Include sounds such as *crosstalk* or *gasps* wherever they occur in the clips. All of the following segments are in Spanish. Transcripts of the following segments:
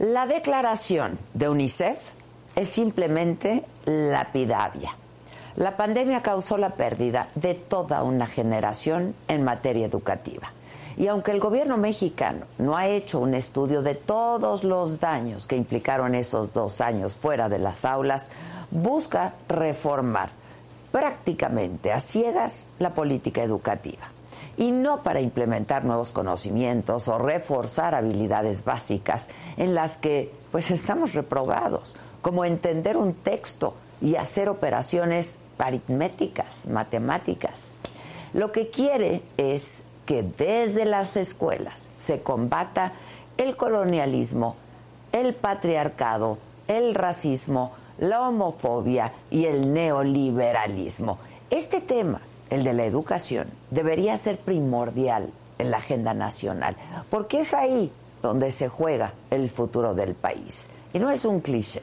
La declaración de UNICEF es simplemente lapidaria. La pandemia causó la pérdida de toda una generación en materia educativa. Y aunque el gobierno mexicano no ha hecho un estudio de todos los daños que implicaron esos dos años fuera de las aulas, busca reformar prácticamente a ciegas la política educativa. Y no para implementar nuevos conocimientos o reforzar habilidades básicas en las que pues estamos reprobados, como entender un texto y hacer operaciones aritméticas, matemáticas. Lo que quiere es que desde las escuelas se combata el colonialismo, el patriarcado, el racismo, la homofobia y el neoliberalismo. Este tema, el de la educación, debería ser primordial en la agenda nacional, porque es ahí donde se juega el futuro del país. Y no es un cliché.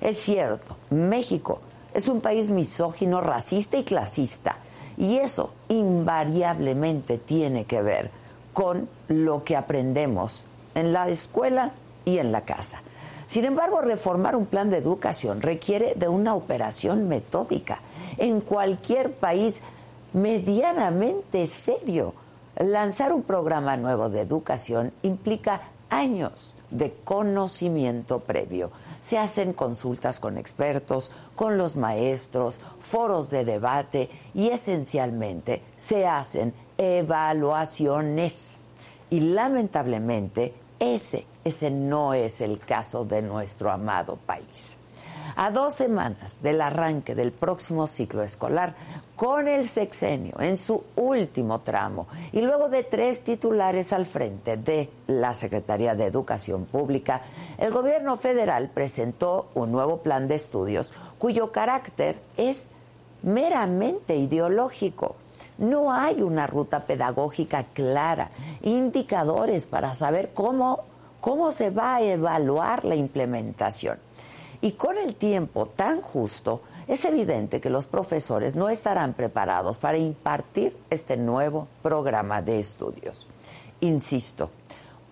Es cierto, México es un país misógino, racista y clasista. Y eso invariablemente tiene que ver con lo que aprendemos en la escuela y en la casa. Sin embargo, reformar un plan de educación requiere de una operación metódica. En cualquier país medianamente serio, lanzar un programa nuevo de educación implica años de conocimiento previo. Se hacen consultas con expertos, con los maestros, foros de debate y esencialmente se hacen evaluaciones. Y lamentablemente ese, ese no es el caso de nuestro amado país. A dos semanas del arranque del próximo ciclo escolar, con el sexenio en su último tramo y luego de tres titulares al frente de la Secretaría de Educación Pública, el gobierno federal presentó un nuevo plan de estudios cuyo carácter es meramente ideológico. No hay una ruta pedagógica clara, indicadores para saber cómo, cómo se va a evaluar la implementación. Y con el tiempo tan justo, es evidente que los profesores no estarán preparados para impartir este nuevo programa de estudios. Insisto,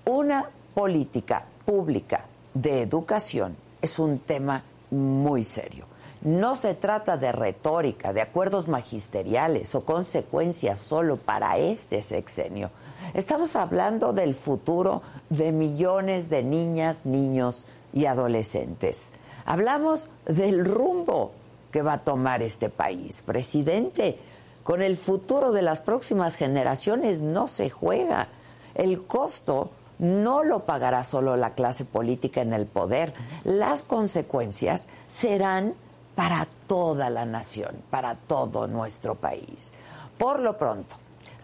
una política pública de educación es un tema muy serio. No se trata de retórica, de acuerdos magisteriales o consecuencias solo para este sexenio. Estamos hablando del futuro de millones de niñas, niños y adolescentes. Hablamos del rumbo que va a tomar este país. Presidente, con el futuro de las próximas generaciones no se juega. El costo no lo pagará solo la clase política en el poder. Las consecuencias serán para toda la nación, para todo nuestro país. Por lo pronto,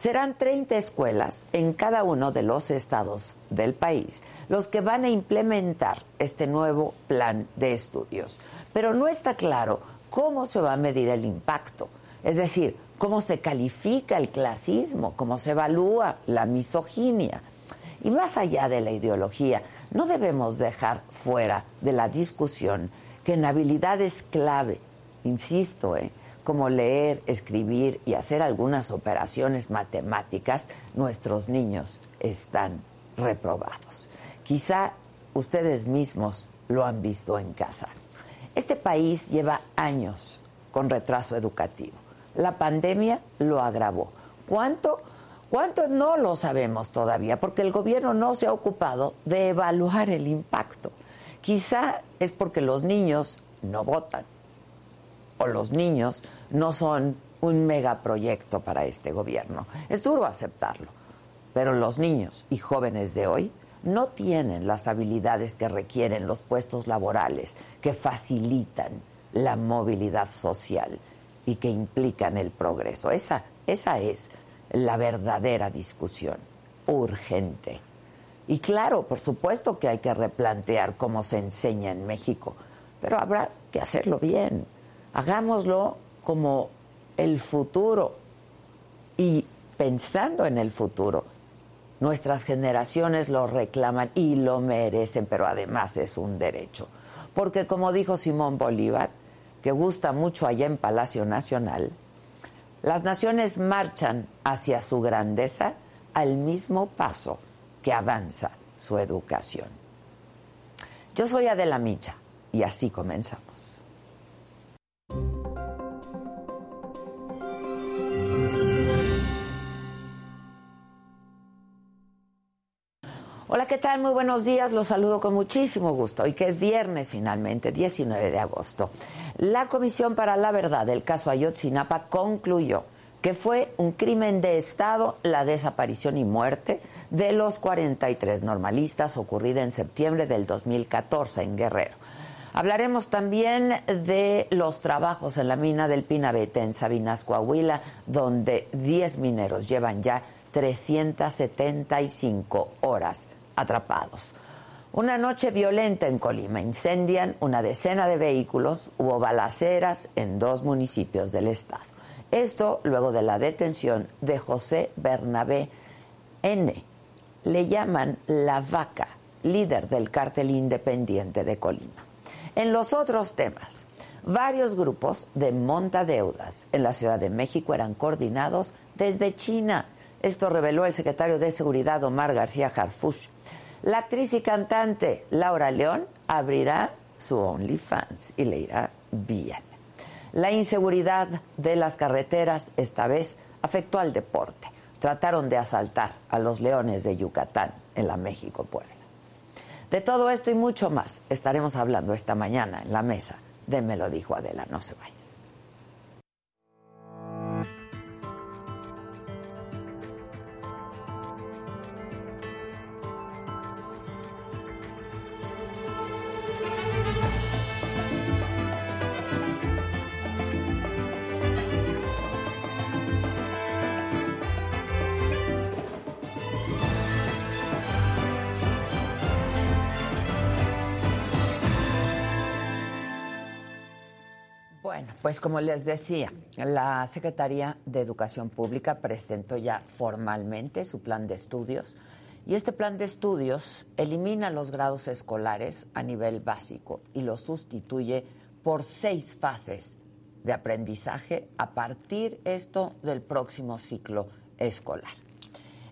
serán 30 escuelas en cada uno de los estados del país los que van a implementar este nuevo plan de estudios. Pero no está claro cómo se va a medir el impacto, es decir, cómo se califica el clasismo, cómo se evalúa la misoginia. Y más allá de la ideología, no debemos dejar fuera de la discusión que en habilidades clave, insisto, ¿eh? Como leer, escribir y hacer algunas operaciones matemáticas, nuestros niños están reprobados. Quizá ustedes mismos lo han visto en casa. Este país lleva años con retraso educativo. La pandemia lo agravó. ¿Cuánto? ¿Cuánto? No lo sabemos todavía, porque el gobierno no se ha ocupado de evaluar el impacto. Quizá es porque los niños no votan o los niños no son un megaproyecto para este gobierno. Es duro aceptarlo, pero los niños y jóvenes de hoy no tienen las habilidades que requieren los puestos laborales, que facilitan la movilidad social y que implican el progreso. Esa, esa es la verdadera discusión, urgente. Y claro, por supuesto que hay que replantear cómo se enseña en México, pero habrá que hacerlo bien. Hagámoslo como el futuro y pensando en el futuro Nuestras generaciones lo reclaman y lo merecen, pero además es un derecho. Porque como dijo Simón Bolívar, que gusta mucho allá en Palacio Nacional, las naciones marchan hacia su grandeza al mismo paso que avanza su educación. Yo soy Adela Micha y así comenzamos. ¿Qué tal? Muy buenos días. Los saludo con muchísimo gusto. Hoy que es viernes finalmente, 19 de agosto. La Comisión para la Verdad del caso Ayotzinapa concluyó que fue un crimen de Estado la desaparición y muerte de los 43 normalistas ocurrida en septiembre del 2014 en Guerrero. Hablaremos también de los trabajos en la mina del Pinabete en Sabinas, Coahuila, donde 10 mineros llevan ya 375 horas atrapados. Una noche violenta en Colima. Incendian una decena de vehículos. Hubo balaceras en dos municipios del estado. Esto luego de la detención de José Bernabé N. Le llaman la vaca, líder del cártel independiente de Colima. En los otros temas, varios grupos de montadeudas en la Ciudad de México eran coordinados desde China. Esto reveló el secretario de Seguridad Omar García Harfush. La actriz y cantante Laura León abrirá su OnlyFans y le irá bien. La inseguridad de las carreteras esta vez afectó al deporte. Trataron de asaltar a los leones de Yucatán en la México Puebla. De todo esto y mucho más estaremos hablando esta mañana en la mesa de Me lo dijo Adela. No se vaya. Pues como les decía, la Secretaría de Educación Pública presentó ya formalmente su plan de estudios y este plan de estudios elimina los grados escolares a nivel básico y los sustituye por seis fases de aprendizaje a partir esto del próximo ciclo escolar.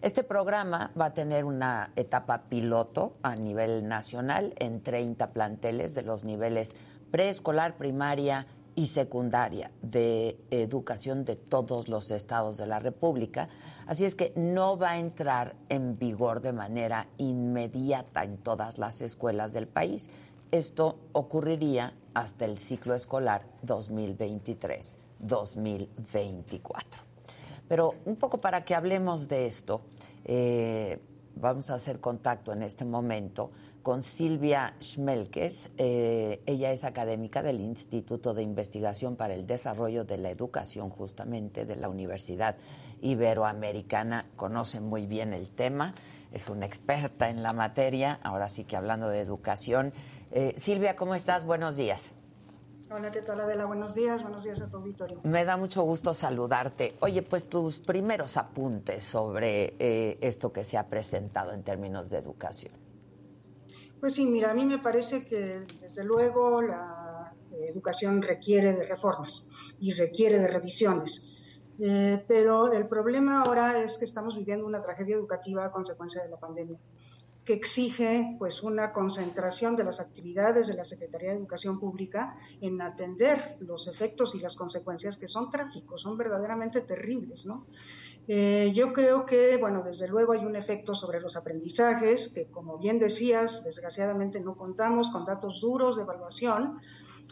Este programa va a tener una etapa piloto a nivel nacional en 30 planteles de los niveles preescolar, primaria, y secundaria de educación de todos los estados de la República. Así es que no va a entrar en vigor de manera inmediata en todas las escuelas del país. Esto ocurriría hasta el ciclo escolar 2023-2024. Pero un poco para que hablemos de esto, eh, vamos a hacer contacto en este momento con Silvia Schmelkes. Eh, ella es académica del Instituto de Investigación para el Desarrollo de la Educación, justamente de la Universidad Iberoamericana. Conoce muy bien el tema, es una experta en la materia. Ahora sí que hablando de educación. Eh, Silvia, ¿cómo estás? Buenos días. Hola, ¿qué tal Adela? Buenos días, buenos días a tu auditorio. Me da mucho gusto saludarte. Oye, pues tus primeros apuntes sobre eh, esto que se ha presentado en términos de educación. Pues sí, mira, a mí me parece que desde luego la educación requiere de reformas y requiere de revisiones. Eh, pero el problema ahora es que estamos viviendo una tragedia educativa a consecuencia de la pandemia, que exige pues una concentración de las actividades de la Secretaría de Educación Pública en atender los efectos y las consecuencias que son trágicos, son verdaderamente terribles, ¿no? Eh, yo creo que, bueno, desde luego hay un efecto sobre los aprendizajes, que como bien decías, desgraciadamente no contamos con datos duros de evaluación,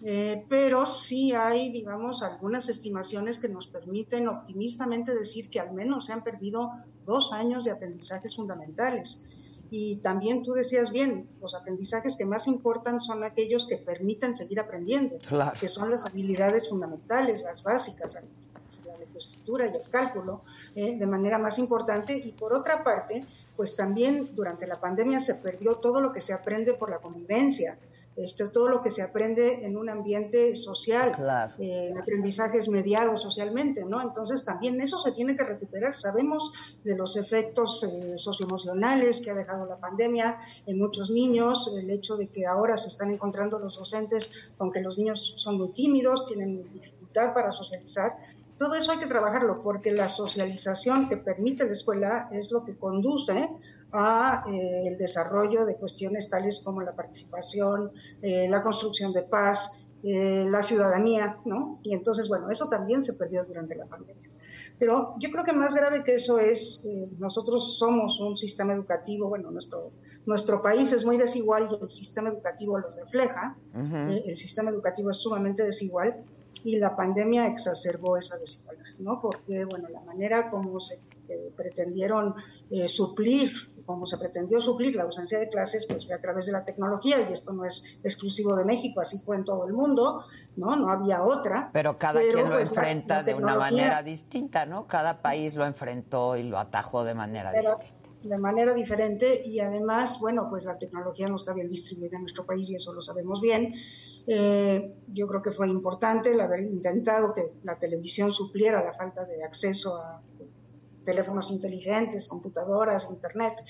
eh, pero sí hay, digamos, algunas estimaciones que nos permiten optimistamente decir que al menos se han perdido dos años de aprendizajes fundamentales. Y también tú decías bien, los aprendizajes que más importan son aquellos que permiten seguir aprendiendo, que son las habilidades fundamentales, las básicas, la escritura y el cálculo eh, de manera más importante. Y por otra parte, pues también durante la pandemia se perdió todo lo que se aprende por la convivencia. Esto, todo lo que se aprende en un ambiente social, eh, en aprendizajes mediados socialmente, ¿no? Entonces también eso se tiene que recuperar. Sabemos de los efectos eh, socioemocionales que ha dejado la pandemia en muchos niños, el hecho de que ahora se están encontrando los docentes, aunque los niños son muy tímidos, tienen dificultad para socializar, todo eso hay que trabajarlo porque la socialización que permite la escuela es lo que conduce a eh, el desarrollo de cuestiones tales como la participación, eh, la construcción de paz, eh, la ciudadanía, ¿no? Y entonces, bueno, eso también se perdió durante la pandemia. Pero yo creo que más grave que eso es, nosotros somos un sistema educativo, bueno, nuestro, nuestro país es muy desigual y el sistema educativo lo refleja, el sistema educativo es sumamente desigual y la pandemia exacerbó esa desigualdad, ¿no? Porque, bueno, la manera como se pretendieron suplir como se pretendió suplir la ausencia de clases, pues fue a través de la tecnología, y esto no es exclusivo de México, así fue en todo el mundo, ¿no? No había otra. Pero cada quien lo pues, enfrenta de una manera distinta, ¿no? Cada país lo enfrentó y lo atajó de manera distinta. De manera diferente, y además, bueno, pues la tecnología no está bien distribuida en nuestro país, y eso lo sabemos bien. Eh, yo creo que fue importante el haber intentado que la televisión supliera la falta de acceso a teléfonos inteligentes, computadoras, internet,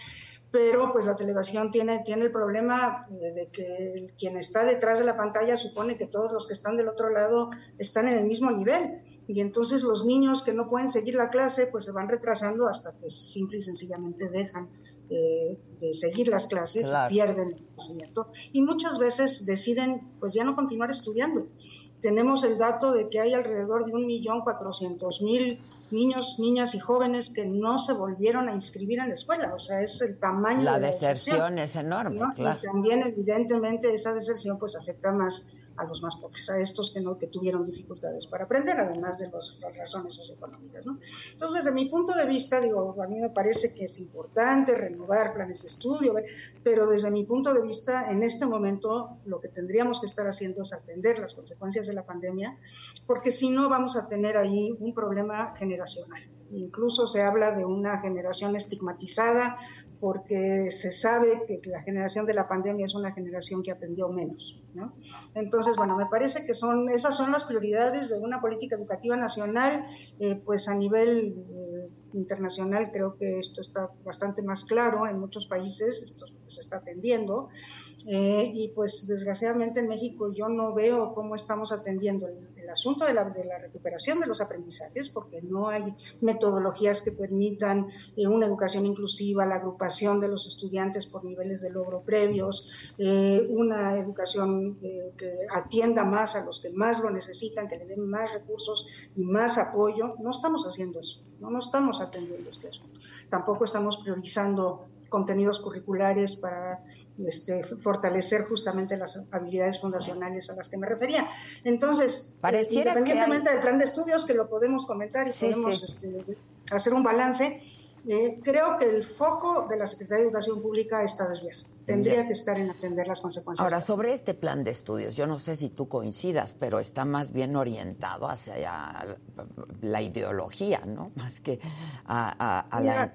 pero pues la televisión tiene, tiene el problema de que quien está detrás de la pantalla supone que todos los que están del otro lado están en el mismo nivel. Y entonces los niños que no pueden seguir la clase pues se van retrasando hasta que simple y sencillamente dejan eh, de seguir las clases y pierden el conocimiento y muchas veces deciden pues ya no continuar estudiando. Tenemos el dato de que hay alrededor de un millón cuatrocientos mil niños, niñas y jóvenes que no se volvieron a inscribir en la escuela. O sea, es el tamaño la de la deserción. es enorme. Y también, evidentemente, esa deserción pues afecta más a los más pobres, a estos que no que tuvieron dificultades para aprender, además de las razones socioeconómicas. ¿no? Entonces, desde mi punto de vista, digo, a mí me parece que es importante renovar planes de estudio, pero desde mi punto de vista, en este momento, lo que tendríamos que estar haciendo es atender las consecuencias de la pandemia, porque si no, vamos a tener ahí un problema generacional. Incluso se habla de una generación estigmatizada porque se sabe que la generación de la pandemia es una generación que aprendió menos. ¿no? Entonces, bueno, me parece que son esas son las prioridades de una política educativa nacional, eh, pues a nivel eh, internacional creo que esto está bastante más claro en muchos países, esto se está atendiendo, eh, y pues desgraciadamente en México yo no veo cómo estamos atendiendo el, asunto de la, recuperación de los aprendizajes, porque no hay metodologías que permitan eh, una educación inclusiva, la agrupación de los estudiantes por niveles de logro previos, eh, una educación que atienda más a los que más lo necesitan, que le den más recursos y más apoyo. No estamos haciendo eso, no estamos atendiendo este asunto. Tampoco estamos priorizando contenidos curriculares para este, fortalecer justamente las habilidades fundacionales a las que me refería. Entonces, independientemente del plan de estudios, que lo podemos comentar y podemos este, hacer un balance, eh, creo que el foco de la Secretaría de Educación Pública está desviado. Tendría que estar en atender las consecuencias. Ahora, sobre este plan de estudios, yo no sé si tú coincidas, pero está más bien orientado hacia la ideología, ¿no? *laughs* Más que a, la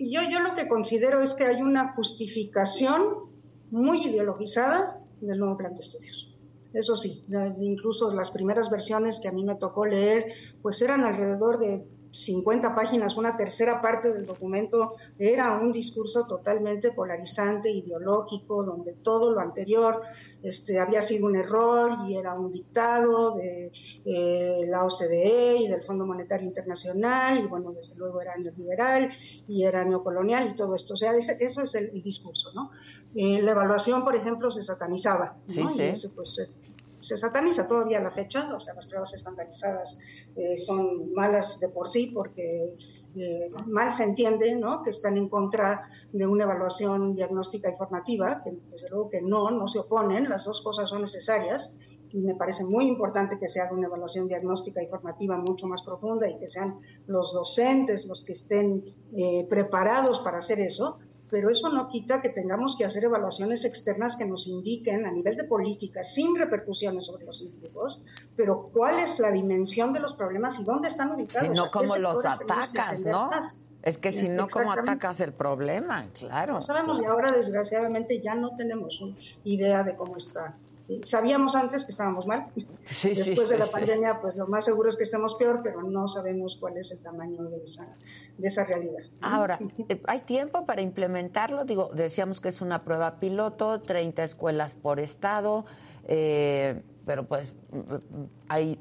yo, yo lo que considero es que hay una justificación muy ideologizada del nuevo plan de estudios. Eso sí, incluso las primeras versiones que a mí me tocó leer, pues eran alrededor de 50 páginas, una tercera parte del documento era un discurso totalmente polarizante, ideológico, donde todo lo anterior este, había sido un error y era un dictado de eh, la OCDE y del Fondo Monetario Internacional, y bueno, desde luego era neoliberal y era neocolonial y todo esto. O sea, eso es el, discurso, ¿no? Eh, la evaluación, por ejemplo, se satanizaba, ¿no? Y ese, pues, se sataniza todavía la fecha, o sea, las pruebas estandarizadas eh, son malas de por sí porque eh, mal se entiende, ¿no? Que están en contra de una evaluación diagnóstica y formativa, que desde luego que no, no se oponen, las dos cosas son necesarias me parece muy importante que se haga una evaluación diagnóstica y formativa mucho más profunda y que sean los docentes los que estén eh, preparados para hacer eso, pero eso no quita que tengamos que hacer evaluaciones externas que nos indiquen a nivel de política, sin repercusiones sobre los individuos, pero cuál es la dimensión de los problemas y dónde están ubicados. Si no, cómo los atacas, ¿no? Es que si no, ¿cómo atacas el problema? Claro. No sabemos y ahora, desgraciadamente, ya no tenemos una idea de cómo está Sabíamos antes que estábamos mal. Después de la pandemia, pues lo más seguro es que estemos peor, pero no sabemos cuál es el tamaño de esa, de esa realidad. Ahora, *laughs* eh, ¿hay tiempo para implementarlo? Digo, decíamos que es una prueba piloto, 30 escuelas por estado, eh, pero pues hay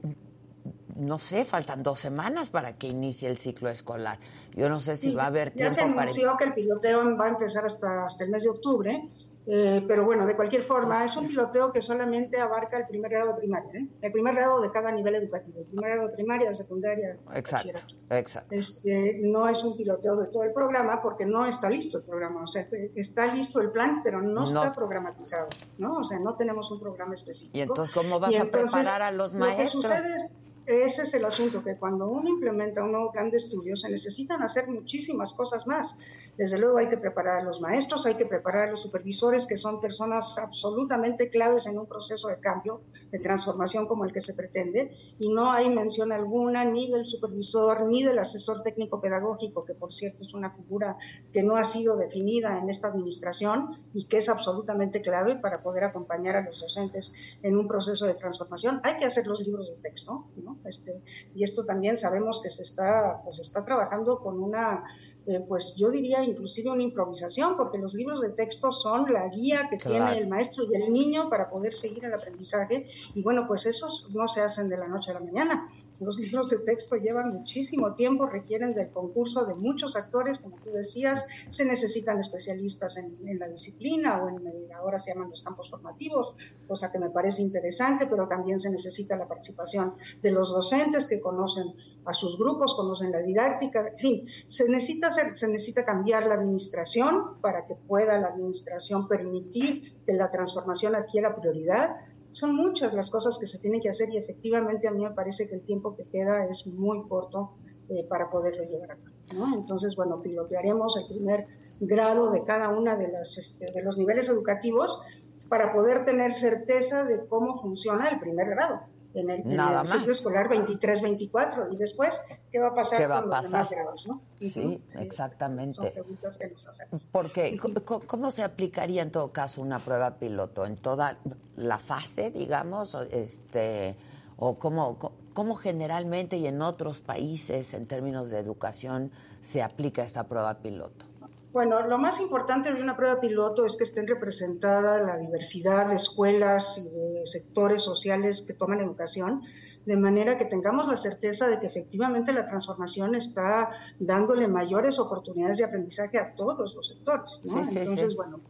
no sé, faltan dos semanas para que inicie el ciclo escolar. Yo no sé si va a haber tiempo para... Ya se anunció que el piloteo va a empezar hasta, hasta el mes de octubre eh, pero bueno, de cualquier forma, es un piloteo que solamente abarca el primer grado de primaria, ¿eh? el primer grado de cada nivel educativo, el primer grado de primaria, de secundaria. Exacto, exacto. Este, no es un piloteo de todo el programa porque no está listo el programa, o sea, está listo el plan, pero no, está programatizado, ¿no? O sea, no tenemos un programa específico. ¿Y entonces cómo vas a preparar a los maestros? Lo que sucede es ese es el asunto, que cuando uno implementa un nuevo plan de estudio se necesitan hacer muchísimas cosas más. Desde luego hay que preparar a los maestros, hay que preparar a los supervisores, que son personas absolutamente claves en un proceso de cambio, de transformación como el que se pretende, y no hay mención alguna ni del supervisor ni del asesor técnico pedagógico, que por cierto es una figura que no ha sido definida en esta administración y que es absolutamente clave para poder acompañar a los docentes en un proceso de transformación. Hay que hacer los libros de texto, ¿no? Este, y esto también sabemos que se está, pues está trabajando con una eh, pues yo diría inclusive una improvisación, porque los libros de texto son la guía que tiene el maestro y el niño para poder seguir el aprendizaje. Y bueno, pues esos no se hacen de la noche a la mañana. Los libros de texto llevan muchísimo tiempo, requieren del concurso de muchos actores, como tú decías, se necesitan especialistas en, la disciplina o en ahora se llaman los campos formativos, cosa que me parece interesante, pero también se necesita la participación de los docentes que conocen a sus grupos, conocen la didáctica, en fin, se necesita, se necesita cambiar la administración para que pueda la administración permitir que la transformación adquiera prioridad son muchas las cosas que se tienen que hacer y efectivamente a mí me parece que el tiempo que queda es muy corto eh, para poderlo llevar a cabo. ¿no? Entonces, bueno, pilotearemos el primer grado de cada una de, este, de los niveles educativos para poder tener certeza de cómo funciona el primer grado en el, ciclo escolar 23-24 y después qué va a pasar con los demás grados, ¿no? Sí, exactamente. Son preguntas que nos hacemos. Porque ¿cómo se aplicaría en todo caso una prueba piloto en toda la fase, digamos, este o cómo, cómo generalmente y en otros países en términos de educación se aplica esta prueba piloto? Bueno, lo más importante de una prueba piloto es que estén representada la diversidad de escuelas y de sectores sociales que toman educación, de manera que tengamos la certeza de que efectivamente la transformación está dándole mayores oportunidades de aprendizaje a todos los sectores. Entonces, bueno,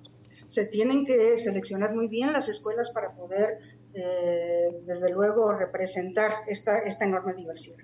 se tienen que seleccionar muy bien las escuelas para poder, eh, desde luego, representar esta, esta enorme diversidad.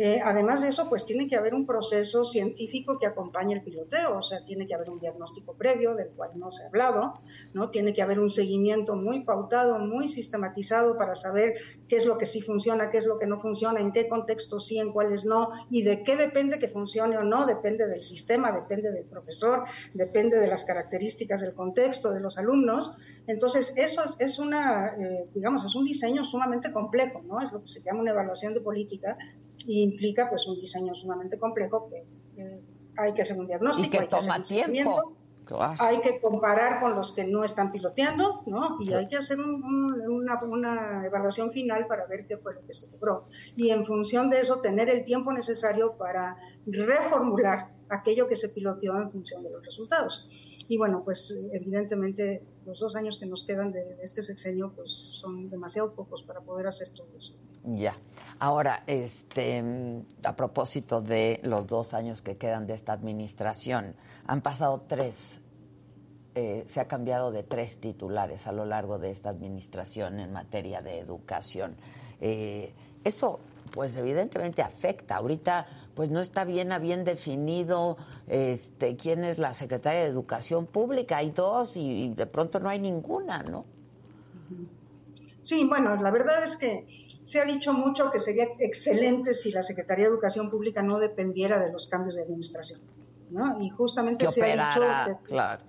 Eh, además de eso, pues tiene que haber un proceso científico que acompañe el piloteo, o sea, tiene que haber un diagnóstico previo del cual no se ha hablado, ¿no? Tiene que haber un seguimiento muy pautado, muy sistematizado para saber qué es lo que sí funciona, qué es lo que no funciona, en qué contextos sí, en cuáles no, y de qué depende que funcione o no, depende del sistema, depende del profesor, depende de las características del contexto de los alumnos. Entonces, eso es una, eh, digamos, es un diseño sumamente complejo, ¿no? Es lo que se llama una evaluación de política y implica pues un diseño sumamente complejo que hay que hacer un diagnóstico, y que toma tiempo. Hay que comparar con los que no están piloteando, ¿no? Y hay que hacer una, una, evaluación final para ver qué fue lo que se logró. Y en función de eso, tener el tiempo necesario para reformular aquello que se piloteó en función de los resultados. Y bueno, pues evidentemente los dos años que nos quedan de, este sexenio pues son demasiado pocos para poder hacer todo eso. Ya. Ahora, este, a propósito de los dos años que quedan de esta administración, han pasado tres, eh, se ha cambiado de tres titulares a lo largo de esta administración en materia de educación. Eh, eso pues evidentemente afecta. Ahorita pues no está bien bien definido este quién es la secretaria de Educación Pública. Hay dos y, de pronto no hay ninguna, ¿no? Sí, bueno, la verdad es que se ha dicho mucho que sería excelente si la Secretaría de Educación Pública no dependiera de los cambios de administración, ¿no? Y justamente se ha dicho que, claro.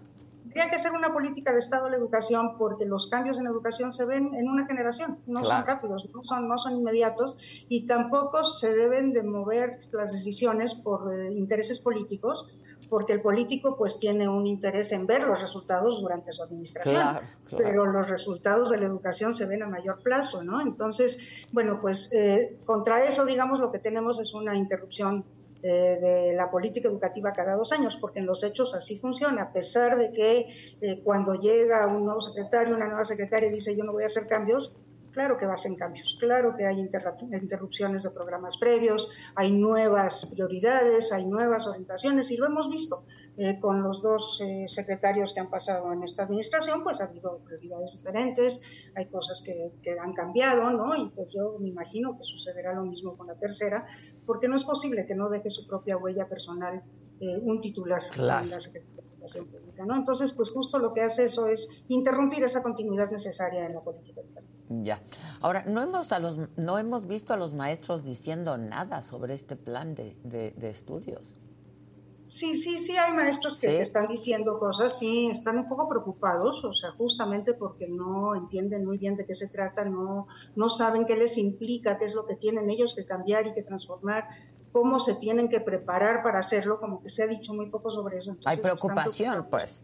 Tendría que ser una política de Estado de la educación porque los cambios en educación se ven en una generación, no son rápidos, no son, no son inmediatos y tampoco se deben de mover las decisiones por eh, intereses políticos porque el político pues tiene un interés en ver los resultados durante su administración, pero los resultados de la educación se ven a mayor plazo, ¿no? Entonces, bueno, pues eh, contra eso, digamos, lo que tenemos es una interrupción eh, de la política educativa cada dos años, porque en los hechos así funciona, a pesar de que eh, cuando llega un nuevo secretario, una nueva secretaria dice yo no voy a hacer cambios, Claro que hacen cambios, claro que hay interrupciones de programas previos, hay nuevas prioridades, hay nuevas orientaciones y lo hemos visto. Eh, con los dos eh, secretarios que han pasado en esta administración, pues ha habido prioridades diferentes, hay cosas que, han cambiado, ¿no? Y pues yo me imagino que sucederá lo mismo con la tercera, porque no es posible que no deje su propia huella personal eh, un titular en la Secretaría Entonces, pues justo lo que hace eso es interrumpir esa continuidad necesaria en la política educativa. Ya. Ahora, no hemos, a los, no hemos visto a los maestros diciendo nada sobre este plan de, de estudios. Sí, sí, sí, hay maestros que están diciendo cosas, sí, están un poco preocupados, o sea, justamente porque no entienden muy bien de qué se trata, no, no saben qué les implica, qué es lo que tienen ellos que cambiar y que transformar, cómo se tienen que preparar para hacerlo, como que se ha dicho muy poco sobre eso. hay preocupación, pues.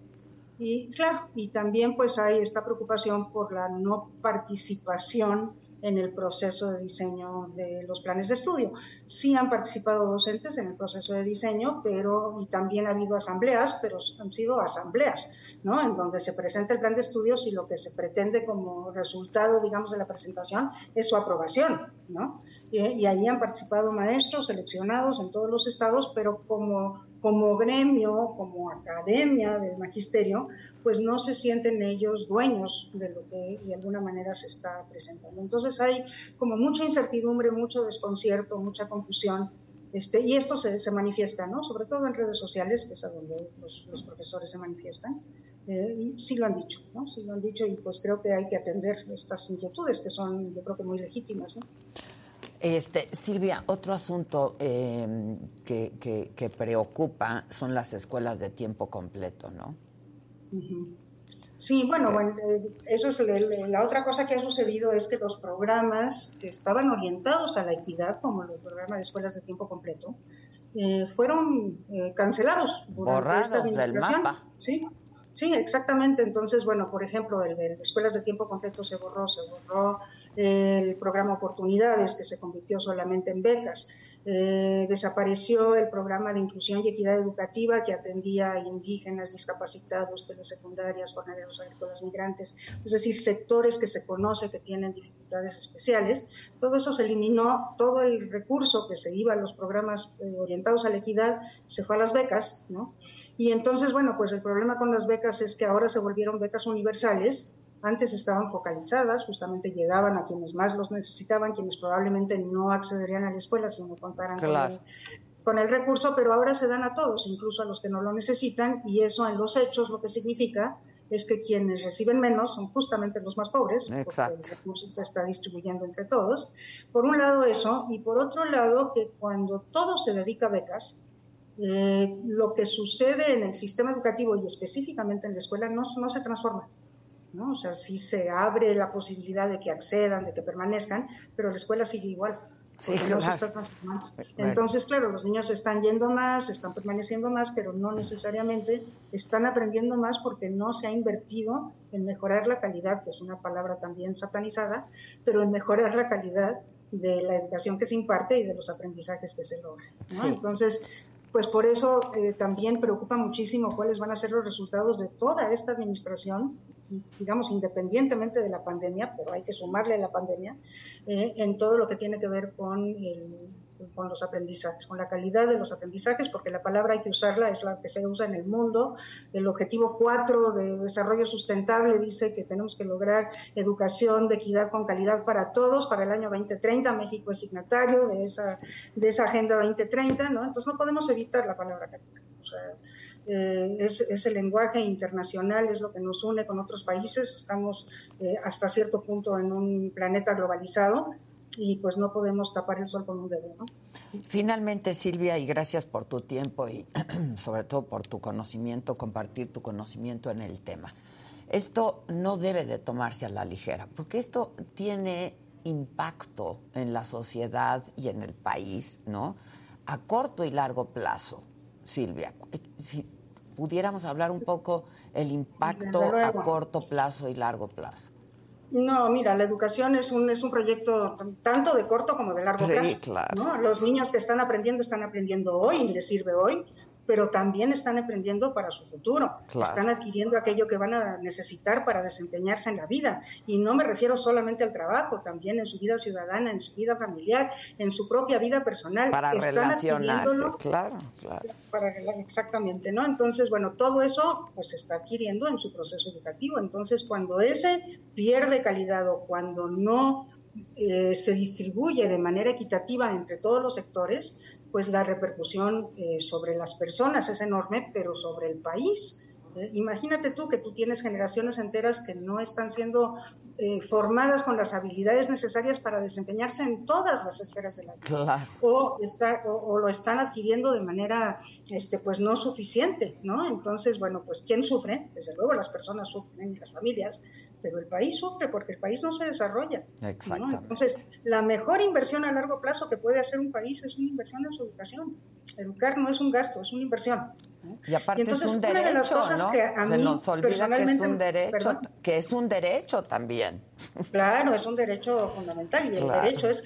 Y claro, y también pues hay esta preocupación por la no participación en el proceso de diseño de los planes de estudio. Sí han participado docentes en el proceso de diseño, pero y también ha habido asambleas, pero han sido asambleas, ¿no? En donde se presenta el plan de estudios y lo que se pretende como resultado, digamos, de la presentación es su aprobación, ¿no? Y ahí han participado maestros seleccionados en todos los estados, pero como como gremio, como academia del magisterio, pues no se sienten ellos dueños de lo que de alguna manera se está presentando. Entonces hay como mucha incertidumbre, mucho desconcierto, mucha confusión, este, y esto se, se manifiesta, ¿no? Sobre todo en redes sociales, que es a donde los, los profesores se manifiestan. Eh, y sí lo han dicho, ¿no? Sí lo han dicho y pues creo que hay que atender estas inquietudes que son, yo creo que muy legítimas, ¿no? Este, Silvia, otro asunto em, que, preocupa son las escuelas de tiempo completo, ¿no? Sí, bueno, bueno eso es la otra cosa que ha sucedido es que los programas que estaban orientados a la equidad, como los programas de escuelas de tiempo completo, eh, fueron eh, cancelados durante esta administración. Sí, sí, exactamente. Entonces, bueno, por ejemplo, el de escuelas de tiempo completo se borró, se borró el programa Oportunidades, que se convirtió solamente en becas. Eh, desapareció el programa de inclusión y equidad educativa que atendía a indígenas, discapacitados, telesecundarias, jornaleros agrícolas, migrantes, es decir, sectores que se conoce que tienen dificultades especiales. Todo eso se eliminó, todo el recurso que se iba a los programas eh, orientados a la equidad se fue a las becas, ¿no? Y entonces, bueno, pues el problema con las becas es que ahora se volvieron becas universales, antes estaban focalizadas, justamente llegaban a quienes más los necesitaban, quienes probablemente no accederían a la escuela si no contaran con, el, recurso, pero ahora se dan a todos, incluso a los que no lo necesitan, y eso en los hechos lo que significa es que quienes reciben menos son justamente los más pobres, porque el recurso se está distribuyendo entre todos. Por un lado eso, y por otro lado que cuando todo se dedica a becas, eh, lo que sucede en el sistema educativo y específicamente en la escuela no, no se transforma. ¿No? O sea, sí se abre la posibilidad de que accedan, de que permanezcan, pero la escuela sigue igual. no se está transformando. Entonces, claro, los niños están yendo más, están permaneciendo más, pero no necesariamente están aprendiendo más porque no se ha invertido en mejorar la calidad, que es una palabra también satanizada, pero en mejorar la calidad de la educación que se imparte y de los aprendizajes que se logran. Entonces, pues por eso eh, también preocupa muchísimo cuáles van a ser los resultados de toda esta administración digamos, independientemente de la pandemia, pero hay que sumarle la pandemia, eh, en todo lo que tiene que ver con, con los aprendizajes, con la calidad de los aprendizajes, porque la palabra hay que usarla, es la que se usa en el mundo. El objetivo 4 de desarrollo sustentable dice que tenemos que lograr educación de equidad con calidad para todos para el año 2030. México es signatario de esa, de esa Agenda 2030, ¿no? Entonces no podemos evitar la palabra calidad. O sea, eh, es, el lenguaje internacional, es lo que nos une con otros países. Estamos eh, hasta cierto punto en un planeta globalizado y pues no podemos tapar el sol con un dedo. Finalmente, Silvia, y gracias por tu tiempo y *clears throat* sobre todo por tu conocimiento, compartir tu conocimiento en el tema. Esto no debe de tomarse a la ligera, porque esto tiene impacto en la sociedad y en el país, ¿no? A corto y largo plazo, Silvia pudiéramos hablar un poco el impacto a corto plazo y largo plazo. No, mira, la educación es un, es un proyecto tanto de corto como de largo plazo. Claro. Los niños que están aprendiendo están aprendiendo hoy, les sirve hoy, pero también están aprendiendo para su futuro, están adquiriendo aquello que van a necesitar para desempeñarse en la vida. Y no me refiero solamente al trabajo, también en su vida ciudadana, en su vida familiar, en su propia vida personal. Para relacionarse, claro, claro. Para, exactamente, ¿no? Entonces, bueno, todo eso pues se está adquiriendo en su proceso educativo. Entonces, cuando ese pierde calidad o cuando no eh, se distribuye de manera equitativa entre todos los sectores, pues la repercusión eh, sobre las personas es enorme, pero sobre el país. Eh, imagínate tú que tú tienes generaciones enteras que no están siendo eh, formadas con las habilidades necesarias para desempeñarse en todas las esferas de la vida. O, o, lo están adquiriendo de manera este, pues no suficiente, ¿no? Entonces, bueno, pues ¿quién sufre? Desde luego las personas sufren y las familias, pero el país sufre porque el país no se desarrolla. Entonces, la mejor inversión a largo plazo que puede hacer un país es una inversión en su educación. Educar no es un gasto, es una inversión. Y aparte es un derecho, ¿no? Que a se nos olvida que es un derecho, que es un derecho también. Claro, es un derecho fundamental y el derecho es,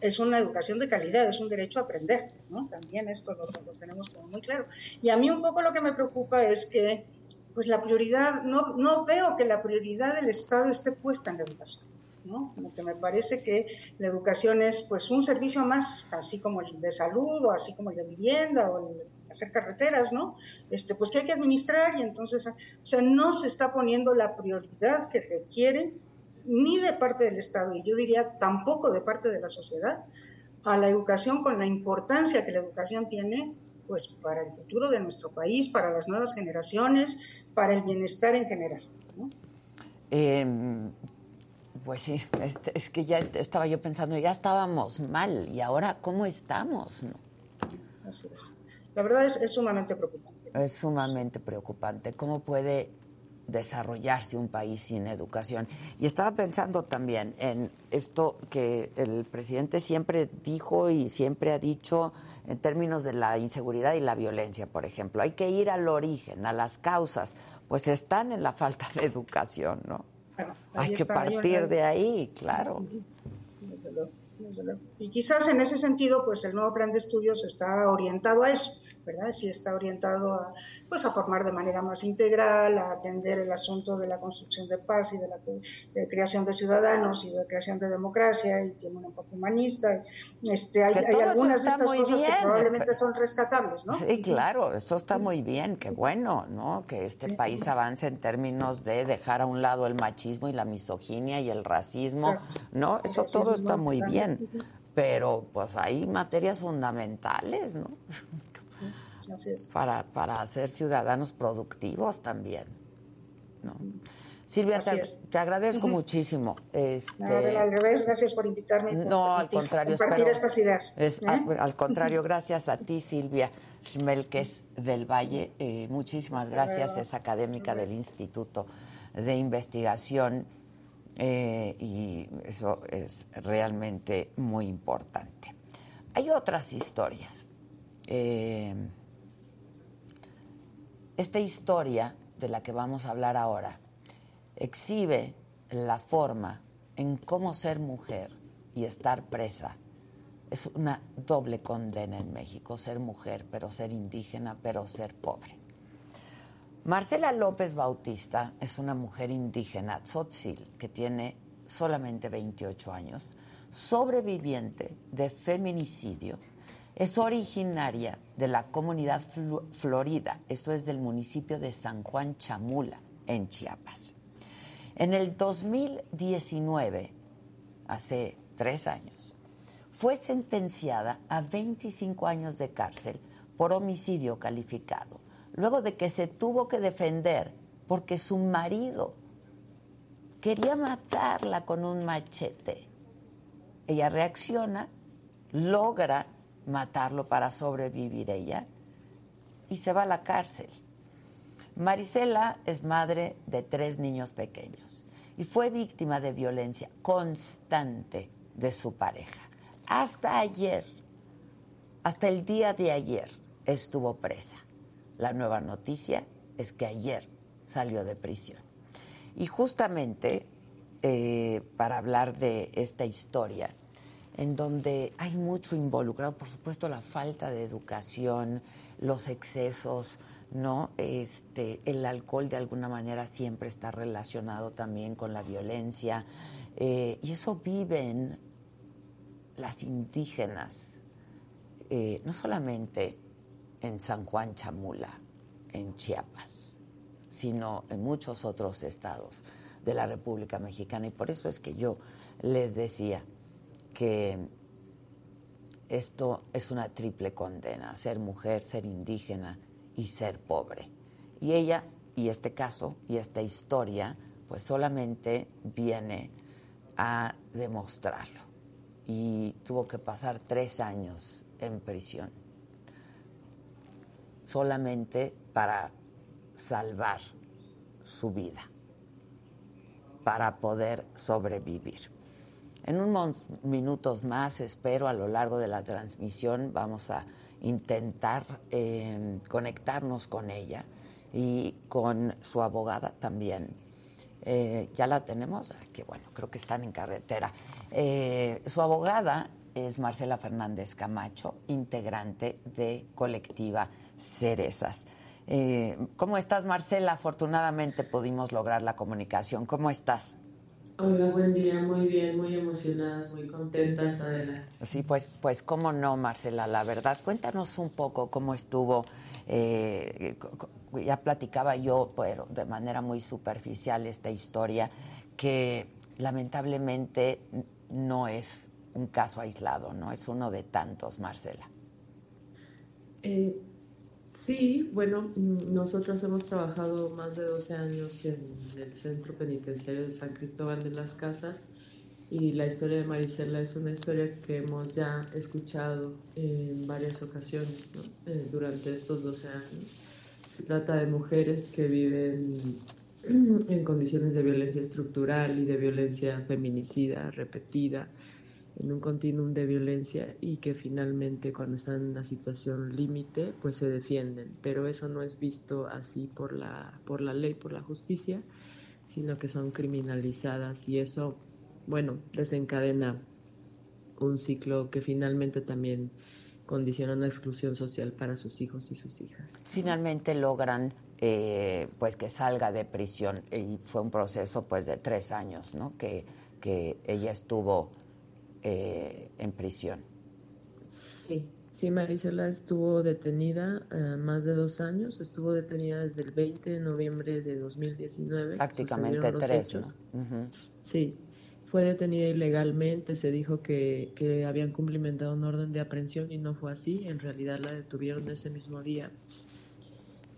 es una educación de calidad, es un derecho a aprender, ¿no? También esto lo, lo tenemos como muy claro. Y a mí un poco lo que me preocupa es que pues la prioridad, no, no veo que la prioridad del Estado esté puesta en la educación. ¿no? Como que me parece que la educación es pues un servicio más, así como el de salud o así como el de vivienda o hacer carreteras, ¿no? Este, pues que hay que administrar y entonces, o sea, no se está poniendo la prioridad que requiere ni de parte del Estado y yo diría tampoco de parte de la sociedad a la educación con la importancia que la educación tiene pues para el futuro de nuestro país, para las nuevas generaciones, para el bienestar en general. Em, pues sí, es, que ya estaba yo pensando, ya estábamos mal y ahora cómo estamos, ¿no? La verdad es, es sumamente preocupante. Es sumamente preocupante. ¿Cómo puede desarrollarse un país sin educación. Y estaba pensando también en esto que el presidente siempre dijo y siempre ha dicho en términos de la inseguridad y la violencia, por ejemplo. Hay que ir al origen, a las causas, pues están en la falta de educación, ¿no? Hay que partir de ahí, claro. Y quizás en ese sentido, pues el nuevo plan de estudios está orientado a eso ¿verdad? Si está orientado a, pues, a formar de manera más integral, a atender el asunto de la construcción de paz y de la creación de ciudadanos y de creación de democracia y tiene un enfoque humanista. Este, hay, algunas de estas cosas que probablemente son rescatables, ¿no? Sí, claro, eso está muy bien, qué bueno, ¿no? Que este país avance en términos de dejar a un lado el machismo y la misoginia y el racismo, ¿no? Eso todo está muy bien pero pues hay materias fundamentales, ¿no? Para, para ser ciudadanos productivos también. ¿no? Silvia, te, agradezco muchísimo. Este, al revés, gracias por invitarme. no, al contrario. Compartir estas ideas. ¿eh? al, contrario, gracias a ti, Silvia Schmelkes del Valle. Eh, muchísimas gracias, es académica del Instituto de Investigación eh, y eso es realmente muy importante. Hay otras historias. Esta historia de la que vamos a hablar ahora exhibe la forma en cómo ser mujer y estar presa. Es una doble condena en México, ser mujer, pero ser indígena, pero ser pobre. Marcela López Bautista es una mujer indígena, tzotzil, que tiene solamente 28 años, sobreviviente de feminicidio es originaria de la comunidad Florida, esto es del municipio de San Juan Chamula, en Chiapas. En el 2019, hace tres años, fue sentenciada a 25 años de cárcel por homicidio calificado, luego de que se tuvo que defender porque su marido quería matarla con un machete. Ella reacciona, logra matarlo para sobrevivir ella y se va a la cárcel. Marisela es madre de tres niños pequeños y fue víctima de violencia constante de su pareja. Hasta ayer, hasta el día de ayer, estuvo presa. La nueva noticia es que ayer salió de prisión. Y justamente eh, para hablar de esta historia, en donde hay mucho involucrado, por supuesto la falta de educación, los excesos, ¿no? Este, el alcohol de alguna manera siempre está relacionado también con la violencia eh, y eso viven las indígenas, eh, no solamente en San Juan Chamula, en Chiapas, sino en muchos otros estados de la República Mexicana. Y por eso es que yo les decía que esto es una triple condena, ser mujer, ser indígena y ser pobre. Y ella, y este caso, y esta historia, pues solamente viene a demostrarlo. Y tuvo que pasar tres años en prisión, solamente para salvar su vida, para poder sobrevivir. En unos minutos más, espero, a lo largo de la transmisión, vamos a intentar eh, conectarnos con ella y con su abogada también. Eh, ya la tenemos, ah, que bueno, creo que están en carretera. Eh, su abogada es Marcela Fernández Camacho, integrante de colectiva Cerezas. ¿Cómo estás, Marcela? Afortunadamente pudimos lograr la comunicación. ¿Cómo estás? Hola, buen día, muy bien, muy emocionadas, muy contentas, adelante. Sí, pues, pues cómo no, Marcela, la verdad. Cuéntanos un poco cómo estuvo. Eh, ya platicaba yo, pero de manera muy superficial, esta historia que lamentablemente no es un caso aislado, no es uno de tantos, Marcela. Eh, Sí, bueno, mm, nosotros hemos trabajado más de 12 años en el Centro Penitenciario de San Cristóbal de las Casas y la historia de Marisela es una historia que hemos ya escuchado en varias ocasiones eh, durante estos 12 años. Se trata de mujeres que viven *clears throat* en condiciones de violencia estructural y de violencia feminicida repetida en un continuum de violencia y que finalmente cuando están en una situación límite pues se defienden, pero eso no es visto así por la, por la ley, por la justicia, sino que son criminalizadas y eso, bueno, desencadena un ciclo que finalmente también condiciona una exclusión social para sus hijos y sus hijas. Finalmente logran eh, pues que salga de prisión y fue un proceso pues de tres años, ¿no? Que, que ella estuvo eh, en prisión. Sí, sí, Marisela estuvo detenida eh, más de dos años, estuvo detenida desde el 20 de noviembre de 2019. Prácticamente tres, Sí, fue detenida ilegalmente, se dijo que, que, habían cumplimentado un orden de aprehensión y no fue así, en realidad la detuvieron ese mismo día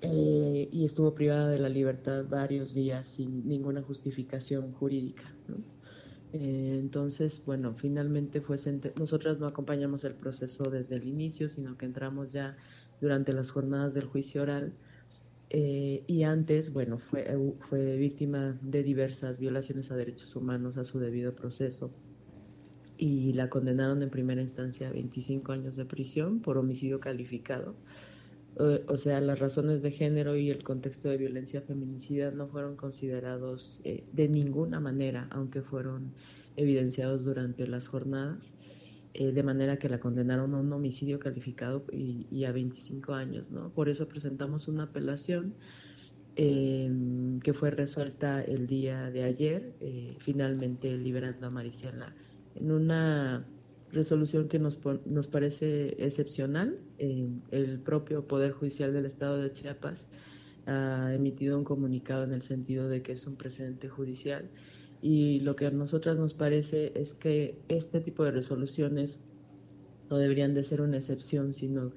eh, y estuvo privada de la libertad varios días sin ninguna justificación jurídica. ¿no? Eh, entonces, bueno, finalmente fue nosotras no acompañamos el proceso desde el inicio, sino que entramos ya durante las jornadas del juicio oral. Eh, y antes, bueno, fue, fue víctima de diversas violaciones a derechos humanos a su debido proceso y la condenaron en primera instancia a 25 años de prisión por homicidio calificado. O sea, las razones de género y el contexto de violencia feminicida no fueron considerados de ninguna manera, aunque fueron evidenciados durante las jornadas, eh, de manera que la condenaron a un homicidio calificado y, a 25 años. ¿no? Por eso presentamos una apelación em, que fue resuelta el día de ayer, eh, finalmente liberando a Maricela en una resolución que nos, nos parece excepcional. Em, el propio Poder Judicial del Estado de Chiapas ha emitido un comunicado en el sentido de que es un precedente judicial y lo que a nosotras nos parece es que este tipo de resoluciones no deberían de ser una excepción, sino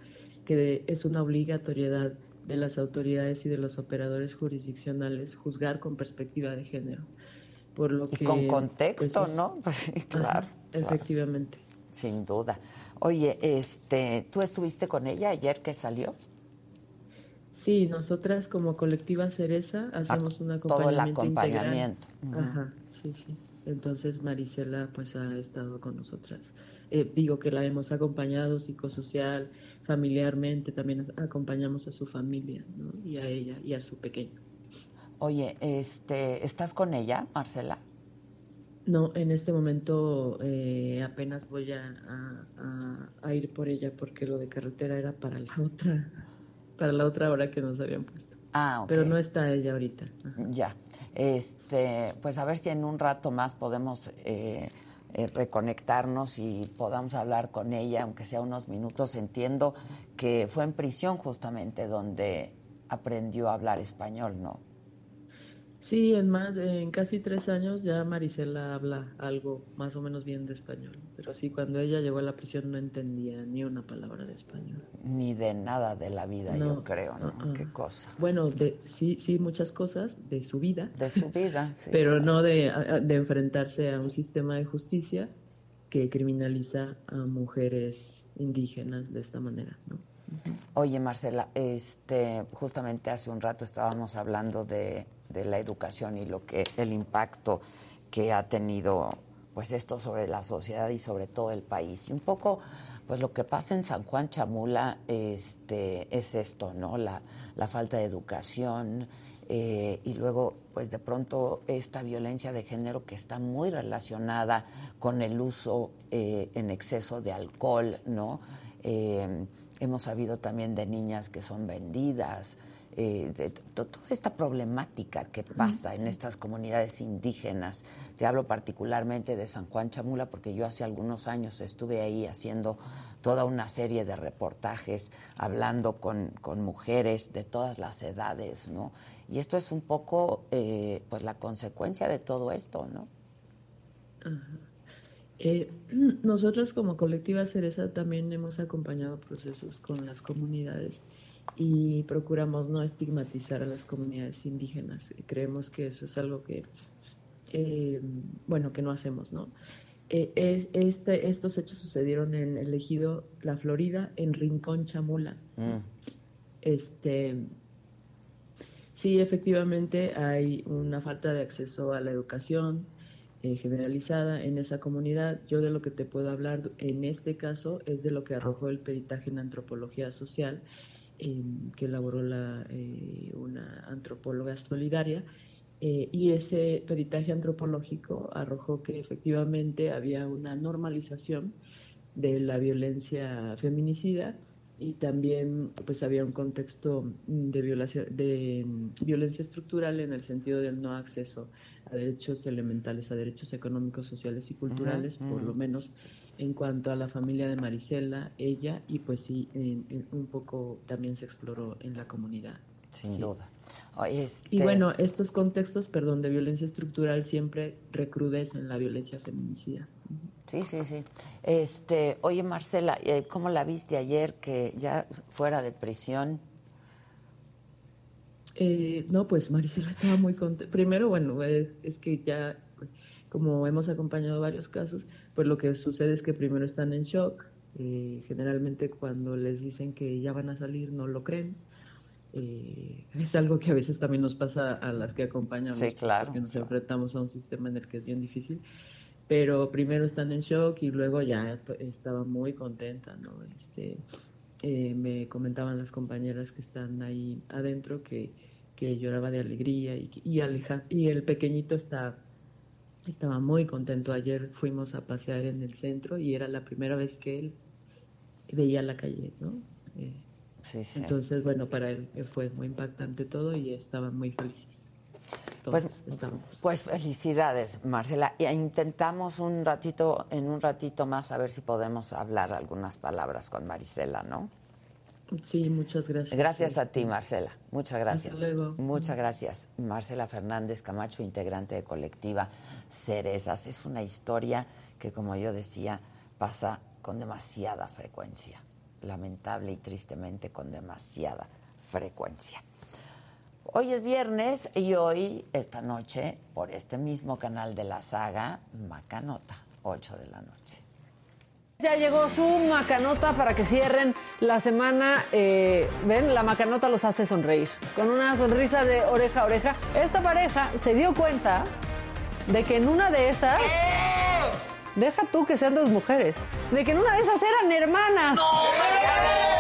que es una obligatoriedad de las autoridades y de los operadores jurisdiccionales juzgar con perspectiva de género. Por lo que, con contexto, pues, ¿no? *laughs* Pues, claro. efectivamente. Sin duda. Oye, este, ¿tú estuviste con ella ayer que salió? Sí, nosotras como colectiva Cereza hacemos un acompañamiento, todo el acompañamiento. Ajá, sí, sí. Entonces Marisela pues ha estado con nosotras. Eh, digo que la hemos acompañado psicosocial, familiarmente, también acompañamos a su familia, ¿no? Y a ella y a su pequeño. Oye, este, ¿estás con ella, Marcela? No, en este momento eh, apenas voy a, a, ir por ella porque lo de carretera era para la otra, para la otra hora que nos habían puesto. Ah, ok. Pero no está ella ahorita. Ya, este, pues a ver si en un rato más podemos eh, eh, reconectarnos y podamos hablar con ella, aunque sea unos minutos. Entiendo que fue en prisión justamente donde aprendió a hablar español, ¿no? Sí, en más, en casi tres años ya Marisela habla algo más o menos bien de español. Pero sí, cuando ella llegó a la prisión no entendía ni una palabra de español. Ni de nada de la vida, yo creo, ¿no? Uh-uh. Qué cosa. Bueno, de, sí, sí, muchas cosas de su vida. De su vida, *laughs* sí. Pero no de, de enfrentarse a un sistema de justicia que criminaliza a mujeres indígenas de esta manera, ¿no? Oye, Marcela, este, justamente hace un rato estábamos hablando de la educación y lo que el impacto que ha tenido pues esto sobre la sociedad y sobre todo el país. Y un poco pues lo que pasa en San Juan Chamula este es esto, ¿no? La, la falta de educación eh, y luego pues de pronto esta violencia de género que está muy relacionada con el uso eh, en exceso de alcohol, ¿no? Eh, hemos sabido también de niñas que son vendidas, eh, de toda esta problemática que pasa en estas comunidades indígenas. Te hablo particularmente de San Juan Chamula porque yo hace algunos años estuve ahí haciendo toda una serie de reportajes, hablando con, mujeres de todas las edades, ¿no? Y esto es un poco, eh, pues, la consecuencia de todo esto, ¿no? Eh, *clears throat* nosotros como colectiva Cereza también hemos acompañado procesos con las comunidades y procuramos no estigmatizar a las comunidades indígenas. Creemos que eso es algo que, eh, bueno, que no hacemos, ¿no? Eh, este, estos hechos sucedieron en el ejido La Florida, en Rincón Chamula. Mm. Este, sí, efectivamente hay una falta de acceso a la educación eh, generalizada en esa comunidad. Yo de lo que te puedo hablar en este caso es de lo que arrojó el peritaje en antropología social que elaboró la, eh, una antropóloga solidaria. Eh, y ese peritaje antropológico arrojó que efectivamente había una normalización de la violencia feminicida y también pues había un contexto de, violación, de violencia estructural en el sentido del no acceso a derechos elementales, a derechos económicos, sociales y culturales, por lo menos en cuanto a la familia de Marisela, ella, y pues sí, un poco también se exploró en la comunidad. Sin duda. Este y bueno, estos contextos, perdón, de violencia estructural siempre recrudecen la violencia feminicida. Sí, sí, sí. Este, oye, Marcela, eh, ¿cómo la viste ayer que ya fuera de prisión? Eh, no, pues Marisela estaba muy contenta. Primero, bueno, es, es que ya, como hemos acompañado varios casos, pues lo que sucede es que primero están en shock. Eh, generalmente cuando les dicen que ya van a salir no lo creen. Eh, es algo que a veces también nos pasa a las que acompañamos, sí, claro, porque nos enfrentamos a un sistema en el que es bien difícil. Pero primero están en shock y luego ya estaba muy contenta, ¿no? Este, eh, me comentaban las compañeras que están ahí adentro que, que lloraba de alegría y, y, y el pequeñito está estaba muy contento. Ayer fuimos a pasear en el centro y era la primera vez que él veía la calle, ¿no? Eh, sí, sí. Entonces, bueno, para él fue muy impactante todo y estaban muy felices. Pues, pues felicidades, Marcela. Y intentamos un ratito, en un ratito más, a ver si podemos hablar algunas palabras con Marisela, ¿no? Sí, muchas gracias. Gracias a ti, Marcela. Muchas gracias. Muchas gracias. Marcela Fernández Camacho, integrante de colectiva Cerezas. Es una historia que, como yo decía, pasa con demasiada frecuencia. Lamentable y tristemente con demasiada frecuencia. Hoy es viernes y hoy, esta noche, por este mismo canal de la saga, Macanota, 8 de la noche. Ya llegó su macanota para que cierren la semana. Eh, Ven, la macanota los hace sonreír. Con una sonrisa de oreja a oreja. Esta pareja se dio cuenta de que en una de esas. Deja tú que sean dos mujeres. De que en una de esas eran hermanas. ¡No, ¿Qué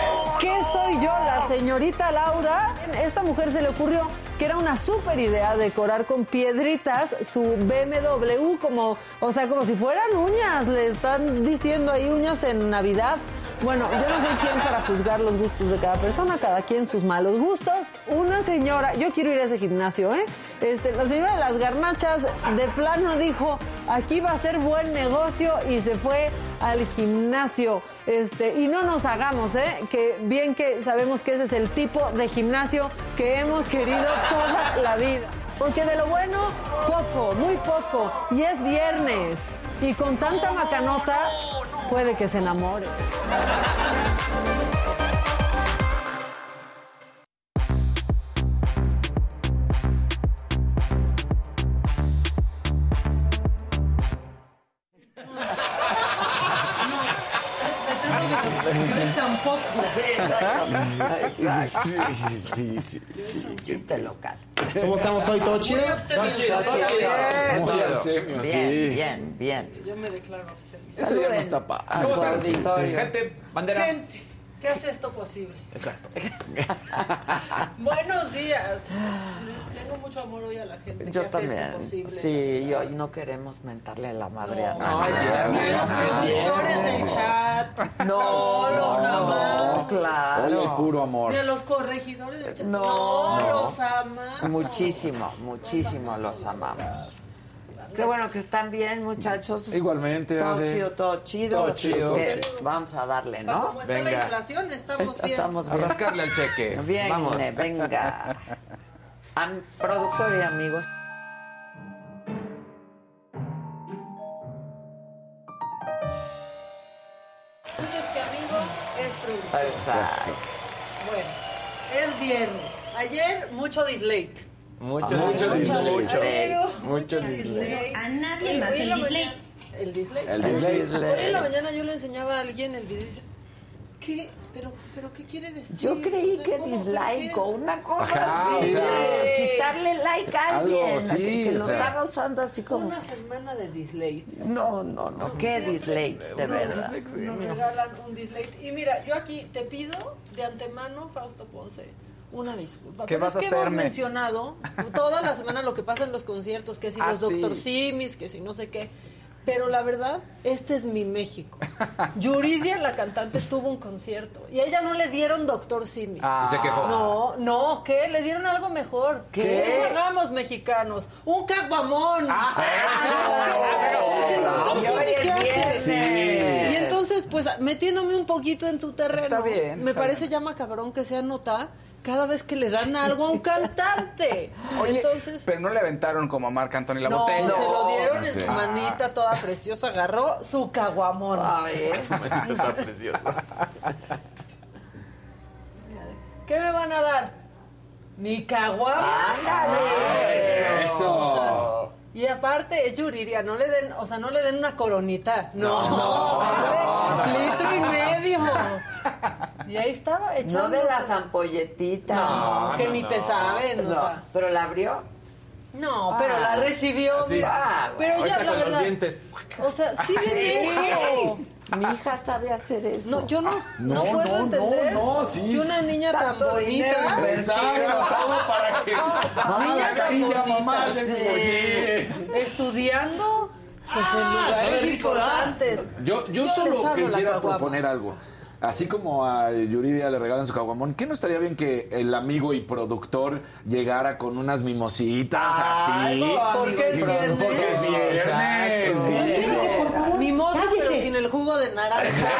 la señorita Laura? Esta mujer se le ocurrió que era una súper idea decorar con piedritas su BMW como, o sea, como si fueran uñas, le están diciendo ahí uñas en Navidad. Bueno, yo no soy quien para juzgar los gustos de cada persona, cada quien sus malos gustos. Una señora, yo quiero ir a ese gimnasio, ¿eh? Este, la señora de las garnachas de plano dijo, aquí va a ser buen negocio y se fue al gimnasio. Este, y no nos hagamos, ¿eh? Que bien que sabemos que ese es el tipo de gimnasio que hemos querido toda la vida. Porque de lo bueno, poco, muy poco. Y es viernes. Y con tanta macanota, puede que se enamore. Sí, sí, sí, sí. Chiste local. ¿Cómo estamos hoy? ¿Todo chido? Todo chido. Bien, abstemio, bien, bien, bien. Yo me declaro abstemio. Eso ya no está padre. a su auditorio. Gente, bandera. Gente, ¿qué hace esto posible? Exacto. *laughs* Buenos días. Tengo mucho amor hoy a la gente. Yo que hace también. Esto posible. Sí, y hoy no queremos mentarle la madre a No, nadie. Ni a los productores del chat. No, los amamos. claro. Ole, puro amor. Ni a los corregidores del chat. No. No, los amamos. Muchísimo, muchísimo los amamos. Qué bueno que están bien, muchachos. Igualmente, Todo Ade. chido, todo chido. Todo chido. Que vamos a darle, ¿no? Como está la Venga. inflación, estamos Est- bien. Estamos A bien. rascarle al cheque. *laughs* Bien, Vamos. venga. Am- productor y amigos. Antes que amigo, es productor. Exacto. Bueno, es viernes. Ayer, mucho dislate. Mucho, Ay, mucho, mucho mucho. dislate. Mucho dislate. A nadie más el mañana- El dislate. El dislate. Hoy en la mañana yo le enseñaba a alguien el video ¿qué? ¿Pero, pero qué quiere decir? Yo creí O sea, que ¿cómo- dislike o una cosa Ajá, así. o sea, quitarle like a alguien. algo, así sí, que o lo sea. estaba usando así como. Una semana de dislikes. No, no, no. ¿Qué dislikes, de verdad? Nos regalan un dislike. Y mira, yo aquí te pido de antemano, Fausto Ponce, una disculpa. ¿Qué vas a es que hacerme? hemos mencionado *laughs* toda la semana lo que pasa en los conciertos, que si Ah, los sí. Doctor Simis, que si no sé qué. Pero la verdad, este es mi México. Yuridia, la cantante, tuvo un concierto y a ella no le dieron Doctor Simis. Y se quejó. No, no, ¿qué? Le dieron algo mejor. ¿Qué? Eso hagamos mexicanos. Un caguamón. Ah, Porque el doctor Y Simi, ¿qué es hace? viernes. Y entonces, pues, Oye, entonces, pero no le aventaron como a Marc Anthony la no, botella. se lo dieron en Sí. su manita toda preciosa, agarró su caguamón. *laughs* ¿Qué me van a dar? Mi caguamón. Eso. Y aparte es Yuriria, no le den, o sea, no le den una coronita. No, denle *laughs* litro y medio. Y ahí estaba No echando. de las ampolletitas. No, que ni te saben, o No, sea. pero la abrió. No, pero la recibió, Sí. mira. Ah, pero ya la con los verdad. dientes. O sea, sí de eso. Mi hija sabe hacer eso. No, yo no, no, No, puedo no, entender no, no, sí. que una niña tan bonita, Exacto, todo para que. niña carilla, bonita, mamá, sí, oye. estudiando, pues en lugares importantes. Yo, yo solo la quisiera proponer algo. Así como a Yuridia le regalan su caguamón, ¿qué no estaría bien que el amigo y productor llegara con unas mimositas así? Porque es viernes. Porque es viernes. Exacto. sí. Mimosa, pero sin el jugo de naranja. *laughs*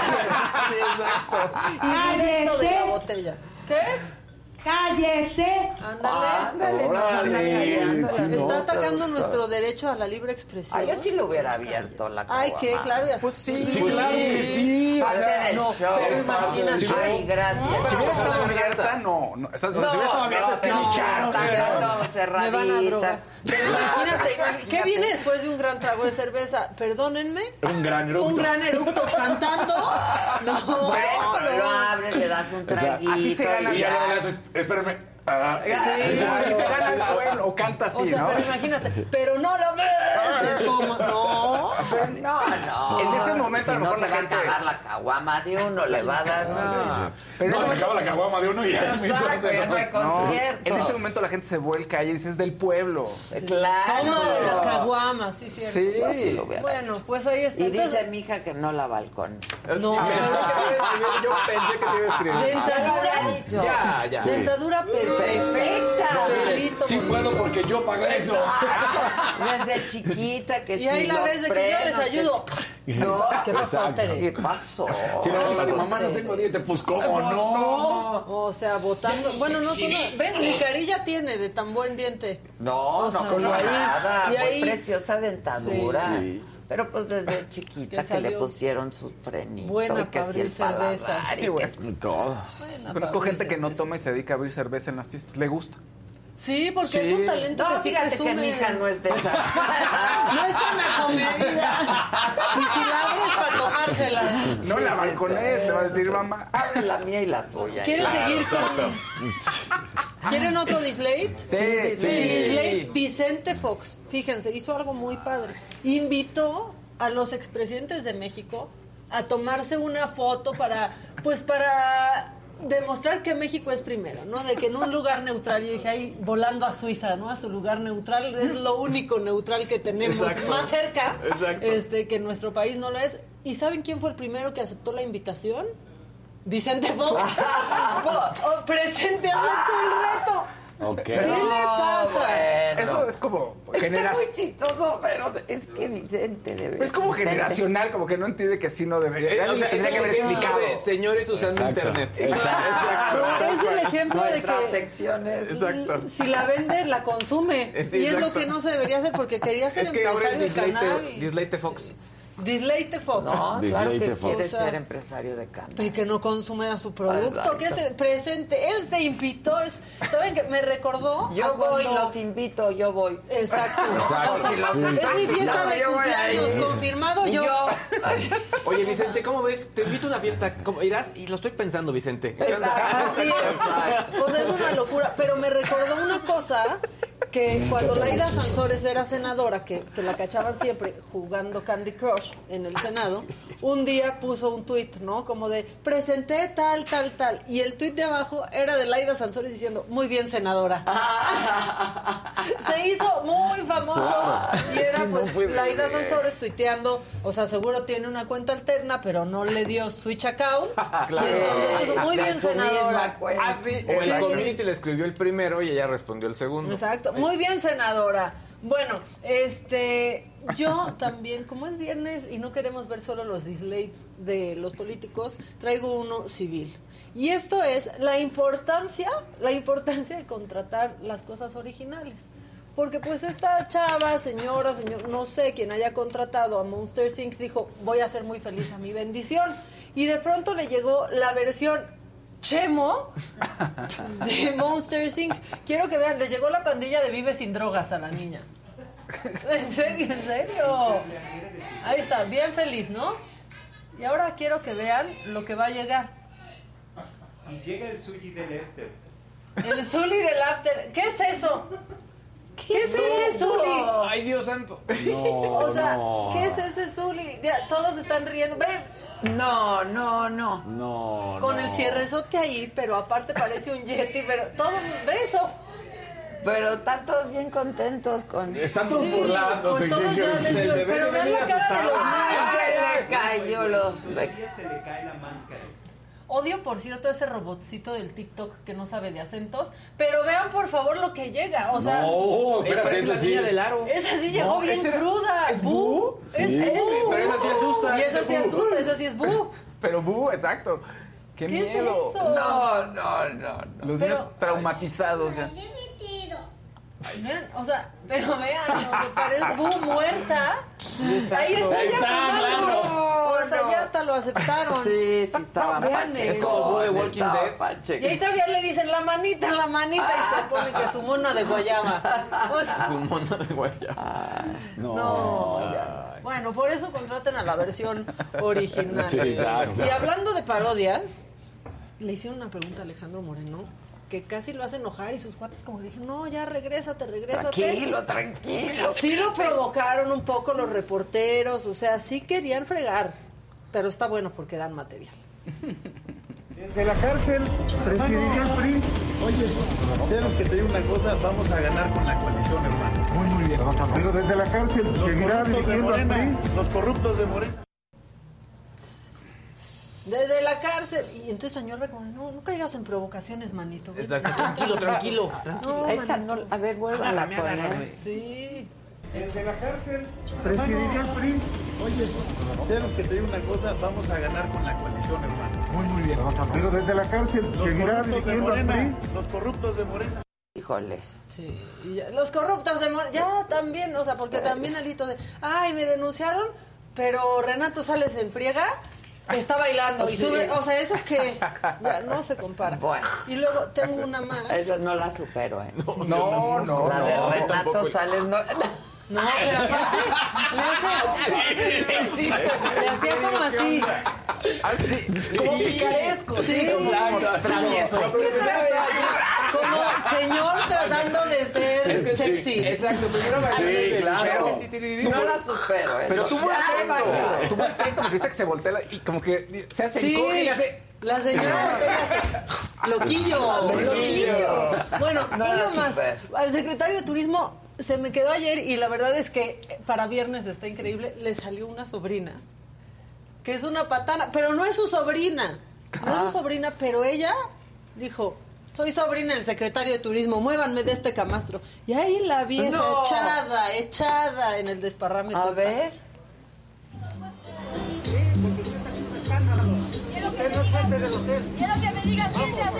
Exacto. Y directo de la botella. ¿Qué? ¡Cállese! Ándale. Ándale, Órale, anda callando sí, no. Está atacando productora. nuestro derecho a la libre expresión. Ay, yo sí lo hubiera abierto la Ay, que claro, ya Pues sí. Sí, claro que sí. o sea, no, show. pero imagínate. Ay, gracias. Si hubiera estado No, abierta, no. no, No, si hubiera estado abierta, es que no, pero- quedando Me cerradita. van a drogar. Pero imagínate, ¿qué viene después de un gran trago de cerveza? Perdónenme. Un gran eructo. Un gran eructo cantando. *laughs* No, Bueno, no. lo abres, le das un O sea, traguito. así se gana Y ya le haces, espérame. Ah, Así se gana el pueblo, o canta así, O sea, ¿no? pero imagínate, pero no lo ves. haces como- No. No, no. En ese momento, si a lo no mejor se la va gente- a acabar la caguama de uno, le va a dar. Ah, Pero no, se acaba la caguama de uno y ya mismo Exacto, se ya no va. No, concierto. en ese momento la gente se vuelca y dice es del pueblo. Claro. Toma de la caguama, sí, cierto. Sí. Sí lo Bueno, pues ahí está. Y Entonces, dice mi hija que no la balcón. No. Yo pensé que te iba a escribir. Dentadura. Ya, ya. Dentadura perfecta. Sí puedo porque yo pagué eso. Desde *laughs* chiquita que Y sí. ahí la ves de que yo les ayudo. No, ¿Qué pasó. ¿qué pasó? Si no, Sí, mamá, no tengo dientes, pues ¿cómo no? O sea, botando. Bueno, no, tú no. ¿Ves? Mi carilla tiene de tan buen diente. No, O sea, no, con y ahí- nada. y muy ahí- preciosa dentadura. Sí. Pero pues desde *laughs* chiquita Que que, le pusieron su frenito. buena y que sí el y Sí, que- Todos. Conozco gente que no toma y se dedica a abrir cerveza en las fiestas. Le gusta. Sí, porque Sí. es un talento No, que sí presume. que mi hija no es de esas. *laughs* No es tan acomedida. Y si la abres para tomársela. No Sí, la sí, balconés, sí. le va a decir mamá. Abre la mía y la suya. ¿Quieren Claro. seguir con.? ¿Quieren otro Dislate? Sí, sí. Dislate Vicente Fox. Fíjense, hizo algo muy padre. Invitó a los expresidentes de México a tomarse una foto para. Pues para demostrar que México es primero, ¿no? De que en un lugar neutral, yo dije ahí volando a Suiza, ¿no? A su lugar neutral, es lo único neutral que tenemos más cerca, este que nuestro país no lo es. ¿Y saben quién fue el primero que aceptó la invitación? Vicente Fox. *laughs* *laughs* Oh, presente, aceptó el reto. Ok. ¿Qué le pasa? bueno. Eso es como Está generación. muy chistoso, pero es que Vicente debe. Es como generacional, como que no entiende que así no debería. Ya O sea, es que haber explicado. de señores usando Exacto. internet. Exacto. Es el ejemplo de que secciones. Exacto. si la vende, la consume. Eh, *laughs* sí, y es lo exacto. que no se debería hacer porque quería ser Es que ahora empresario es de Dislate. Dislate Fox. Dislate Fox. No, Dislate claro que Fox. quiere O sea, ser empresario de cannabis. Y que no consume a su producto, Exacto. que se presente. Él se invitó. Es, ¿Saben qué? Me recordó. a Yo voy, cuando- los invito, yo voy. Exacto. Exacto, O sea, sí. Es mi fiesta No, de cumpleaños, ir. confirmado yo. *laughs* Oye, Vicente, ¿cómo ves? Te invito a una fiesta. ¿Cómo irás? Y lo estoy pensando, Vicente. Así es. Sea, es una locura. Pero me recordó una cosa que cuando Laida Sansores era senadora, que, que la cachaban siempre jugando Candy Crush en el Senado, *laughs* un día puso un tuit, ¿no? Como de, presenté tal, tal, tal. Y el tuit de abajo era de Laida Sansores diciendo, muy bien, senadora. *laughs* Se hizo muy famoso. Y era pues Laida Sansores tuiteando, o sea, seguro tiene una cuenta alterna, pero no le dio Switch account. *laughs* Puso, muy bien, senadora. cuenta. Ah, el community le escribió el primero y ella respondió el segundo. Exacto. Muy bien, senadora. Bueno, este, yo también, como es viernes y no queremos ver solo los dislates de los políticos, traigo uno civil. Y esto es la importancia, la importancia de contratar las cosas originales. Porque pues esta chava, señora, señor, no sé quién haya contratado a Monster Inc. dijo, voy a ser muy feliz a mi bendición. Y de pronto le llegó la versión Chemo de *laughs* Monster Inc. Quiero que vean, le llegó la pandilla de Vive sin drogas a la niña. ¿En serio? ¿En serio? Ahí está, bien feliz, ¿no? Y ahora quiero que vean lo que va a llegar. Y llega el sushi del Efter. El Zully del After. ¿Qué es eso? ¿Qué es ese Zully? Ay, Dios santo. No, *laughs* O sea, no. ¿qué es ese Zully? Ya, Todos están riendo. Ven, No, no, no. No, con no. el cierrezote ahí, pero aparte parece un Yeti, pero todo beso. Pero están todos bien contentos con. Están todos Sí, burlándose. pues todos ya les pero se ve vean la cara de los asustado. niños. Ay, le cayó lo. Todavía se le cae la máscara. Odio, por cierto, ese robotcito del TikTok que no sabe de acentos. Pero vean, por favor, lo que llega. O sea, No, espérate, la sí. del aro. esa sí llegó No, bien ese cruda. ¿es Bu. Bu? Es Sí. Bu. Pero esa sí asusta. Y esa sí asusta, esa sí es Bu. *laughs* Pero, bu, exacto. Qué, ¿Qué es miedo. eso? No, no, no, no. Los niños traumatizados ya. Vean, o sea, pero vean, o sea, parece Bu muerta. Ahí está ya fumando. claro. O sea, ya hasta lo aceptaron. Sí, sí Vean pachecones, Es como Bo de Walking Dead. Y ahí todavía le dicen la manita, la manita, y se pone que su mona de guayaba. O sea, Su mono de guayaba. No. No, ya. Bueno, por eso contraten a la versión original. Sí, exacto. Y hablando de parodias, le hicieron una pregunta a Alejandro Moreno, que que casi lo hace enojar y sus cuates como le dije, no, ya regrésate, regrésate. Tranquilo, tranquilo. Sí lo provocaron un poco los reporteros, o sea, sí querían fregar, pero está bueno porque dan material. Desde la cárcel presidiría el PRI. Oye, tienes que te digo una cosa, vamos a ganar con la coalición, hermano. Muy, muy bien. Pero desde la cárcel seguirá dirigiendo al PRI. Los corruptos de Morena. Desde la cárcel. Y entonces señor como, no, no caigas en provocaciones, manito. vete". Exacto, tranquilo, tranquilo, No, Esa no- a ver, vuelve a la poner. Sí. Desde la cárcel presidiría el PRI. Oye, tienes que te digo una cosa, vamos a ganar con la coalición, hermano. Muy, muy bien. Pero desde la cárcel seguirá dirigiendo al PRI. Los corruptos de Morena. Híjoles. Sí, y ya- los corruptos de Morena, ya también, o sea, porque también alito de, ay, me denunciaron, pero Renato Sales en friega está bailando y *laughs* sube, o sea, eso que ya no se compara. Bueno. Y luego tengo una más. Esa no la supero, ¿eh? No, no, La de no, Renato tampoco. Sales no. *laughs* No, pero aparte le hace, *laughs* le hacía como así. Como picaresco, sí, Sí, como Exacto, travieso. ¿Qué tra- Como señor tratando de ser sexy. Exacto, primero Sí, bailando claro. No la supero, ¿eh? Pero tuvo efecto. Tuvo efecto, porque viste que se voltea la- y como que se hace Sí, y hace. la señora Ortega hace loquillo, loquillo. Bueno, No, uno no, más. super. Al secretario de Turismo se me quedó ayer y la verdad es que para viernes está increíble. Le salió una sobrina que es una patana, pero no es su sobrina. No es su sobrina, pero ella dijo. Soy sobrina del secretario de turismo, muévanme de este camastro. Y ahí la vieja No. echada, echada en el desparrame. A total. ver. Quiero que me digas quién se hace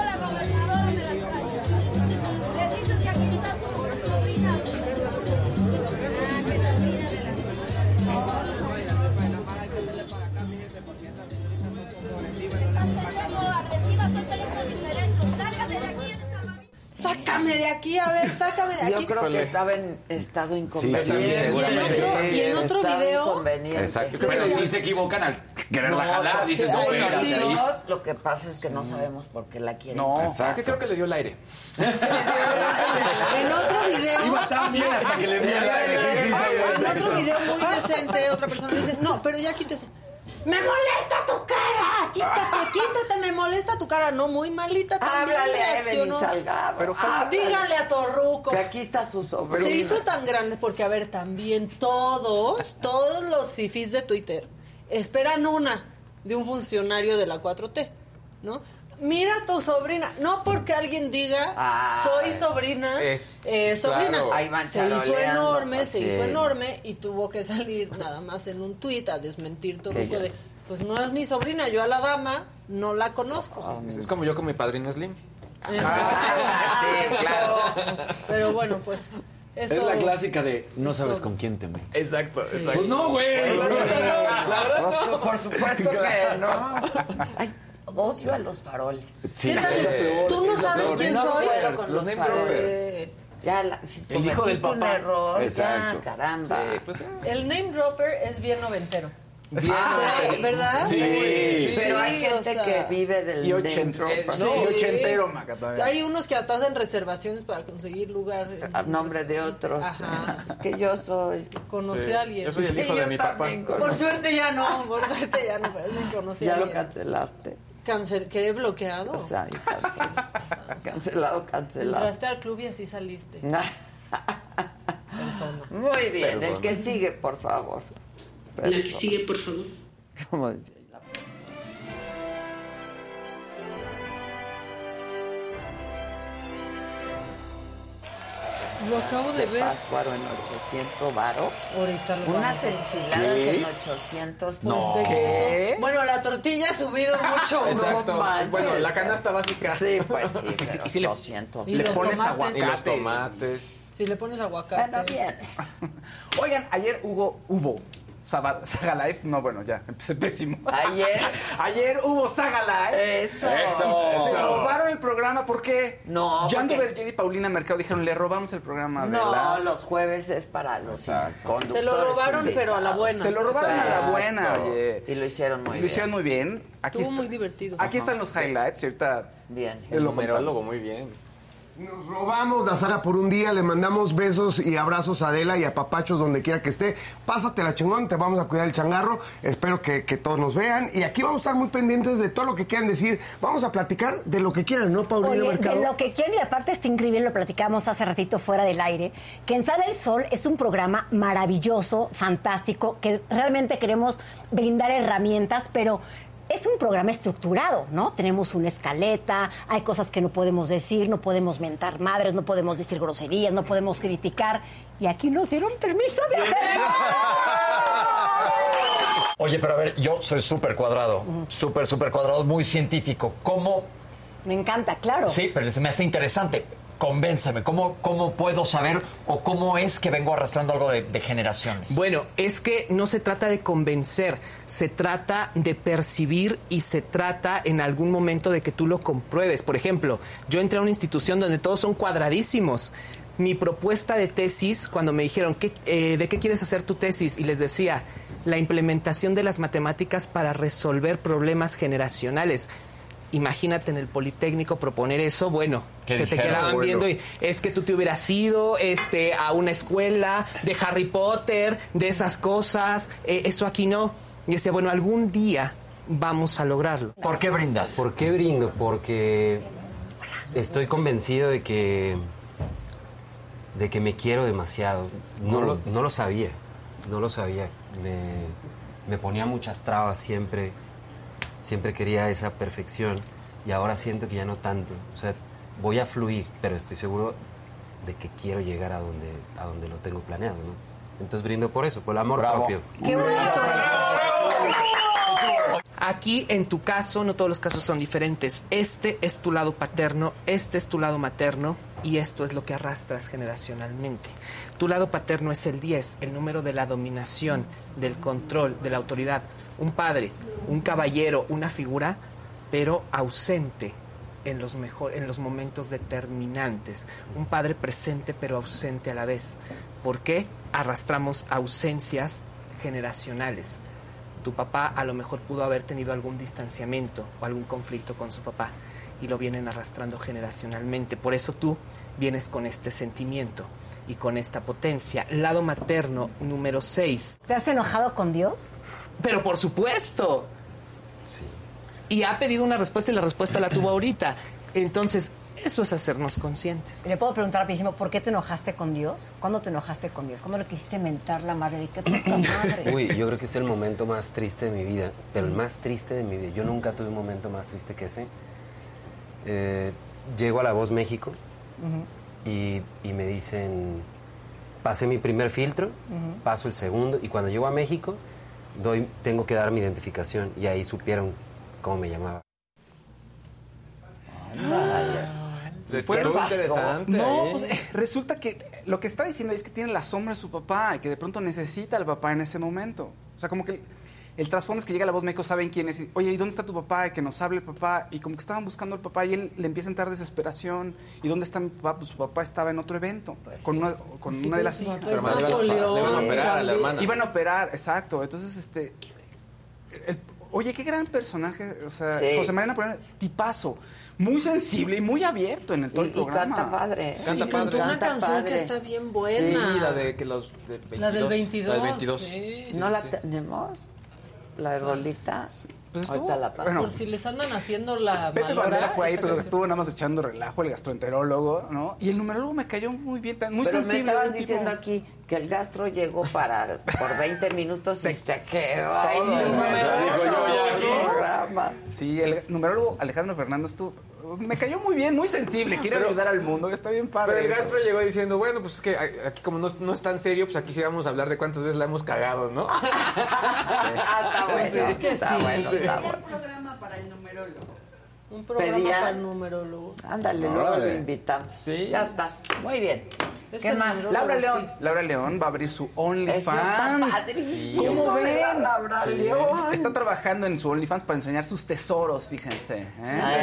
Sácame de aquí, a ver, sácame de aquí. Yo creo que estaba en estado inconveniente. sí. Y en otro- y en otro Estado video-. Exacto. Pero sí se equivocan al quererla jalar. Dices, no, ahí. dos, lo que pasa es que no sabemos por qué la quieren. No, Es que creo que *laughs* le dio el aire. En otro video. Iba tan bien hasta que le dio el aire. Sí. En otro video muy decente, otra persona dice, no, pero ya quítese. ¡Me molesta tu cara! Quítate, *laughs* quítate, me molesta tu cara. No, muy malita también Háblale a reaccionó. Evelyn Salgado. Pero dígale a Torruco. Que aquí está su sobrina. Se hizo tan grande porque, a ver, también todos, todos los fifís de Twitter esperan una de un funcionario de la 4T, ¿no? Mira a tu sobrina, no porque alguien diga Ah, soy sobrina, es, eh, sobrina. claro. Ahí van Se hizo enorme, se hizo enorme y tuvo que salir nada más en un tuit a desmentir todo Que de, pues no es mi sobrina, yo a la dama no la conozco. Es como yo con mi padrino Slim. Ah, sí, *laughs* claro. Pero bueno, pues eso... Es la clásica de no sabes con quién te metes. Exacto, exacto. Pues no, güey. Pues, *laughs* Pues, no. por supuesto que no. Ay, odio a los faroles. Sí. ¿Tú no sabes quién soy? Los faroles. Ya, la, si El hijo del un papá. error, Exacto. ya, caramba. Sí, pues, eh. El name dropper es bien noventero. Bien, Ay, ¿Verdad? Sí, sí, Pero sí, hay o gente sea, que vive del Y name ochenta- dropper. eh, no, y ochentero, Maca, todavía. Hay unos que hasta hacen reservaciones para conseguir lugar. en- A nombre de otros. Ajá. Es que yo soy. Conocí Sí. a alguien. Yo soy el Sí, hijo de mi papá. Por suerte ya no, por suerte ya no, pero conocí a Ya lo cancelaste. Cancel, que he bloqueado. O sea, y cancelado, cancelado. cancelado. Entraste al club y así saliste. *laughs* Persona. Muy bien, el Persona. que sigue, por favor. La que Persona. sigue, por favor. Como decía Lo acabo de ver. Páscuaro en 800 varo. Ahorita lo Unas enchiladas ¿Qué? en 800 No. ¿De ¿Qué? queso? Bueno, la tortilla ha subido *laughs* mucho. Exacto. No. Bueno, la canasta básica. Sí, pues sí, *laughs* Y si- pero y si le- 200. Y le los pones tomates. aguacate. Y los tomates. Si le pones aguacate. Bueno, bien. *laughs* Oigan, ayer hubo, hubo Saba- Saga Live, no, bueno, ya, empecé pésimo. Ayer. *laughs* Ayer hubo Saga Live. Eso. Eso. Se robaron el programa, ¿por qué? No, Jan Duverger y Paulina Mercado dijeron, le robamos el programa a No, Adela". los jueves es para los conductores. Se lo robaron, pero a la buena. Se lo robaron a la Exacto. buena, oye. Y lo hicieron muy bien. lo hicieron muy bien. Aquí Estuvo está- muy divertido. Aquí están los highlights, ahorita Bien. de lo numerólogo, contamos. muy bien. Nos robamos la saga por un día, le mandamos besos y abrazos a Adela y a papachos donde quiera que esté. Pásate la chingón, te vamos a cuidar el changarro. Espero que, que todos nos vean. Y aquí vamos a estar muy pendientes de todo lo que quieran decir. Vamos a platicar de lo que quieran, ¿no, Paulina Oye, Mercado? de lo que quieren, y aparte está increíble, lo platicamos hace ratito fuera del aire, que en Sala del Sol es un programa maravilloso, fantástico, que realmente queremos brindar herramientas, pero es un programa estructurado, ¿no? Tenemos una escaleta, hay cosas que no podemos decir, no podemos mentar madres, no podemos decir groserías, no podemos criticar, y aquí nos dieron permiso de hacerlo. *laughs* Oye, pero a ver, yo soy súper cuadrado, súper, súper cuadrado, muy científico. ¿Cómo? Me encanta, claro. Sí, pero se me hace interesante. Convénceme, ¿cómo, ¿cómo puedo saber o cómo es que vengo arrastrando algo de, generaciones? Bueno, es que no se trata de convencer, se trata de percibir y se trata en algún momento de que tú lo compruebes. Por ejemplo, yo entré a una institución donde todos son cuadradísimos. Mi propuesta de tesis, cuando me dijeron, ¿qué, eh, ¿de qué quieres hacer tu tesis? Y les decía, la implementación de las matemáticas para resolver problemas generacionales. Imagínate en el Politécnico proponer eso, bueno, ¿Qué se te quedaban Bueno. viendo y es que tú te hubieras ido este, a una escuela de Harry Potter, de esas cosas, eh, eso aquí no. Y decía, bueno, algún día vamos a lograrlo. ¿Por qué brindas? ¿Por qué brindo? Porque estoy convencido de que de que me quiero demasiado. No, lo, no lo sabía, no lo sabía. Me, me ponía muchas trabas siempre, siempre quería esa perfección y ahora siento que ya no tanto. O sea, voy a fluir, pero estoy seguro de que quiero llegar a donde, a donde lo tengo planeado, ¿no? Entonces brindo por eso, por el amor Bravo. propio. Qué bonito Aquí, en tu caso, no todos los casos son diferentes. Este es tu lado paterno, este es tu lado materno y esto es lo que arrastras generacionalmente. Tu lado paterno es el 10, el número de la dominación, del control, de la autoridad. Un padre, un caballero, una figura, pero ausente en los, mejor, en los momentos determinantes. Un padre presente pero ausente a la vez. ¿Por qué? Arrastramos ausencias generacionales. Tu papá a lo mejor pudo haber tenido algún distanciamiento o algún conflicto con su papá y lo vienen arrastrando generacionalmente. Por eso tú vienes con este sentimiento y con esta potencia. Lado materno número 6. ¿Te has enojado con Dios? Pero por supuesto. Y ha pedido una respuesta y la respuesta la tuvo ahorita. Entonces, eso es hacernos conscientes. Le puedo preguntar rapidísimo, ¿por qué te enojaste con Dios? ¿Cuándo te enojaste con Dios? ¿Cuándo le quisiste mentar la madre? ¿De qué *clears throat* madre? Uy, yo creo que es el momento más triste de mi vida, pero el más triste de mi vida. Yo nunca tuve un momento más triste que ese. Eh, llego a La Voz México y, y me dicen, pasé mi primer filtro, paso el segundo, y cuando llego a México, doy, tengo que dar mi identificación, y ahí supieron cómo me llamaba. Fue pasó. interesante No, pues, eh, resulta que lo que está diciendo es que tiene la sombra de su papá y que de pronto necesita al papá en ese momento. O sea, como que el, trasfondo es que llega la voz México, saben quién es. y, Oye, ¿y dónde está tu papá? Y que nos hable el papá. Y como que estaban buscando al papá y él le empieza a entrar desesperación. ¿Y dónde está mi papá? Pues su papá estaba en otro evento con una, con Sí, una de las hijas. papá es Pero más Napoleón, le van a operar a la hermana. Iban a operar, exacto. Entonces, este. el- oye, qué gran personaje. O sea, Sí. José María Napoleón, tipazo. Muy sensible y muy abierto en el todo el Y programa. canta padre. Canta y cantó padre. una Canta canción que padre. está bien buena. Sí, la de que los del 22. La del 22. La del 22. sí. ¿No Sí, la tenemos? ¿La de Rolita? Pues estuvo- Ahorita la paso. bueno. Por si les andan haciendo la Pepe malora, Bandera fue ahí, pero canción. estuvo nada más echando relajo el gastroenterólogo, ¿no? Y el numerólogo me cayó muy bien, tan- muy Pero me sensible. estaban un tipo- diciendo aquí que el gastro llegó para por 20 minutos y se quedó. Ay, no, el no, programa. Sí, el numerólogo Alejandro Fernando estuvo... Me cayó muy bien, muy sensible, quiere ayudar al mundo, está bien padre Pero el eso. gastro llegó diciendo, bueno, pues es que aquí como no, no es tan serio, pues aquí sí vamos a hablar de cuántas veces la hemos cagado, ¿no? *laughs* Ah, está bueno, Sí, es que está sí, bueno, sí. está bueno. programa para el numerólogo. Un programa Pedían. para numerólogos. Ándale, luego Órale. lo invitamos. Sí. Ya estás. Muy bien. Es ¿Qué el más? numerólogo, Laura sí. León. Laura León va a abrir su OnlyFans. Padrísimo, ¿Cómo ¿verdad, ven? Laura Sí. León? Está trabajando en su OnlyFans para enseñar sus tesoros, fíjense. ¿eh? Ah,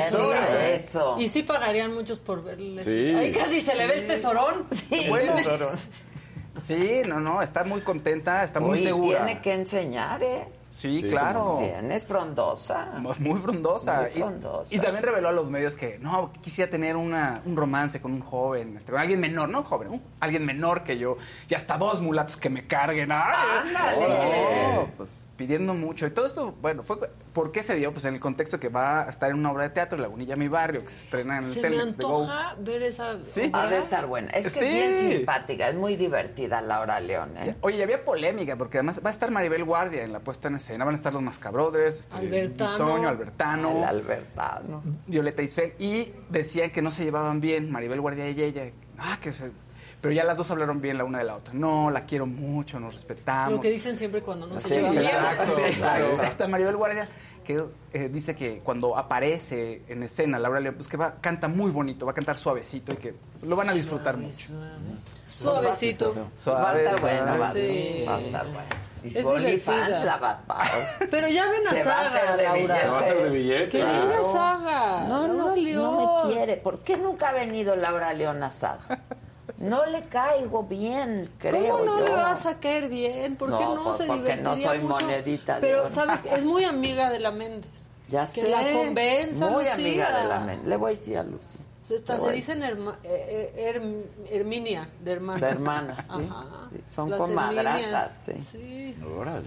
eso. Y sí pagarían muchos por verles. Sí. Ahí casi se le ve el tesorón. Sí. Bueno, *laughs* sí, no, no, está muy contenta, está muy Oye, segura. Tiene que enseñar, ¿eh? Sí, claro. Tienes frondosa. Muy frondosa. Muy frondosa. Y, también reveló a los medios que no, quisiera tener una, un romance con un joven, este, con alguien menor, no joven, un- alguien menor que yo, y hasta dos mulatos que me carguen. ¡Ay! ¡Ándale! No, pues pidiendo mucho. Y todo esto, bueno, fue ¿por qué se dio? Pues en el contexto que va a estar en una obra de teatro, Lagunilla Mi Barrio, que se estrena en el Se me Telex de Go. antoja ver esa. Sí. obra. Ha de estar buena. Es que Sí. es bien simpática, es muy divertida Laura León, ¿eh? Oye, había polémica, porque además va a estar Maribel Guardia en la puesta en escena, van a estar los Masca Brothers, este, Albertano. Bisoño, Albertano. El Albertano. Violeta Isfel y decían que no se llevaban bien Maribel Guardia y ella. Ah, que se... Pero ya las dos hablaron bien la una de la otra. No, la quiero mucho, nos respetamos. Lo que dicen siempre cuando no se Sí, llevan bien. Sí, claro. Hasta Maribel Guardia que eh, dice que cuando aparece en escena Laura León, pues que va, canta muy bonito, va a cantar suavecito y que lo van a disfrutar mucho. Suavecito. Va a estar Suave, bueno, va, a- Sí. va a estar bueno. Y Es su OnlyFans la va Pero ya ven a Se va a Saga, hacer de Laura. Se va a hacer de billete. Qué Claro. linda saga. No, no, Laura no León. me quiere. ¿Por qué nunca ha venido Laura León a Saga? No le caigo bien, creo ¿Cómo no yo. le vas a caer bien? ¿Por qué No, no, pues, se porque no divertiría soy mucho? monedita de Pero, oro. ¿sabes? Es muy amiga de la Méndez. Ya que sé. la convenza, Muy Lucía. amiga de la men. Le voy a decir a Lucía. Se, está- se dicen herma- eh, eh, Herm- Herminia, de hermanas. De hermanas, sí. Ajá. Sí, son Las comadrazas, Herminias, sí. sí. Órale.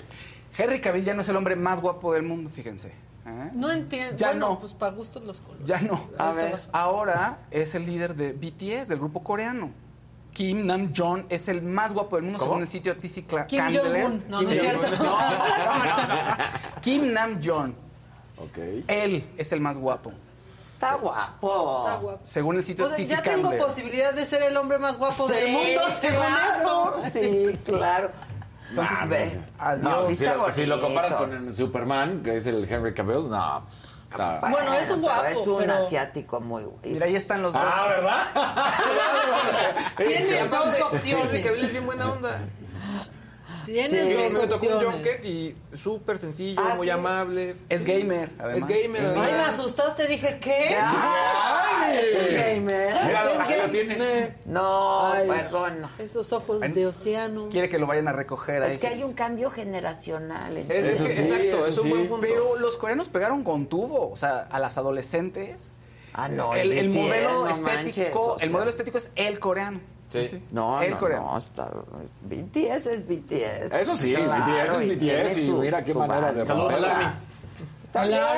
Henry Cavill ya no es el hombre más guapo del mundo, fíjense. ¿eh? No entiendo. Ya bueno, no. pues para gustos los colores. Ya no. A ver. Ahora es el líder de BTS, del grupo coreano. Kim Nam Jong es el más guapo del mundo ¿Cómo? según el sitio TC Kim Candler. Jong-un. No, Kim no es Jong-un. cierto. No. *laughs* Kim Nam Jong. Ok. Él es el más guapo. Está guapo. Está guapo. Según el sitio O sea, TC ya tengo posibilidad de ser el hombre más guapo del mundo, según claro. esto. Sí, *laughs* claro. Entonces, a ver. adiós. No, Sí si, lo, si lo comparas con el Superman, que es el Henry Cavill, no. Bueno, es un pero guapo, es un pero- asiático muy guapo. Mira, ahí están los dos. Ah, ¿verdad? *laughs* *laughs* Tiene dos opciones. *laughs* Cavill es bien buena onda. Tienes Sí. Sí, dos me tocó un opciones. junket y súper sencillo, Ah, muy sí. amable. Es gamer, además. Es gamer. Ay, me además. asustaste, dije, ¿qué? Ay, es un gamer. Míralo, Es ahí lo tienes. No, Ay, perdón. Esos ojos de océano. Quiere que lo vayan a recoger ahí. Es que hay un cambio generacional. Es, entonces. es que- Eso sí, exacto, eso es un sí. buen punto. Pero los coreanos pegaron con tubo, o sea, a las adolescentes. Ah, no, el, el BTS, modelo no estético, manches, o el modelo estético es el coreano. Sí. No, el no, coreano. no, está, BTS es BTS. Eso sí, Claro, BTS es y BTS y su- mira qué manera de. Saludos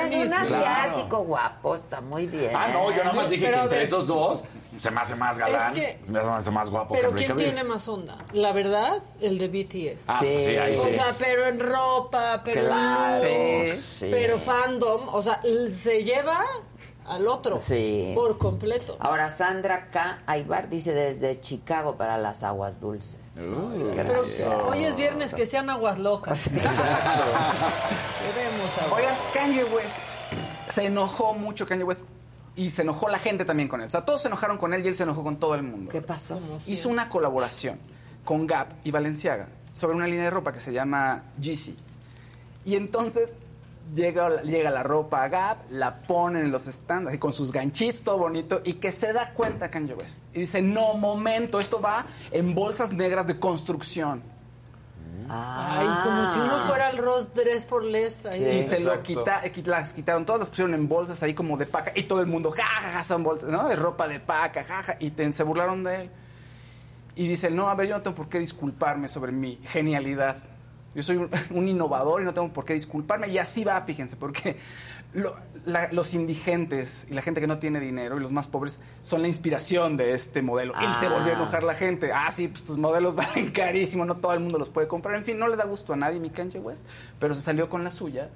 un sí, asiático guapo, está muy bien. Ah, no, yo nada más dije pero que entre esos dos se me hace más galán. Es que- se me hace más guapo Pero ¿quién tiene más onda? La verdad, el de BTS. Ah, pues sí, ahí O sí. sea, pero en ropa, pero en Claro, look, sí. pero fandom, o sea, se lleva al otro Sí. por completo. Ahora Sandra K. Aybar dice desde Chicago para las aguas dulces. Pero Gracias. hoy es viernes, que sean aguas locas. *laughs* Queremos aguas. Oigan, Kanye West se enojó mucho Kanye West y se enojó la gente también con él. O sea, todos se enojaron con él y él se enojó con todo el mundo. ¿Qué pasó? Hizo una colaboración con Gap y Balenciaga sobre una línea de ropa que se llama Yeezy. Y entonces llega, llega la ropa a Gap, la ponen en los stands, así con sus ganchitos, todo bonito, y que se da cuenta Kanye West. Y dice, no, momento, esto va en bolsas negras de construcción. Ay, como si uno fuera el Ross Dress for Less. ahí. y se lo quita, eh, las quitaron, todas las pusieron en bolsas ahí como de paca, y todo el mundo, jajaja, son bolsas, ¿no? De ropa de paca, jaja, y te- se burlaron de él. Y dice, no, a ver, yo no tengo por qué disculparme sobre mi genialidad. Yo soy un, *laughs* un innovador y no tengo por qué disculparme. Y así va, fíjense, porque lo- la- los indigentes y la gente que no tiene dinero y los más pobres son la inspiración de este modelo. Él se Ah. volvió a enojar la gente. Ah, sí, pues tus modelos *laughs* valen carísimo, no todo el mundo los puede comprar. En fin, no le da gusto a nadie mi Kanye West, pero se salió con la suya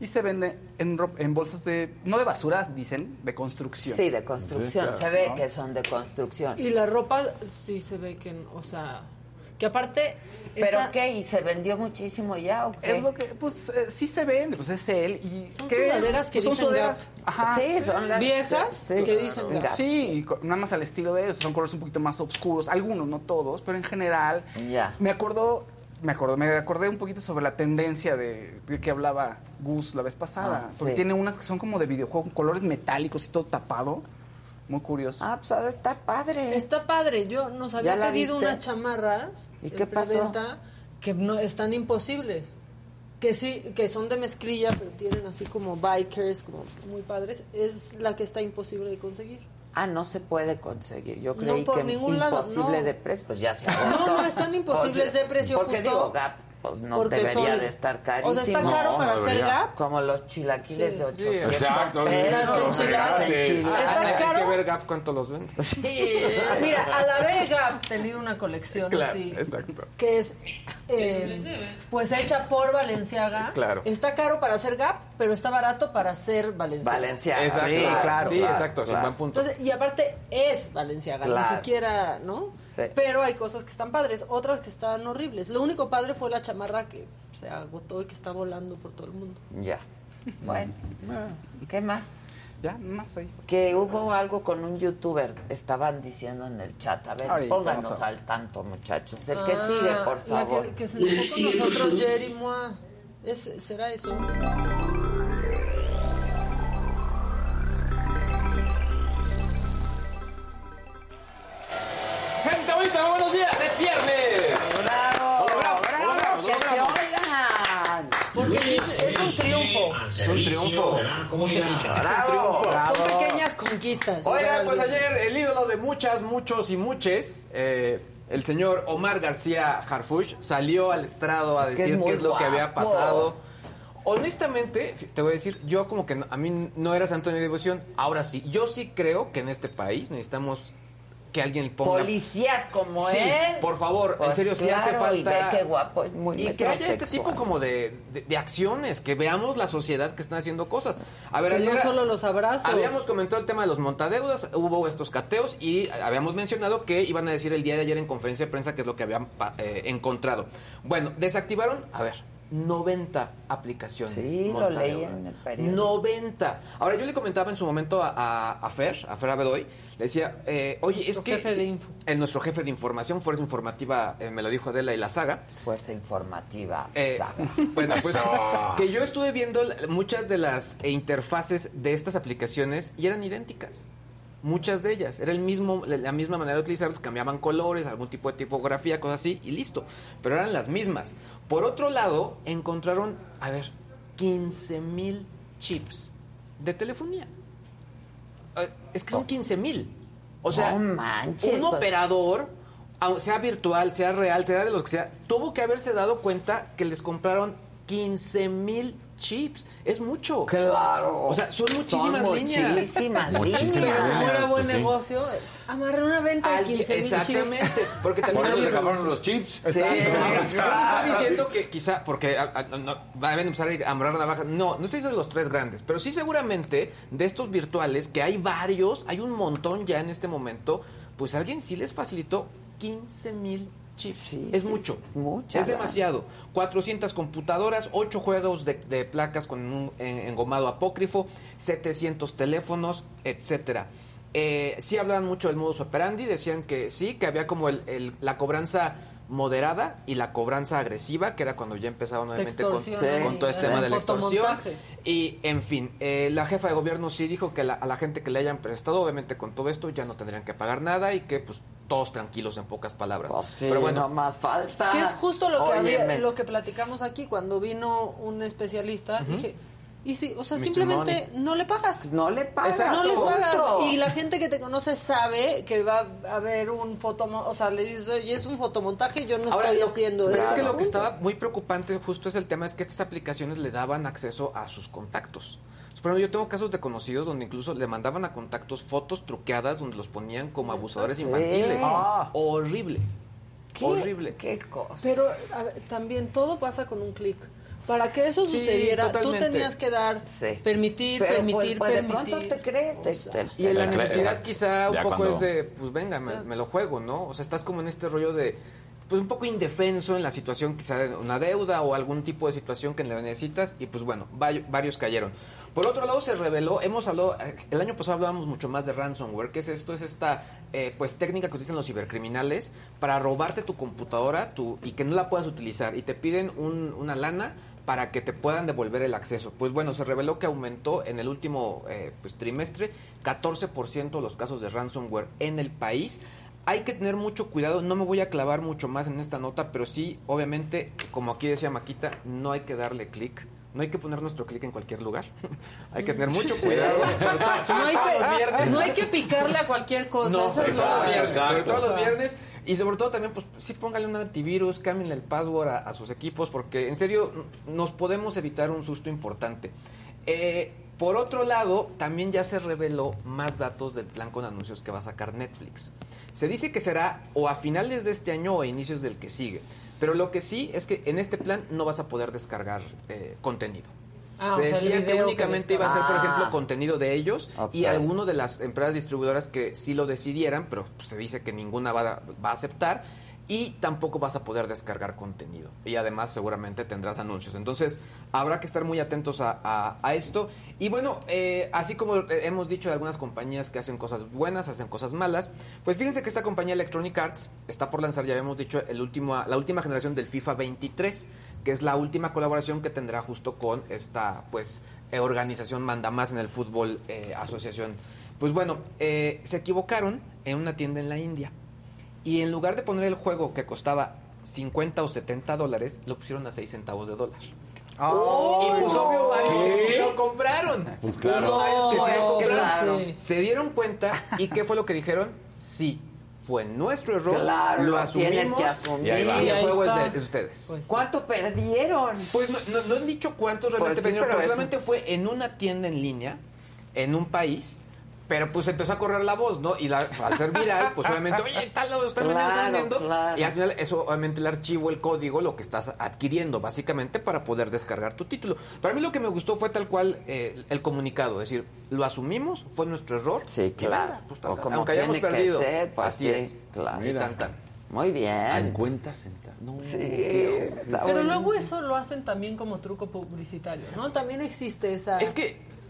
y se vende en, en bolsas de, no de basura, dicen, de construcción. Sí, de construcción. Sí, claro, se ve ¿no? que son de construcción. Y la ropa sí se ve que, o sea, Que aparte... ¿Pero está- qué? ¿Y se vendió muchísimo ya o qué? Es lo que, pues eh, sí se vende, pues es él. Y Son ¿qué es? sudaderas que Pues son dicen sudaderas, Gap. Ajá. Sí, son las Viejas sí, que dicen Gap. Sí, y nada más al estilo de ellos, son colores un poquito más oscuros, algunos, no todos, pero en general. Ya. Me acordó, me acordó, me acordé un poquito sobre la tendencia de, de que hablaba Gus la vez pasada, Ah, porque sí. tiene unas que son como de videojuego, con colores metálicos y todo tapado, muy curioso. Ah, pues ha de estar padre. Está padre. Yo nos había ¿Ya la pedido viste? unas chamarras ¿Y qué pasó? que no están imposibles. Que sí, que son de mezclilla, pero tienen así como bikers, como muy padres. Es la que está imposible de conseguir. Ah, no se puede conseguir. Yo No, creí por que ningún lado, imposible no. de precio, pues ya se agotó. *laughs* No, no están imposibles de precio Porque justo. digo, Gap, pues no Porque debería son- de estar o carísimo. sea, está caro No, para no hacer debería. Gap. Como los chilaquiles Sí. de 800 exacto. pesos. Las enchiladas. Enchiladas. Está Hay caro. que ver Gap cuánto los vende. *laughs* Mira, a la vez Gap tenía una colección Claro, así. exacto. que es eh, pues hecha por Valenciaga. Claro. Está caro para hacer Gap, pero está barato para hacer Valenciaga. Valenciaga. Exacto, Sí, claro, sí, claro, exacto, es un claro. buen punto. Entonces, y aparte es Valenciaga, Claro. ni siquiera, ¿no? Sí. Pero hay cosas que están padres, otras que están horribles. Lo único padre fue la chamarra que se agotó y que está volando por todo el mundo. Ya. Bueno, ¿qué más? Ya, más ahí. Que hubo algo con un youtuber, estaban diciendo en el chat. A ver, Ahorita pónganos a- al tanto, muchachos. El que Ah, sigue, por la favor. Que, que se enojó con nosotros, Jerry Moa. ¿Es, ¿Será eso? Es viernes. ¡Bravo! ¡Bravo! lo logramos, lo ¡Que se logramos. oigan! Porque es, es un triunfo. Es un triunfo. Sí, es un triunfo. Son pequeñas conquistas. Oigan, pues ayer el ídolo de muchas, muchos y muches, eh, el señor Omar García Harfush, salió al estrado a Es que es decir qué es lo que había pasado. Honestamente, te voy a decir, yo como que no- a mí no era santo de mi devoción, ahora sí, yo sí creo que en este país necesitamos que alguien ponga... Policías como Sí, él. por favor, en Pues serio, sí hace claro, y falta... ve qué guapo, es muy Y que haya este tipo como de, de- de acciones, que veamos la sociedad que están haciendo cosas. A ver, Que no solo los abrazos. habíamos comentado el tema de los montadeudas, hubo estos cateos y habíamos mencionado que iban a decir el día de ayer en conferencia de prensa qué es lo que habían eh, encontrado. Bueno, desactivaron, a ver, 90 aplicaciones. Sí, lo leí en el periódico. 90. Ahora, yo le comentaba en su momento a, a, a Fer, a Fer Abedoy, le decía, eh, oye, es que... jefe de sí, info. el nuestro jefe de información, Fuerza Informativa, eh, me lo dijo Adela y la saga. Fuerza informativa. Eh, saga. *laughs* bueno, pues que yo estuve viendo muchas de las eh, interfaces de estas aplicaciones y eran idénticas. Muchas de ellas. Era el mismo, la la misma manera de utilizarlos, cambiaban colores, algún tipo de tipografía, cosas así, y listo. Pero eran las mismas. Por otro lado, encontraron, a ver, 15 mil chips de telefonía. Es que son 15 mil. O sea, No manches, un pues. operador, sea virtual, sea real, sea de los que sea, tuvo que haberse dado cuenta que les compraron 15 mil chips. Es mucho. Claro. O sea, son muchísimas Son líneas. muchísimas Muchísimas Pero como líneas, era buen pues sí. negocio, amarré una venta de Al- 15 mil Exactamente. Porque también Por eso se acabaron los chips. Sí, Claro. estoy diciendo que quizá, porque a- a- no, van a empezar a amarrar navaja. No, no estoy diciendo los tres grandes, pero sí seguramente de estos virtuales, que hay varios, hay un montón ya en este momento, pues alguien sí les facilitó 15 mil chips. Sí, es sí, mucho. es mucha Es lana. demasiado. 400 computadoras, 8 juegos de, de placas con un en- engomado apócrifo, 700 teléfonos, etcétera. Eh, sí hablaban mucho del modus operandi, decían que sí, que había como el- el- la cobranza moderada y la cobranza agresiva, que era cuando ya empezaba nuevamente con, todo este tema de la extorsión. Y, en fin, eh, la jefa de gobierno sí dijo que la- a la gente que le hayan prestado, obviamente con todo esto, ya no tendrían que pagar nada y que, pues, todos tranquilos en pocas palabras. Pues sí, Pero bueno, no más falta. Que es justo lo que había, lo que platicamos aquí cuando vino un especialista. Dije, y sí, o sea, simplemente no le pagas. No le pagas. Exacto. No les pagas. Y la gente que te conoce sabe que va a haber un fotomontaje. O sea, le dices, oye, es un fotomontaje, yo no Ahora, estoy lo- haciendo eso. es que lo que estaba muy preocupante justo es el tema, es que estas aplicaciones le daban acceso a sus contactos. Por ejemplo, yo tengo casos de conocidos donde incluso le mandaban a contactos fotos truqueadas donde los ponían como abusadores Sí. infantiles. Ah. Horrible. ¿Qué? Horrible. Qué cosa. Pero a ver, también todo pasa con un clic. Para que eso Sí, sucediera, totalmente. tú tenías que dar, Sí. permitir, Pero, permitir, pues, pues, permitir. de pronto te crees. te- te- Y en la Exacto. necesidad quizá un Ya poco cuando- es de, pues venga, me, me lo juego, ¿no? O sea, estás como en este rollo de, pues un poco indefenso en la situación quizá de una deuda o algún tipo de situación que le necesitas y pues bueno, va- varios cayeron. Por otro lado se reveló, hemos hablado, el año pasado hablábamos mucho más de ransomware, que es esto, es esta eh, pues técnica que utilizan los cibercriminales para robarte tu computadora y que no la puedas utilizar y te piden un- una lana para que te puedan devolver el acceso. Pues bueno, se reveló que aumentó en el último eh, pues, trimestre 14% los casos de ransomware en el país. Hay que tener mucho cuidado, no me voy a clavar mucho más en esta nota, pero sí, obviamente, como aquí decía Maquita, no hay que darle clic. No hay que poner nuestro clic en cualquier lugar. *laughs* hay que tener mucho Sí. cuidado. *laughs* No hay, que, viernes. no hay que picarle a cualquier cosa. No, eso los viernes, sobre todo los viernes. Y sobre todo también, pues sí póngale un antivirus, cámbienle el password a, a sus equipos, porque en serio nos podemos evitar un susto importante. Eh, por otro lado, también ya se reveló más datos del plan con anuncios que va a sacar Netflix. Se dice que será o a finales de este año o a inicios del que sigue. Pero lo que sí es que en este plan no vas a poder descargar eh, contenido. Ah, se o sea, el decía que únicamente iba a ser, por ejemplo, Ah. contenido de ellos y Ok. alguno de las empresas distribuidoras que sí lo decidieran, pero pues, se dice que ninguna va a, va a aceptar y tampoco vas a poder descargar contenido. Y además seguramente tendrás anuncios. Entonces habrá que estar muy atentos a, esto. Y bueno, eh, así como eh, hemos dicho de algunas compañías que hacen cosas buenas, hacen cosas malas, pues fíjense que esta compañía Electronic Arts está por lanzar, ya habíamos dicho, el último, la última generación del FIFA 23, que es la última colaboración que tendrá justo con esta pues eh, organización manda más en el fútbol eh, asociación. Pues bueno, eh, se equivocaron en una tienda en la India. Y en lugar de poner el juego que costaba 50 o 70 dólares, lo pusieron a 6 centavos de dólar. y pues obvio varios que sí lo compraron. Pues claro. Hubo varios que sí lo No, compraron. claro. Se dieron cuenta y ¿qué fue lo que dijeron? Sí, fue nuestro error. Claro, lo asumimos tienes que asumir. y, el juego es de, de ustedes. ¿Cuánto perdieron? Pues no, no- no han dicho cuántos realmente Pues sí, vendieron, pero pero solamente fue en una tienda en línea, en un país. Pero pues empezó a correr la voz, ¿no? Y la- al ser viral, pues obviamente, oye, tal lado están Claro, vendiendo. claro. Y al final, eso obviamente el archivo, el código, lo que estás adquiriendo, básicamente, para poder descargar tu título. Para mí lo que me gustó fue tal cual eh, el comunicado, es decir, lo asumimos, fue nuestro error. Sí, claro. pues, O como aunque hayamos que perdido. ser, pues así sí, es. claro. Y tan, tan. Muy bien. 50 centavos. No, Sí. Pero luego eso lo hacen también como truco publicitario, ¿no? También existe esa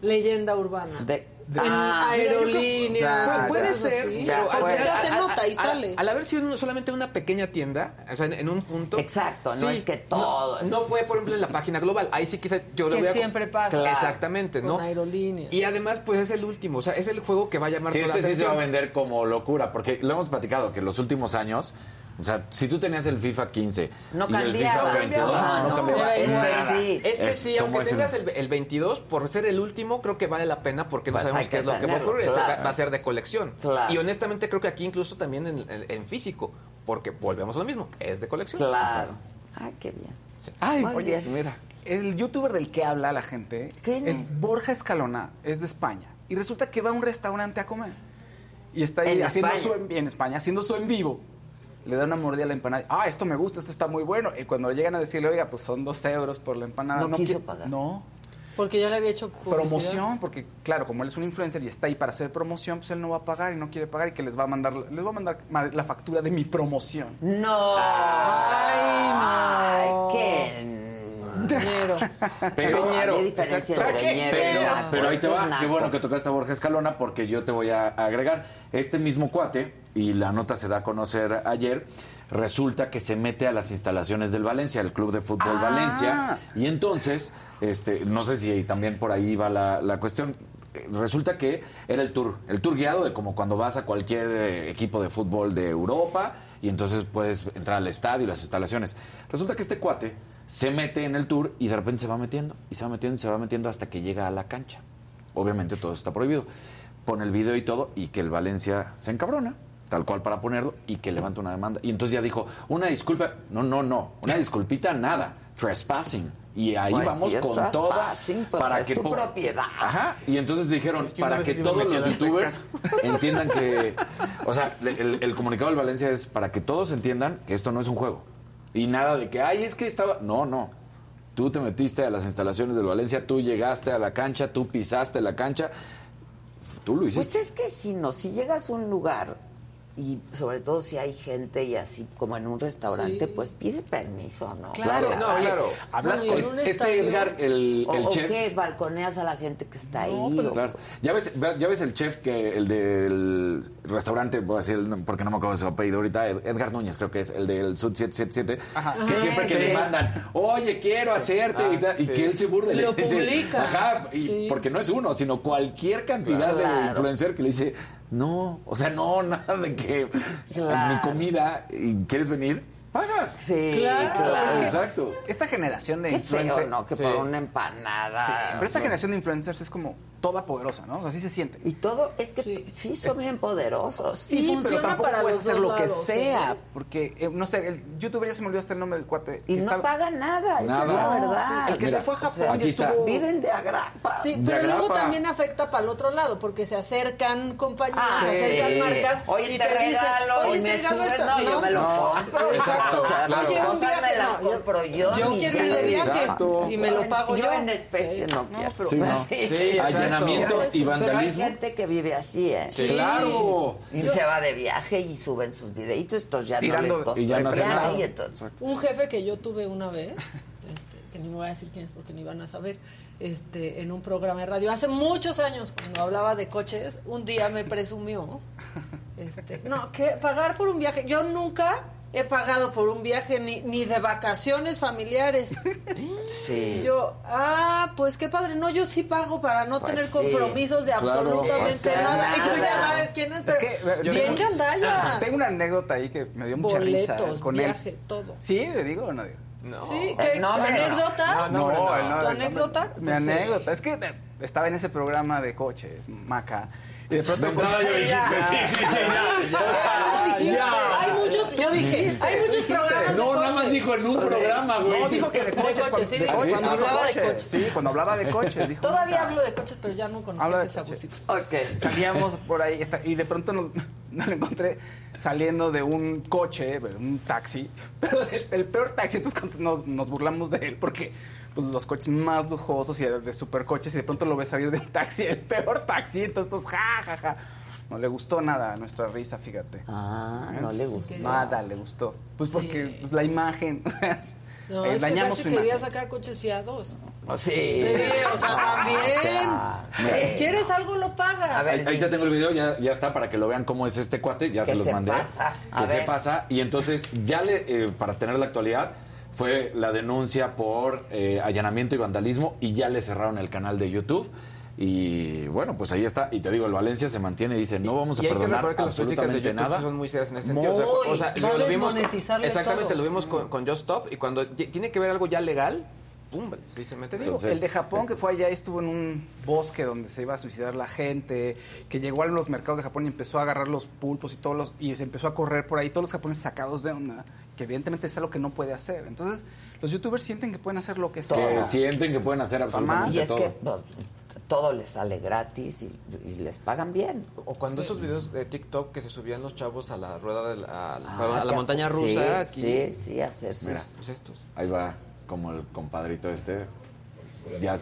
leyenda urbana. De- en Ah, creo- aerolíneas. Pues puede ser, así. pero al- se nota y al- sale. Al haber sido solamente una pequeña tienda, o sea, en, en un punto. Exacto, no es que todo. No, no fue, por ejemplo, en la página global. Ahí sí quizá yo lo Que voy a. siempre pasa. Claro. Exactamente, ¿no? Con aerolíneas. Y además, pues es el último. O sea, es el juego que va a llamar Sí, toda este la sí se va a vender como locura, porque lo hemos platicado que en los últimos años, o sea, si tú tenías el FIFA 15 No y el cambiaba. FIFA 22, Ajá, no, no, cambiaba este nada. sí. Este Es sí, como aunque tengas el, el 22, por ser el último, creo que vale la pena porque no Pues sabemos qué que es lo que va a ocurrir. Va- a ser de colección. Claro. Y honestamente creo que aquí incluso también en, en- en físico, porque volvemos a lo mismo, es de colección. Claro. Ah, qué bien. Ay, Muy oye, bien. mira, el youtuber del que habla la gente ¿Quién es, es? Borja Escalona, es de España. Y resulta que va a un restaurante a comer. Y está ahí ¿En haciendo España? su en, en España, haciendo su en vivo. Le da una mordida a la empanada. Ah, esto me gusta, esto está muy bueno. Y cuando llegan a decirle, oiga, pues son dos euros por la empanada. No quiso qui- pagar. No. Porque ya le había hecho publicidad. Promoción, porque claro, como él es un influencer y está ahí para hacer promoción, pues él no va a pagar y no quiere pagar y que les va a mandar, les va a mandar ma- la factura de mi promoción. No. Ay, qué. Pero, diferencia Exacto. entre ñero y pero, pero ahí te va, qué bueno que tocaste a Borja Escalona porque yo te voy a agregar. Este mismo cuate, y la nota se da a conocer ayer, resulta que se mete a las instalaciones del Valencia, el Club de Fútbol Ah. Valencia, y entonces, este, no sé si también por ahí va la, la cuestión, resulta que era el tour, el tour guiado de como cuando vas a cualquier eh, equipo de fútbol de Europa y entonces puedes entrar al estadio y las instalaciones. Resulta que este cuate se mete en el tour y de repente se va metiendo y se va metiendo y se va metiendo hasta que llega a la cancha. Obviamente todo está prohibido. Pone el video y todo y que el Valencia se encabrona, tal cual para ponerlo, y que levanta una demanda. Y entonces ya dijo, una disculpa, no, no, no, una disculpita, nada, trespassing. Y ahí Pues vamos con toda trespassing, pues es tu po- propiedad. Ajá. Y entonces dijeron, que para que todos los youtubers *laughs* entiendan que. O sea, el, el- el comunicado del Valencia es para que todos entiendan que esto no es un juego. Y nada de que, ay, es que estaba. No, no. Tú te metiste a las instalaciones del Valencia, tú llegaste a la cancha, tú pisaste la cancha. Tú lo hiciste. Pues es que si no, si llegas a un lugar y sobre todo si hay gente y así como en un restaurante, Sí. pues pides permiso, ¿no? Claro, Claro, no, claro. Hablas No, con en un Este estadio- Edgar, el, O, el o chef. qué, balconeas a la gente que está ahí. o- Claro. Ya ves, ya ves el chef que el del restaurante, voy a decir porque no me acuerdo de su apellido ahorita, Ed- Edgar Núñez, creo que es el del Sud 777, Ajá. que Ah, siempre que le mandan, oye, quiero hacerte Ah, y, tal, y sí. que él se burle. Lo le dice, publica. Ajá, y Sí. porque no es uno, sino cualquier cantidad de influencer que le dice, no, o sea, no, *laughs* nada de que Claro. mi comida y quieres venir, pagas. Sí, Claro. claro. Exacto. Esta generación de influencers. ¿no? Que Sí. por una empanada. Sí, pero esta generación de influencers es como toda poderosa, ¿no? O sea, así se siente. Y todo, es que Sí. sí, son bien poderosos. Y Sí, funciona pero tampoco para puedes hacer lo que lados, sea, sí. porque eh, no sé, el youtuber ya se me olvidó hasta el nombre del cuate. Y no estaba- pagan nada, esa es la Nada. verdad. El que Mira, se fue a o sea, Japón y está. estuvo Viven de agrapa. Sí, De pero luego también afecta para el otro lado, porque se acercan compañías, Ah, se acercan sí. marcas Oye, y te te, dicen, regalo, oye, y me te regalo subes, esto. no, yo me lo compro. Exacto. O sea, claro. Oye, un viaje, no, yo- compro yo. yo y quiero ir de viaje Exacto. y me lo pago yo. Yo en especie no quiero. Sí, *laughs* no. Sí. Sí, exacto. Allanamiento y Pero hay vandalismo. gente que vive así, ¿eh? Sí. Claro. Y se va de viaje y suben sus videitos, estos ya Tirando- no les costó y ya no entonces- Un jefe que yo tuve una vez, este, que ni me voy a decir quién es porque ni van a saber, este, en un programa de radio, hace muchos años, cuando hablaba de coches, un día me presumió, este, no, que pagar por un viaje, yo nunca he pagado por un viaje ni, ni de vacaciones familiares. Sí. Y yo, ah, pues qué padre, no, yo sí pago para no Pues tener sí. compromisos de Claro. absolutamente O sea, nada. Y tú ya sabes quién es, pero que, eh, yo bien tengo- gandalla. *clears throat* Tengo una anécdota ahí que me dio mucha risa Boletos, con viaje, él. todo. ¿Sí? ¿Le digo o no digo? No. Sí, Eh, ¿qué? no, ¿Tu no. anécdota? No, no. ¿Tu anécdota? Mi Pues sí. anécdota. Es que eh, estaba en ese programa de coches, Maca. Y de pronto. pues, entrada ya dijiste, sí, sí, sí, ya. O sea, ya. Hay muchos, yo dije, Dijiste, hay muchos dijiste. programas de No, nada más coches. dijo en un programa, güey. No, dijo que de De coches. coches, cuando, sí, de coches, cuando dijo hablaba de coches. coches. Sí, cuando hablaba de coches. Dijo, Todavía hablo de coches, pero ya no con de coches. abusivos. Ok. Salíamos por ahí y de pronto nos, *laughs* nos lo encontré saliendo de un coche, un taxi, pero es el, el peor taxi, entonces nos, nos burlamos de él porque pues, los coches más lujosos y de, de supercoches y de pronto lo ves salir de un taxi, el peor taxi, entonces todos ja, ja, ja. No le gustó nada a nuestra risa, fíjate. Ah, no le gustó. Nada le gustó. Pues Sí. porque pues, la imagen, *laughs* o sea, No, eh, es que dañamos su quería imagen. sacar coches fiados. Sí. Sí, o sea, también. O sea, Si. ¿Quieres algo, lo pagas. A ver, Ahí, ya tengo el video, ya, ya está para que lo vean cómo es este cuate, ya Que se los se mandé. pasa. A Que se ver. pasa. Y entonces, ya le, eh, para tener la actualidad, fue la denuncia por eh, allanamiento y vandalismo y ya le cerraron el canal de YouTube. Y bueno, pues ahí está. Y te digo, el Valencia se mantiene y dice, no vamos a y hay que perdonar que las políticas de nada. son muy serias en ese sentido. O sea, Muy. o sea, Va lo, vimos exactamente, todo. lo vimos con, con Just Stop y cuando ti- tiene que ver algo ya legal, pum, sí se mete. Te digo, Entonces, el de Japón este- que fue allá estuvo en un bosque donde se iba a suicidar la gente, que llegó a los mercados de Japón y empezó a agarrar los pulpos y todos los y se empezó a correr por ahí todos los japoneses sacados de onda, que evidentemente es algo que no puede hacer. Entonces, los youtubers sienten que pueden hacer lo que sea. Que sienten que pueden hacer absolutamente Y es todo. que pues, todo les sale gratis y, y les pagan bien. O cuando estos videos de TikTok que se subían los chavos a la rueda de la, a la, Ah, a la que- montaña sí, rusa. aquí. Sí, sí, hacer sus... Mira. Pues estos. Ahí va como el compadrito este. Ya.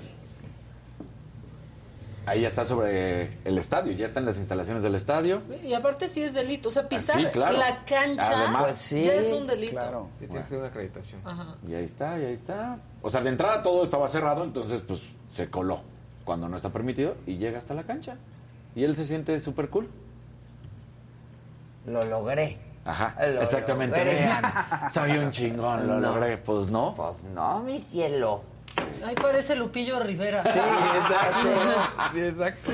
Ahí ya está sobre el estadio, ya está en las instalaciones del estadio. Y aparte sí es delito. O sea, pisar Sí, claro. la cancha Además- Pues sí. ya es un delito. Claro. Sí, tienes que tener una acreditación. Ajá. Y ahí está, y ahí está. O sea, de entrada todo estaba cerrado, entonces pues se coló cuando no está permitido y llega hasta la cancha. Y él se siente súper cool. Lo logré. Ajá, Lo exactamente. logré. Vean, *laughs* soy un chingón, lo No. logré. Pues no. Pues no, mi cielo. Ahí parece Lupillo Rivera. Sí, *laughs* exacto. sí. Exacto.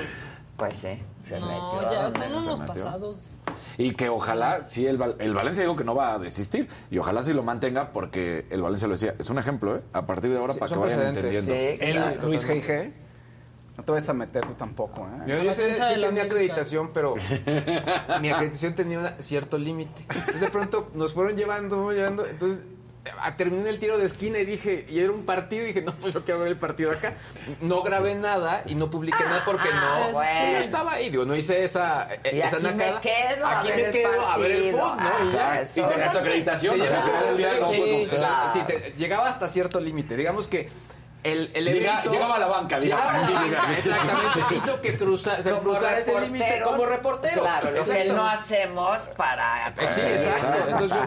Pues sí, se No, metió. ya son unos metió. pasados. Y que ojalá, sí, el, el Valencia dijo que no va a desistir. Y ojalá sí lo mantenga porque el Valencia lo decía. Es un ejemplo, ¿eh? A partir de ahora Sí, para que vayan entendiendo. Sí, El claro. Luis G.I.G. No te vayas a meter tú tampoco, ¿eh? Yo, yo sé, sí tenía América. acreditación, pero *laughs* mi acreditación tenía un cierto límite. Entonces de pronto nos fueron llevando, llevando. Entonces terminé el tiro de esquina y dije, y era un partido, y dije, no, pues yo quiero ver el partido acá. No grabé nada y no publiqué nada porque Ah, no. bueno. Yo estaba ahí, digo, no hice esa, eh, Y esa aquí me quedo a Aquí ver me el quedo a ver el fútbol, ¿no? Ah, Y ya. eso. Y tenías tu acreditación, Te o sea, sí, Claro. sí, te- llegaba hasta cierto límite. Digamos que el, el Llega- evento- llegaba a la banca, digamos. Llegaba a la Sí, banca, llega. Exactamente. *laughs* Hizo que cruza, se Como cruzara ese límite como reportero. Claro, lo que no hacemos para... Eh, Sí, exacto. Entonces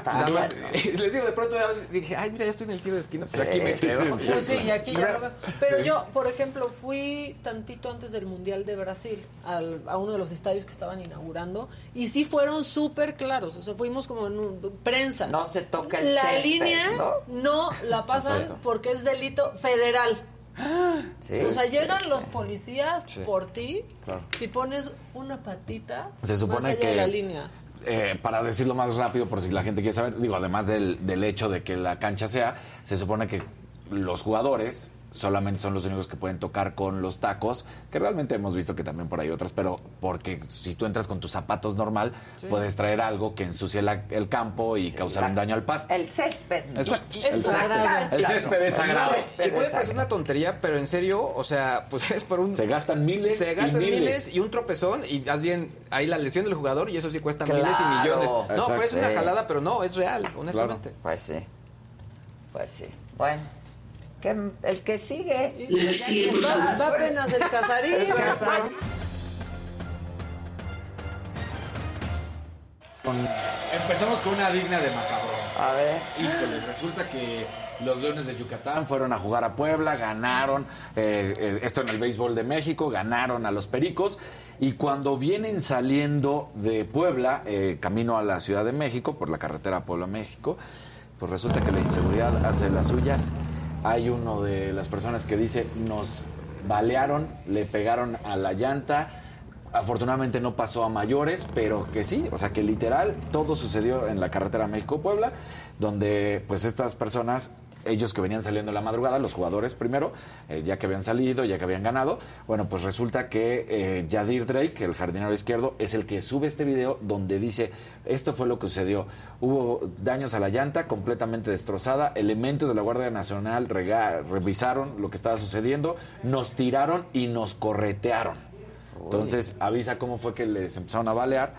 yo *laughs* les digo, de pronto dije, ay, mira, ya estoy en el tiro de esquina, pues Sí, aquí me quedo. sí, sí, y aquí ya lo Gracias. ves. Pero Sí. yo, por ejemplo, fui tantito antes del Mundial de Brasil al- a uno de los estadios que estaban inaugurando y sí fueron súper claros. O sea, fuimos como en un- prensa. No se toca el La césped, línea ¿no? no, la pasan Exacto. porque es delito federal. *gasps* Sí, o sea, llegan sí. los policías Sí. por ti Claro. si pones una patita Se supone más allá que- de la línea. Eh, para decirlo más rápido, por si la gente quiere saber, digo, además del, del hecho de que la cancha sea, se supone que los jugadores solamente son los únicos que pueden tocar con los tacos, que realmente hemos visto que también por ahí otras, pero porque si tú entras con tus zapatos normal, Sí. puedes traer algo que ensucie la- el campo y causar un daño al pasto. El césped. Exacto. Y- El césped, el césped es sagrado. Y puede parecer una tontería, pero en serio, o sea, pues *laughs* es por un... Se gastan miles Se y gastan miles. miles. y un tropezón y más bien hay la lesión del jugador y eso sí cuesta Claro. miles y millones. No, Exacto. pues es una jalada, pero no, es real, honestamente. Pues sí. Pues sí. Bueno. Que- el que sigue. Va, va apenas el casarín. El casarín. Con- Empezamos con una digna de macabrón. A ver. Híjole, resulta que los Leones de Yucatán fueron a jugar a Puebla, ganaron, eh, eh, esto en el béisbol de México, ganaron a los Pericos y cuando vienen saliendo de Puebla, eh, camino a la Ciudad de México, por la carretera Puebla-México, pues resulta que la inseguridad hace las suyas. Hay uno de las personas que dice, nos balearon, le pegaron a la llanta, Afortunadamente no pasó a mayores, pero que sí, o sea que literal todo sucedió en la carretera México-Puebla, donde pues estas personas, ellos que venían saliendo en la madrugada, los jugadores primero, eh, ya que habían salido, ya que habían ganado, bueno, pues resulta que eh, Yadir Drake, el jardinero izquierdo, es el que sube este video donde dice, esto fue lo que sucedió, hubo daños a la llanta completamente destrozada, elementos de la Guardia Nacional revisaron lo que estaba sucediendo, nos tiraron y nos corretearon. Entonces avisa cómo fue que les empezaron a balear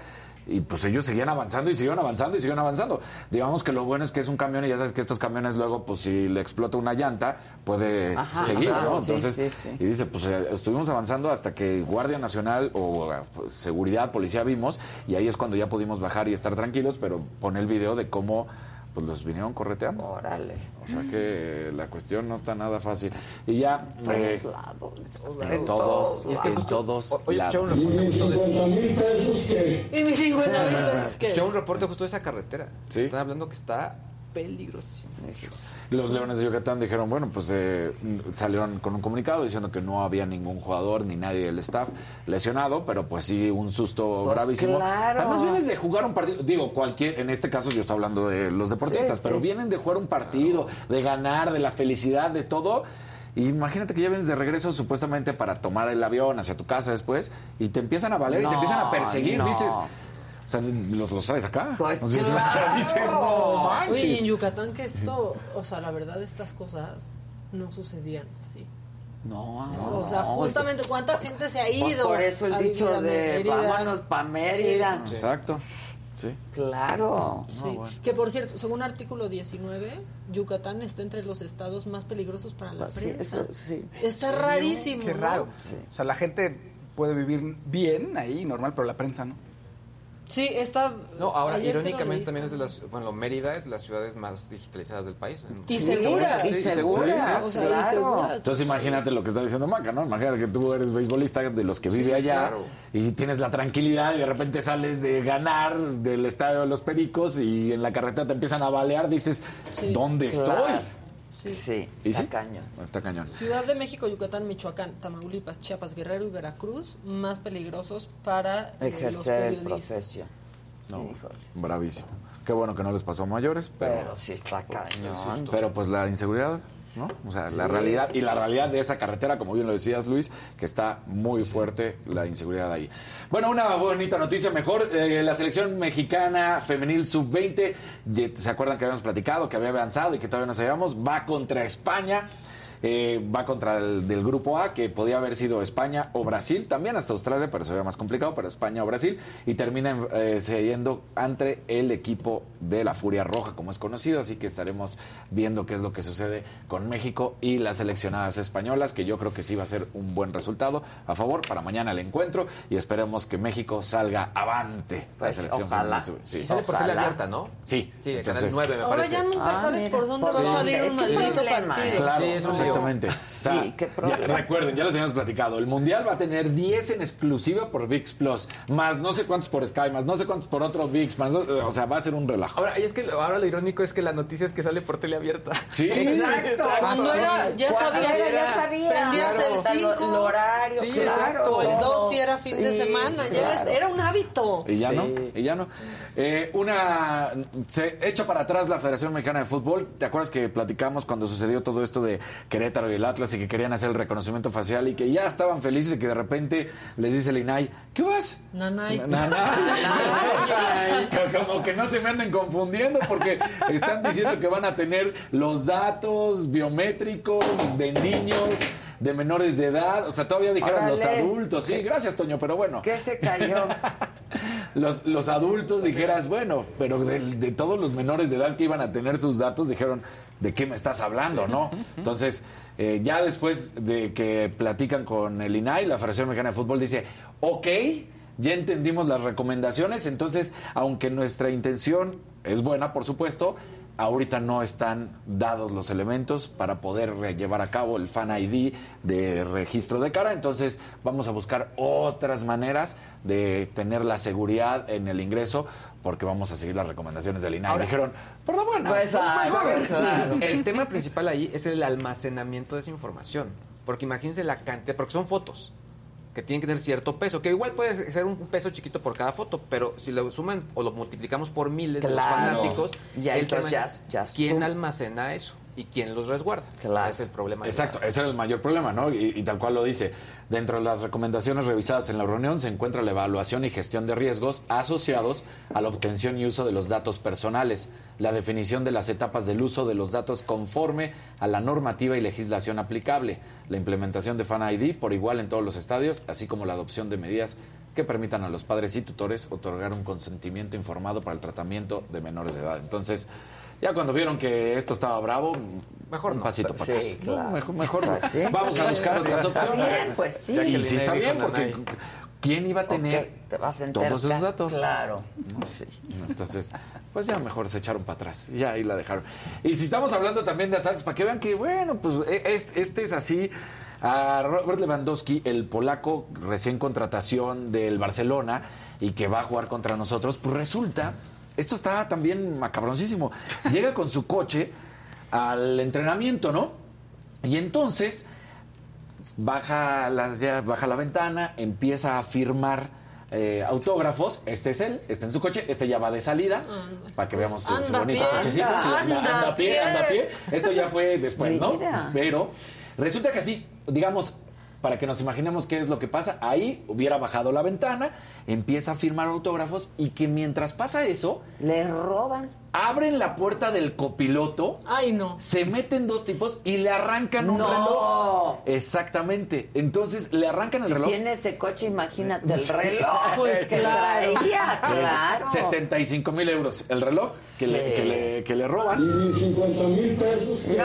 y pues ellos seguían avanzando y siguieron avanzando y siguieron avanzando. Digamos que lo bueno es que es un camión y ya sabes que estos camiones luego pues si le explota una llanta puede Ajá, seguir, ajá, ¿no? sí, Entonces sí, sí. y dice pues eh, estuvimos avanzando hasta que Guardia Nacional o eh, pues, seguridad, policía vimos y ahí es cuando ya pudimos bajar y estar tranquilos, pero pone el video de cómo pues los vinieron correteando. Órale. O sea que la cuestión no está nada fácil. Y ya eh, lados. en todos, Y es que en justo- todos Oye, escuchaba un reporte justo de... Y mis 50 mil pesos que. Escuchaba un reporte justo de esa carretera. Sí. Están hablando que está peligrosísimo. Los Leones de Yucatán dijeron, bueno, pues eh, salieron con un comunicado diciendo que no había ningún jugador ni nadie del staff lesionado, pero pues sí, un susto Pues gravísimo. claro. Además vienes de jugar un partido, digo, cualquier, en este caso yo estoy hablando de los deportistas, Sí, pero sí. vienen de jugar un partido, de ganar, de la felicidad, de todo. Y imagínate que ya vienes de regreso supuestamente para tomar el avión hacia tu casa después y te empiezan a valer y te empiezan a perseguir, no. dices... O sea, los, los traes acá. Pues O sea, claro. *laughs* dices, no Oye, y manches. en Yucatán que esto, o sea, la verdad estas cosas no sucedían así. No, o sea, no, justamente cuánta gente se ha Pues ido. por eso el dicho de Mérida. vámonos pa' Mérida. Sí. Exacto. Sí. Claro. Sí. Que por cierto, según artículo 19, Yucatán está entre los estados más peligrosos para la Sí, prensa. eso sí. Está rarísimo. Qué ¿no? raro. O sea, la gente puede vivir bien ahí, normal, pero la prensa no. Sí, está. No, ahora, irónicamente también es de las... Bueno, Mérida es de las ciudades más digitalizadas del país. Y seguras. Y Sí, seguras, O sea, y claro. Entonces imagínate lo que está diciendo Maca, ¿no? Imagínate que tú eres beisbolista de los que vive allá claro. y tienes la tranquilidad y de repente sales de ganar del estadio de los Pericos y en la carretera te empiezan a balear, dices, ¿dónde Claro. Sí. Sí, ¿Y está sí? cañón. Está cañón. Ciudad de México, Yucatán, Michoacán, Tamaulipas, Chiapas, Guerrero y Veracruz, más peligrosos para eh, Ejercer los el periodistas. profesión. No, Híjole. bravísimo. Qué bueno que no les pasó a mayores, pero, Pero sí está cañón. pero pues la inseguridad, ¿no? O sea, la realidad y la realidad de esa carretera, como bien lo decías Luis, que está muy fuerte la inseguridad ahí. Bueno, una bonita noticia mejor, eh, la selección mexicana femenil sub-20, ye- ¿se acuerdan que habíamos platicado, que había avanzado y que todavía no sabíamos? Va contra España. Eh, va contra el del grupo A, que podía haber sido España o Brasil, también hasta Australia, pero se ve más complicado, pero España o Brasil, y termina eh, yendo ante el equipo de la Furia Roja, como es conocido, así que estaremos viendo qué es lo que sucede con México y las seleccionadas españolas, que yo creo que sí va a ser un buen resultado a favor para mañana el encuentro y esperemos que México salga avante. la Pues, selección ojalá. Sí. Y sale por tele abierta, ¿no? Sí. Sí, el Entonces- canal 9 me Ahora parece. ya nunca Ah, sabes mira, por dónde va a salir un maldito partido. Claro, Sí, es un lío. Exactamente. O sea, Sí, qué ya- problema. recuerden, ya los habíamos platicado. El Mundial va a tener 10 en exclusiva por VIX Plus, más no sé cuántos por Sky, más no sé cuántos por otro VIX, más, o sea, va a ser un relajo. Ahora, y es que lo- ahora lo irónico es que la noticia es que sale por tele abierta. Sí, *laughs* Exacto. Cuando era, ya sabías, era, ya sabía. prendías Claro. el O sea, lo- 5, el horario, Sí, claro. exacto. el 2 si era fin de Sí, semana, sí, ya era un hábito. Y ya no, y ya no. Eh, una se echa para atrás la Federación Mexicana de Fútbol. ¿Te acuerdas que platicamos cuando sucedió todo esto de Querétaro y el Atlas y que querían hacer el reconocimiento facial y que ya estaban felices y que de repente les dice el INAI, ¿qué vas? Nanay. Nanay. *laughs* Como que no se me anden confundiendo porque están diciendo que van a tener los datos biométricos de niños, de menores de edad. O sea, todavía dijeron los adultos. Sí, gracias, Toño, pero bueno ¿Qué se cayó? *laughs* los, los adultos dijeras, bueno, pero de, de todos los menores de edad que iban a tener sus datos, dijeron, ¿de qué me estás hablando, no? Entonces, eh, ya después de que platican con el INAI, la Federación Mexicana de Fútbol dice, ok, ya entendimos las recomendaciones, entonces, aunque nuestra intención es buena, por supuesto, ahorita no están dados los elementos para poder llevar a cabo el Fan ID de registro de cara, entonces vamos a buscar otras maneras de tener la seguridad en el ingreso porque vamos a seguir las recomendaciones del INAI. Ahora- Dijeron, por lo bueno. Pues, ah, ¿saben? claro. *laughs* El tema principal ahí es el almacenamiento de esa información. Porque imagínense la cantidad, porque son fotos que tienen que tener cierto peso, que igual puede ser un peso chiquito por cada foto, pero si lo suman o lo multiplicamos por miles de los fanáticos, Ya, el tema entonces es ya- ya quién almacena eso y quién los resguarda. Claro. Ese es el problema. Exacto, ese es el mayor problema, ¿no? Y, y tal cual lo dice. Dentro de las recomendaciones revisadas en la reunión se encuentra la evaluación y gestión de riesgos asociados a la obtención y uso de los datos personales, la definición de las etapas del uso de los datos conforme a la normativa y legislación aplicable, la implementación de Fan ID por igual en todos los estadios, así como la adopción de medidas que permitan a los padres y tutores otorgar un consentimiento informado para el tratamiento de menores de edad. Entonces, ya cuando vieron que esto estaba bravo, Mejor un no. pasito para Sí, atrás. claro. No, mejor, mejor Pues sí. vamos a buscar otras Está opciones. bien, pues sí. Y está bien, porque. ¿Quién iba a tener Ok, te vas a enterar. todos esos datos? Claro. Sí. Entonces, pues ya mejor se echaron para atrás. Ya ahí la dejaron. Y si estamos hablando también de asaltos, para que vean que, bueno, pues e- es- este es así. A Robert Lewandowski, el polaco recién contratación del Barcelona y que va a jugar contra nosotros, pues resulta, esto está también macabroncísimo. Llega con su coche al entrenamiento, ¿no? Y entonces baja, las, ya baja la ventana, empieza a firmar eh, autógrafos. Este es él, está en su coche, este ya va de salida, para que veamos su, su Anda bonito pie, cochecito. Sí, anda, anda anda a pie, pie. anda a pie. Esto ya fue después, ¿no? Pero resulta que así, digamos, para que nos imaginemos qué es lo que pasa, ahí hubiera bajado la ventana, empieza a firmar autógrafos y que mientras pasa eso, Le roban. abren la puerta del copiloto Ay, no. se meten dos tipos y le arrancan un No. reloj. Exactamente. Entonces le arrancan el Si reloj. tiene ese coche, imagínate el reloj *laughs* Pues que claro. traía, *laughs* claro. 75 mil euros el reloj que, le, que, le, que le roban. Y 50 mil pesos. *laughs*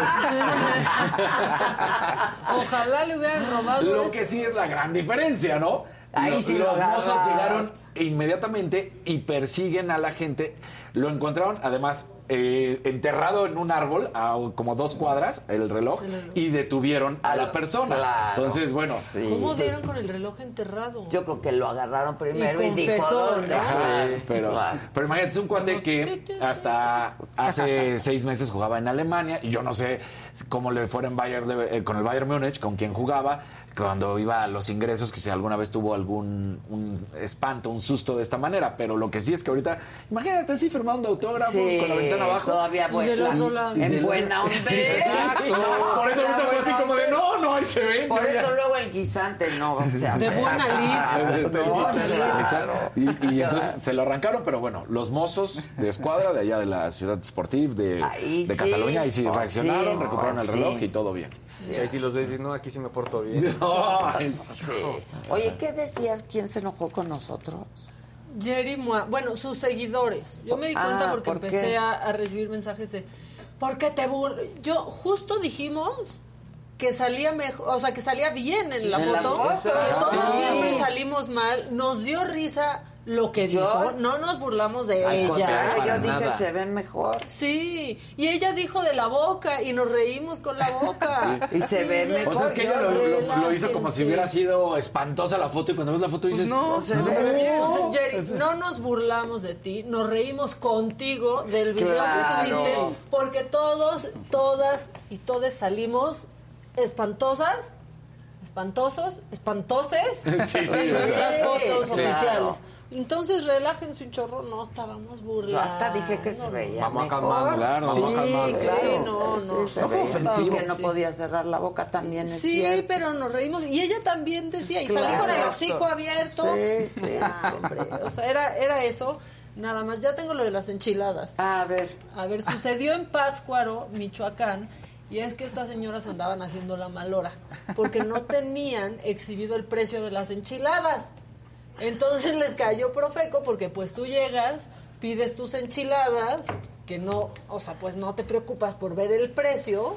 Ojalá le hubieran robado. Lo que sí es la gran diferencia, ¿no? Ahí los sí lo los mozos llegaron inmediatamente y persiguen a la gente. Lo encontraron, además, eh, enterrado en un árbol a como dos cuadras, el reloj, y detuvieron a la persona. Claro. Entonces, bueno. Sí. ¿Cómo dieron con el reloj enterrado? Yo creo que lo agarraron primero y, Y dijo, confesó, pero, Claro. pero imagínate, es un cuate que hasta hace *laughs* seis meses jugaba en Alemania y yo no sé cómo le fuera en Bayern, eh, con el Bayern Múnich, con quien jugaba, cuando iba a los ingresos, que si alguna vez tuvo algún un espanto, un susto de esta manera, pero lo que sí es que ahorita, imagínate así firmando autógrafos Sí, con la ventana abajo. Todavía buena, en buena onda. Exacto. *laughs* Por eso ahorita fue así como de, no, no, y se ven. Por ya- eso luego el guisante no se hace. De buena lid. Y, y entonces se lo arrancaron, pero bueno, los mozos de escuadra de allá de la ciudad Sportive de, Ahí de sí, Cataluña, ahí sí reaccionaron, sí, recuperaron el pues reloj sí. y todo bien. Y ahí sí los ves y dices, no, aquí sí me porto bien. *laughs* Sí. *laughs* Oye, ¿qué decías? ¿Quién se enojó con nosotros? Jerry Mua, bueno, sus seguidores. Yo me di Ah, cuenta porque ¿por qué? empecé a, a recibir mensajes de, ¿por qué te burlas? Yo justo dijimos que salía mejor, o sea, que salía bien en Sí, la en la foto. foto. Todos Sí. siempre salimos mal. Nos dio risa lo que Yo- dijo. No nos burlamos de Al ella. yo dije, nada. se ven mejor. Sí, y ella dijo de la boca y nos reímos con la boca. Y se ve ella- mejor. O sea, es que ella lo, lo- lo hizo como si hubiera sido espantosa la foto y cuando ves la foto dices, no, se ve bien. No, Jerry, no nos burlamos de ti, nos reímos contigo del video Claro. que subiste, porque todos, todas y todes salimos espantosas, espantosos, espantoses *laughs* Sí, sí, sí, fotos sí. oficiales. Claro. Entonces relájense un chorro, no estábamos burlando. Yo hasta dije que se veía Vamos a mejor. calmarnos, Claro. Sí, vamos a calmarnos. claro. Sí, no, Sí, no, se no fue veía. ofensivo, que no sí. podía cerrar la boca también es Sí, cierto. pero nos reímos y ella también decía, y salí Claro. con el hocico abierto. Sí, sí, Ah, sí. hombre, o sea, era, era eso. Nada más, ya tengo lo de las enchiladas. A ver, A ver, sucedió en Pátzcuaro, Michoacán, y es que estas señoras andaban haciendo la malora, porque no tenían exhibido el precio de las enchiladas. Entonces les cayó Profeco, porque pues tú llegas, pides tus enchiladas, que no, o sea, pues no te preocupas por ver el precio,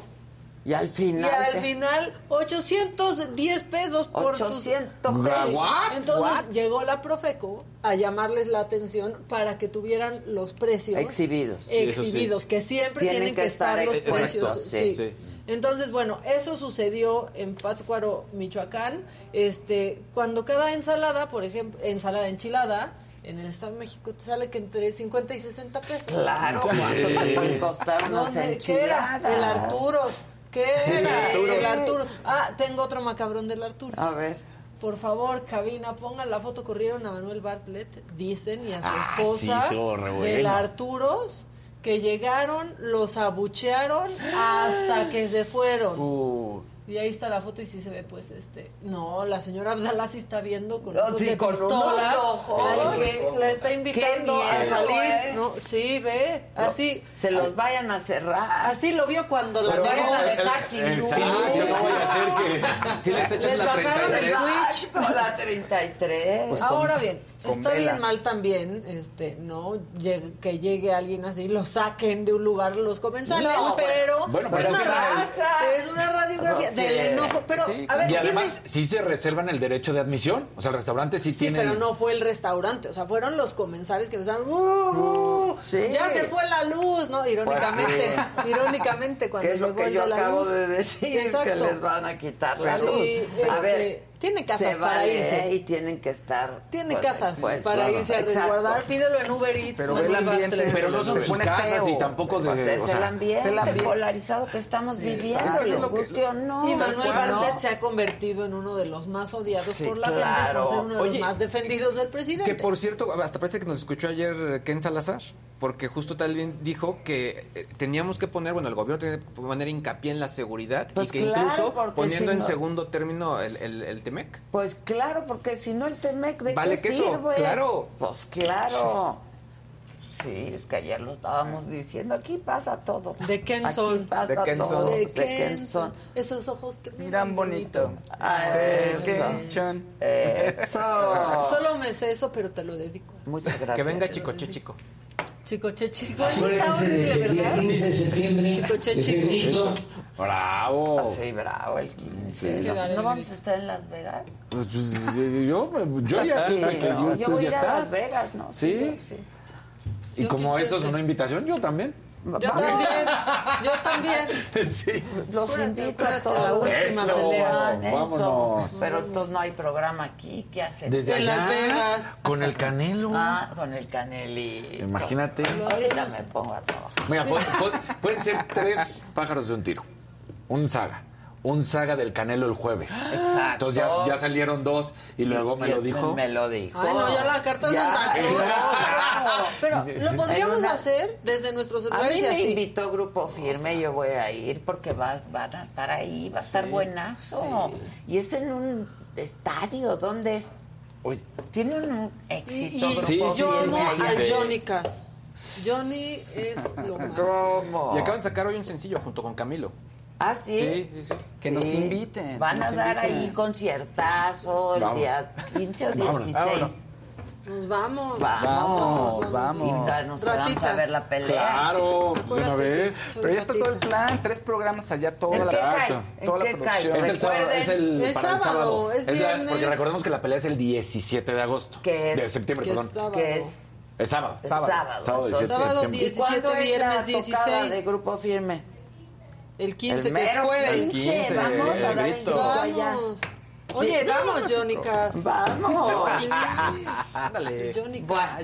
y al y final. al te- final 810 pesos por tus... 800 What? pesos. Entonces What? llegó la Profeco a llamarles la atención para que tuvieran los precios Exhibidos. Sí, eso sí. exhibidos, que siempre Tienen tienen, que que estar, estar los precios. sí. Sí. Sí. Entonces, bueno, eso sucedió en Pátzcuaro, Michoacán. Este, cuando cada ensalada, por ejemplo, ensalada enchilada, en el Estado de México te sale que entre 50 y 60 pesos. Claro, Sí. ¿cuánto te pueden costar ¿Dónde? ¿Qué era? El Arturos. ¿Qué Sí, era? Arturos. El Arturo. Ah, tengo otro macabrón del Arturo. A ver. Por favor, cabina, pongan la foto. Corrieron a Manuel Bartlett, dicen, y a su Ah, sí, esposa re del. Arturos, que llegaron, los abuchearon hasta *gasps* que se fueron. Uh, Y ahí está la foto y sí se ve, pues, este... No, la señora Abdalá sí está viendo con Oh, ojos sí, de con pistola unos ojos. que la está invitando a salir. ¿eh? No, sí, ve, así... Se los vayan a cerrar. Así lo vio cuando las Los vayan a dejar sin luz. sí, sí, no. Sí Les la bajaron el 33. switch. Exacto, la 33. Pues Ahora con- bien, con está bien mal también, este, no Lleg- que llegue alguien así, lo saquen de un lugar los comensales, No, pero, bueno, es, pero una ¿qué ra- pasa? es una radiografía No sé. del enojo, pero Sí, a ver, Y además, sí se reservan el derecho de admisión. O sea, el restaurante sí, Sí, tiene... pero el- no fue el restaurante, o sea, fueron los comensales que empezaron, "Uh, uh, Sí. ya se fue la luz, ¿no? Irónicamente, *laughs* irónicamente cuando que es lo que yo la acabo luz. de decir, que Exacto. les van a quitar la Sí, luz. a este, ver, tiene casas se para vale, irse. Y tienen que estar... Tiene pues, casas expuestos. para irse a Exacto. resguardar, pídelo en Uber Eats. Pero el ambiente. Pero no son Se sus casas feo. y tampoco de... Pues es o el sea, ambiente, el ambiente. polarizado que estamos viviendo, Exacto. les Es lo que- guste o no. Y Tal Manuel Bartlett ¿no? se ha convertido en uno de los más odiados Sí, por la claro. gente, por ser uno de Oye, los más defendidos del presidente. Que por cierto, hasta parece que nos escuchó ayer eh, Ken Salazar, porque justo también dijo que eh, teníamos que poner, bueno, el gobierno tenía que poner hincapié en la seguridad Pues y que claro, incluso poniendo si en no- segundo término el, el, el Temec. Pues claro, porque si no el Temec, ¿de Vale qué queso, sirve? claro. Pues claro. Sí, es que ayer lo estábamos diciendo. Aquí pasa todo. ¿De quién Aquí son? pasa ¿De quién todo. son? ¿De ¿De quién son? Esos ojos que Miran bonito. Ah, ¿De eso. Eso. Solo me sé eso, pero te lo dedico. Muchas gracias. Que venga Chicoche Chico. Chicoche, chico. Acuérdense del día 15 de septiembre, Chicoche, chico. ¡Bravo! Sí, bravo, el 15. Sí. ¿No, ¿no vamos a estar en Las Vegas? Pues, pues, yo, yo ya Sí, que no, yo- yo tú voy a ya a Las estás. Vegas, ¿no? Sí. sí. Y Yo como eso es una invitación, yo también. Yo también, yo también. *laughs* Sí. Los invito a todos. la última Eso, pelea. Eso. vámonos. Pero entonces no hay programa aquí. ¿Qué hacen? Desde En allá, Las Vegas. Con el canelo. Ah, con el canelito. Imagínate. Ahorita me pongo a trabajar. Mira, pu- pu- pueden ser tres pájaros de un tiro. Un saga. un saga del Canelo el jueves. *gasps* Exacto. Entonces ya, ya salieron dos y luego me Y lo dijo. Me lo dijo. Ay, no, ya la carta es Ya, Santa Cruz. claro. Pero lo podríamos una- hacer desde nuestros A celulares mí y me así. invitó Grupo Firme, yo voy a ir porque vas, van a estar ahí, va a estar buenazo. Y es en un estadio, ¿dónde es? Tiene un éxito y yo amo al Johnny Cass. Johnny es lo más. ¿Cómo? Y acaban de sacar hoy un sencillo junto con Camilo. ¿Ah, sí? Sí, sí, sí. Que nos inviten, Van a dar inviten. ahí conciertazo el Vamos. día 15 o Vámonos, 16. vámonos. Nos vamos. Vamos, vamos. Y nos Ratita. a ver la pelea. Claro, de una vez. Pero ya está todo el plan, tres programas allá, toda ¿En la, qué cae? toda ¿En la qué producción. cae? Es el sábado, es el, Es para el sábado, sábado. es la- viernes. porque recordemos que la pelea es el 17 de agosto. Que es- de septiembre, es perdón. sábado. Que es Es sábado. es sábado. Sábado 17 de Sábado septiembre. ¿Y cuándo 17, es la viernes tocada 16. de Grupo Firme? El 15, El que es jueves. 15, vamos a dar el grito. grito allá. Vamos. Oye, Sí. vamos, Johnny *laughs* Cass. Vamos. *laughs* Ándale. Johnny. Cass.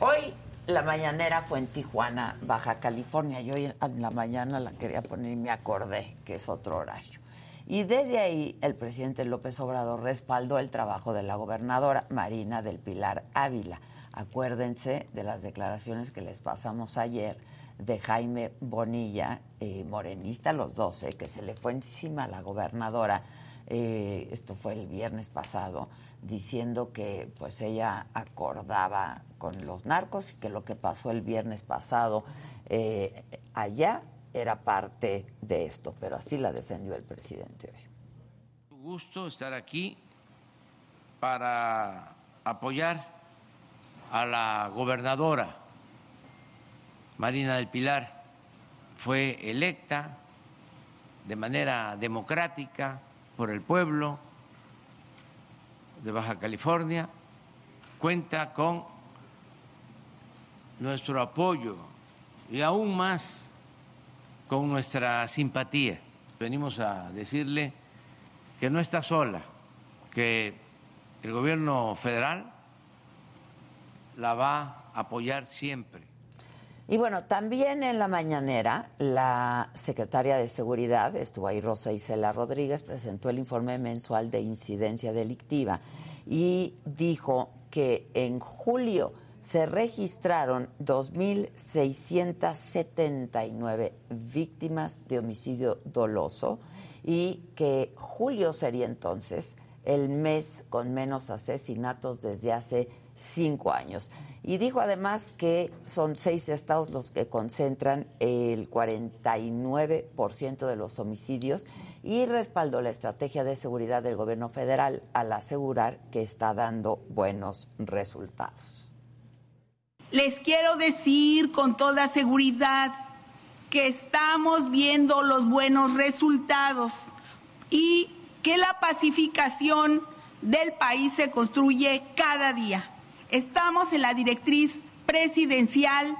Hoy la mañanera fue en Tijuana, Baja California. Yo hoy en la mañana la quería poner y me acordé que es otro horario. Y desde ahí el presidente López Obrador respaldó el trabajo de la gobernadora Marina del Pilar Ávila. Acuérdense de las declaraciones que les pasamos ayer de Jaime Bonilla, eh, morenista los dos, eh, que se le fue encima a la gobernadora eh, esto fue el viernes pasado, diciendo que pues ella acordaba con los narcos y que lo que pasó el viernes pasado allá era parte de esto, pero así la defendió el presidente hoy. gusto estar aquí para apoyar a la gobernadora Marina del Pilar. Fue electa de manera democrática por el pueblo de Baja California. Cuenta con nuestro apoyo y aún más con nuestra simpatía. Venimos a decirle que no está sola, que el gobierno federal la va a apoyar siempre. Y bueno, también en la mañanera, la secretaria de Seguridad, estuvo ahí Rosa Isela Rodríguez, presentó el informe mensual de incidencia delictiva y dijo que en julio se registraron 2.679 víctimas de homicidio doloso y que julio sería entonces el mes con menos asesinatos desde hace cinco años. Y dijo además que son seis estados los que concentran el 49% de los homicidios y respaldó la estrategia de seguridad del gobierno federal al asegurar que está dando buenos resultados. Les quiero decir con toda seguridad que estamos viendo los buenos resultados y que la pacificación del país se construye cada día. Estamos en la directriz presidencial,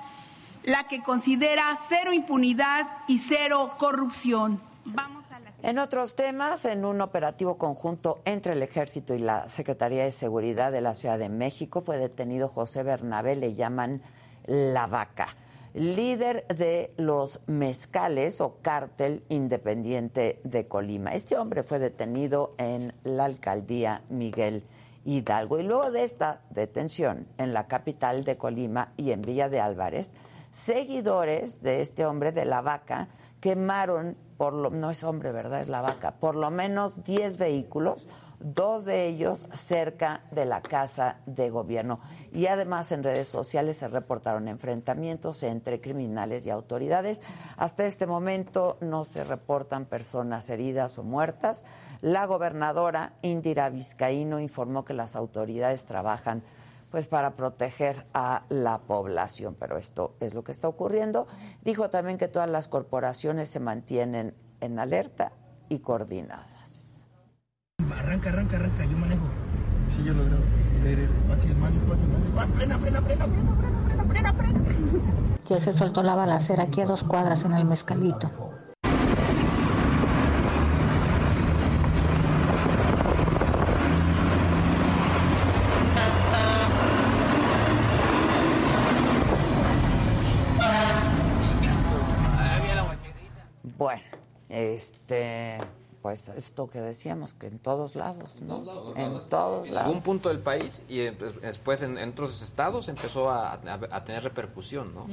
la que considera cero impunidad y cero corrupción. Vamos. En otros temas, en un operativo conjunto entre el Ejército y la Secretaría de Seguridad de la Ciudad de México fue detenido José Bernabé, le llaman La Vaca, líder de los mezcales o cártel independiente de Colima. Este hombre fue detenido en la alcaldía Miguel Hidalgo y luego de esta detención en la capital de Colima y en Villa de Álvarez, seguidores de este hombre de La Vaca quemaron por lo no es hombre, ¿verdad? Es la vaca. Por lo menos 10 vehículos, dos de ellos cerca de la casa de gobierno. Y además en redes sociales se reportaron enfrentamientos entre criminales y autoridades. Hasta este momento no se reportan personas heridas o muertas. La gobernadora Indira Vizcaíno informó que las autoridades trabajan pues para proteger a la población, pero esto es lo que está ocurriendo. Dijo también que todas las corporaciones se mantienen en alerta y coordinadas. Arranca, arranca, arranca, yo manejo. Sí, yo lo grabo. Despacio, más despacio, más despacio. Frena, frena, frena, frena, frena, frena, frena, frena. Ya se soltó la balacera aquí a dos cuadras en el mezcalito. Bueno, este, pues esto que decíamos, que en todos lados, ¿no? En todos en lados. algún punto del país y pues, después en, en otros estados empezó a, a- a tener repercusión, ¿no?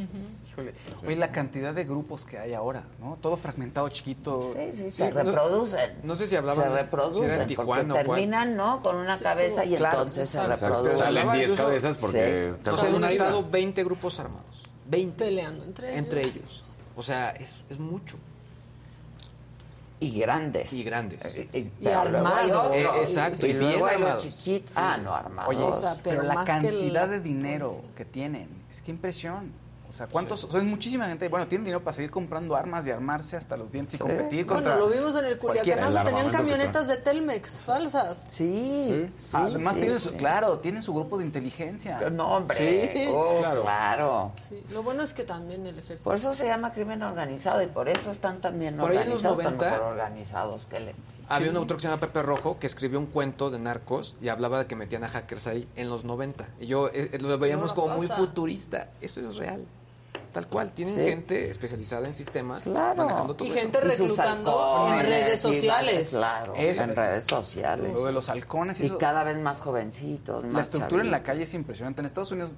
Híjole, oye, la cantidad de grupos que hay ahora, ¿no? Todo fragmentado, chiquito. Sí, sí, se reproducen. No sé si hablaban se si reproducen porque Tijuana cuál. terminan, ¿no? Con una cabeza y claro, entonces se reproducen. Salen Hablaba 10 incluso- cabezas porque Sí. O sea, en un estado 20 grupos armados. 20 Peleando entre ellos. entre ellos. O sea, es, es mucho. Y grandes. Y grandes. Eh, eh, Y pero luego hay armados. otros. Eh, exacto, y y luego hay los armados. chiquitos. Ah, no, armados. Oye, O sea, pero, pero la cantidad la- de dinero que tienen, es que impresión. O sea, ¿cuántos? Son muchísima gente. Bueno, tienen dinero para seguir comprando armas y armarse hasta los dientes y competir contra. Bueno, lo vimos en el. Culiacanazo, tenían camionetas de Telmex falsas. Sí, sí, Además, sí, tienen sí. su- claro, tienen su grupo de inteligencia. No, hombre. Sí. Oh, Claro. claro. Sí, Lo bueno es que también el ejército. Por eso se llama crimen organizado y por eso están también Por ahí en los organizados, están 90. mejor organizados que el... Había un autor que se llama Pepe Rojo que escribió un cuento de narcos y hablaba de que metían a hackers ahí en los 90. Y yo eh, eh, lo veíamos como muy pasa. futurista. Eso es real. Tal cual. Tienen Sí. gente especializada en sistemas Claro. manejando todo Y eso. gente reclutando en redes sí, sociales. Claro, Eso. en redes sociales. Lo de los halcones y Y eso- cada vez más jovencitos, más La estructura en la calle es impresionante. En Estados Unidos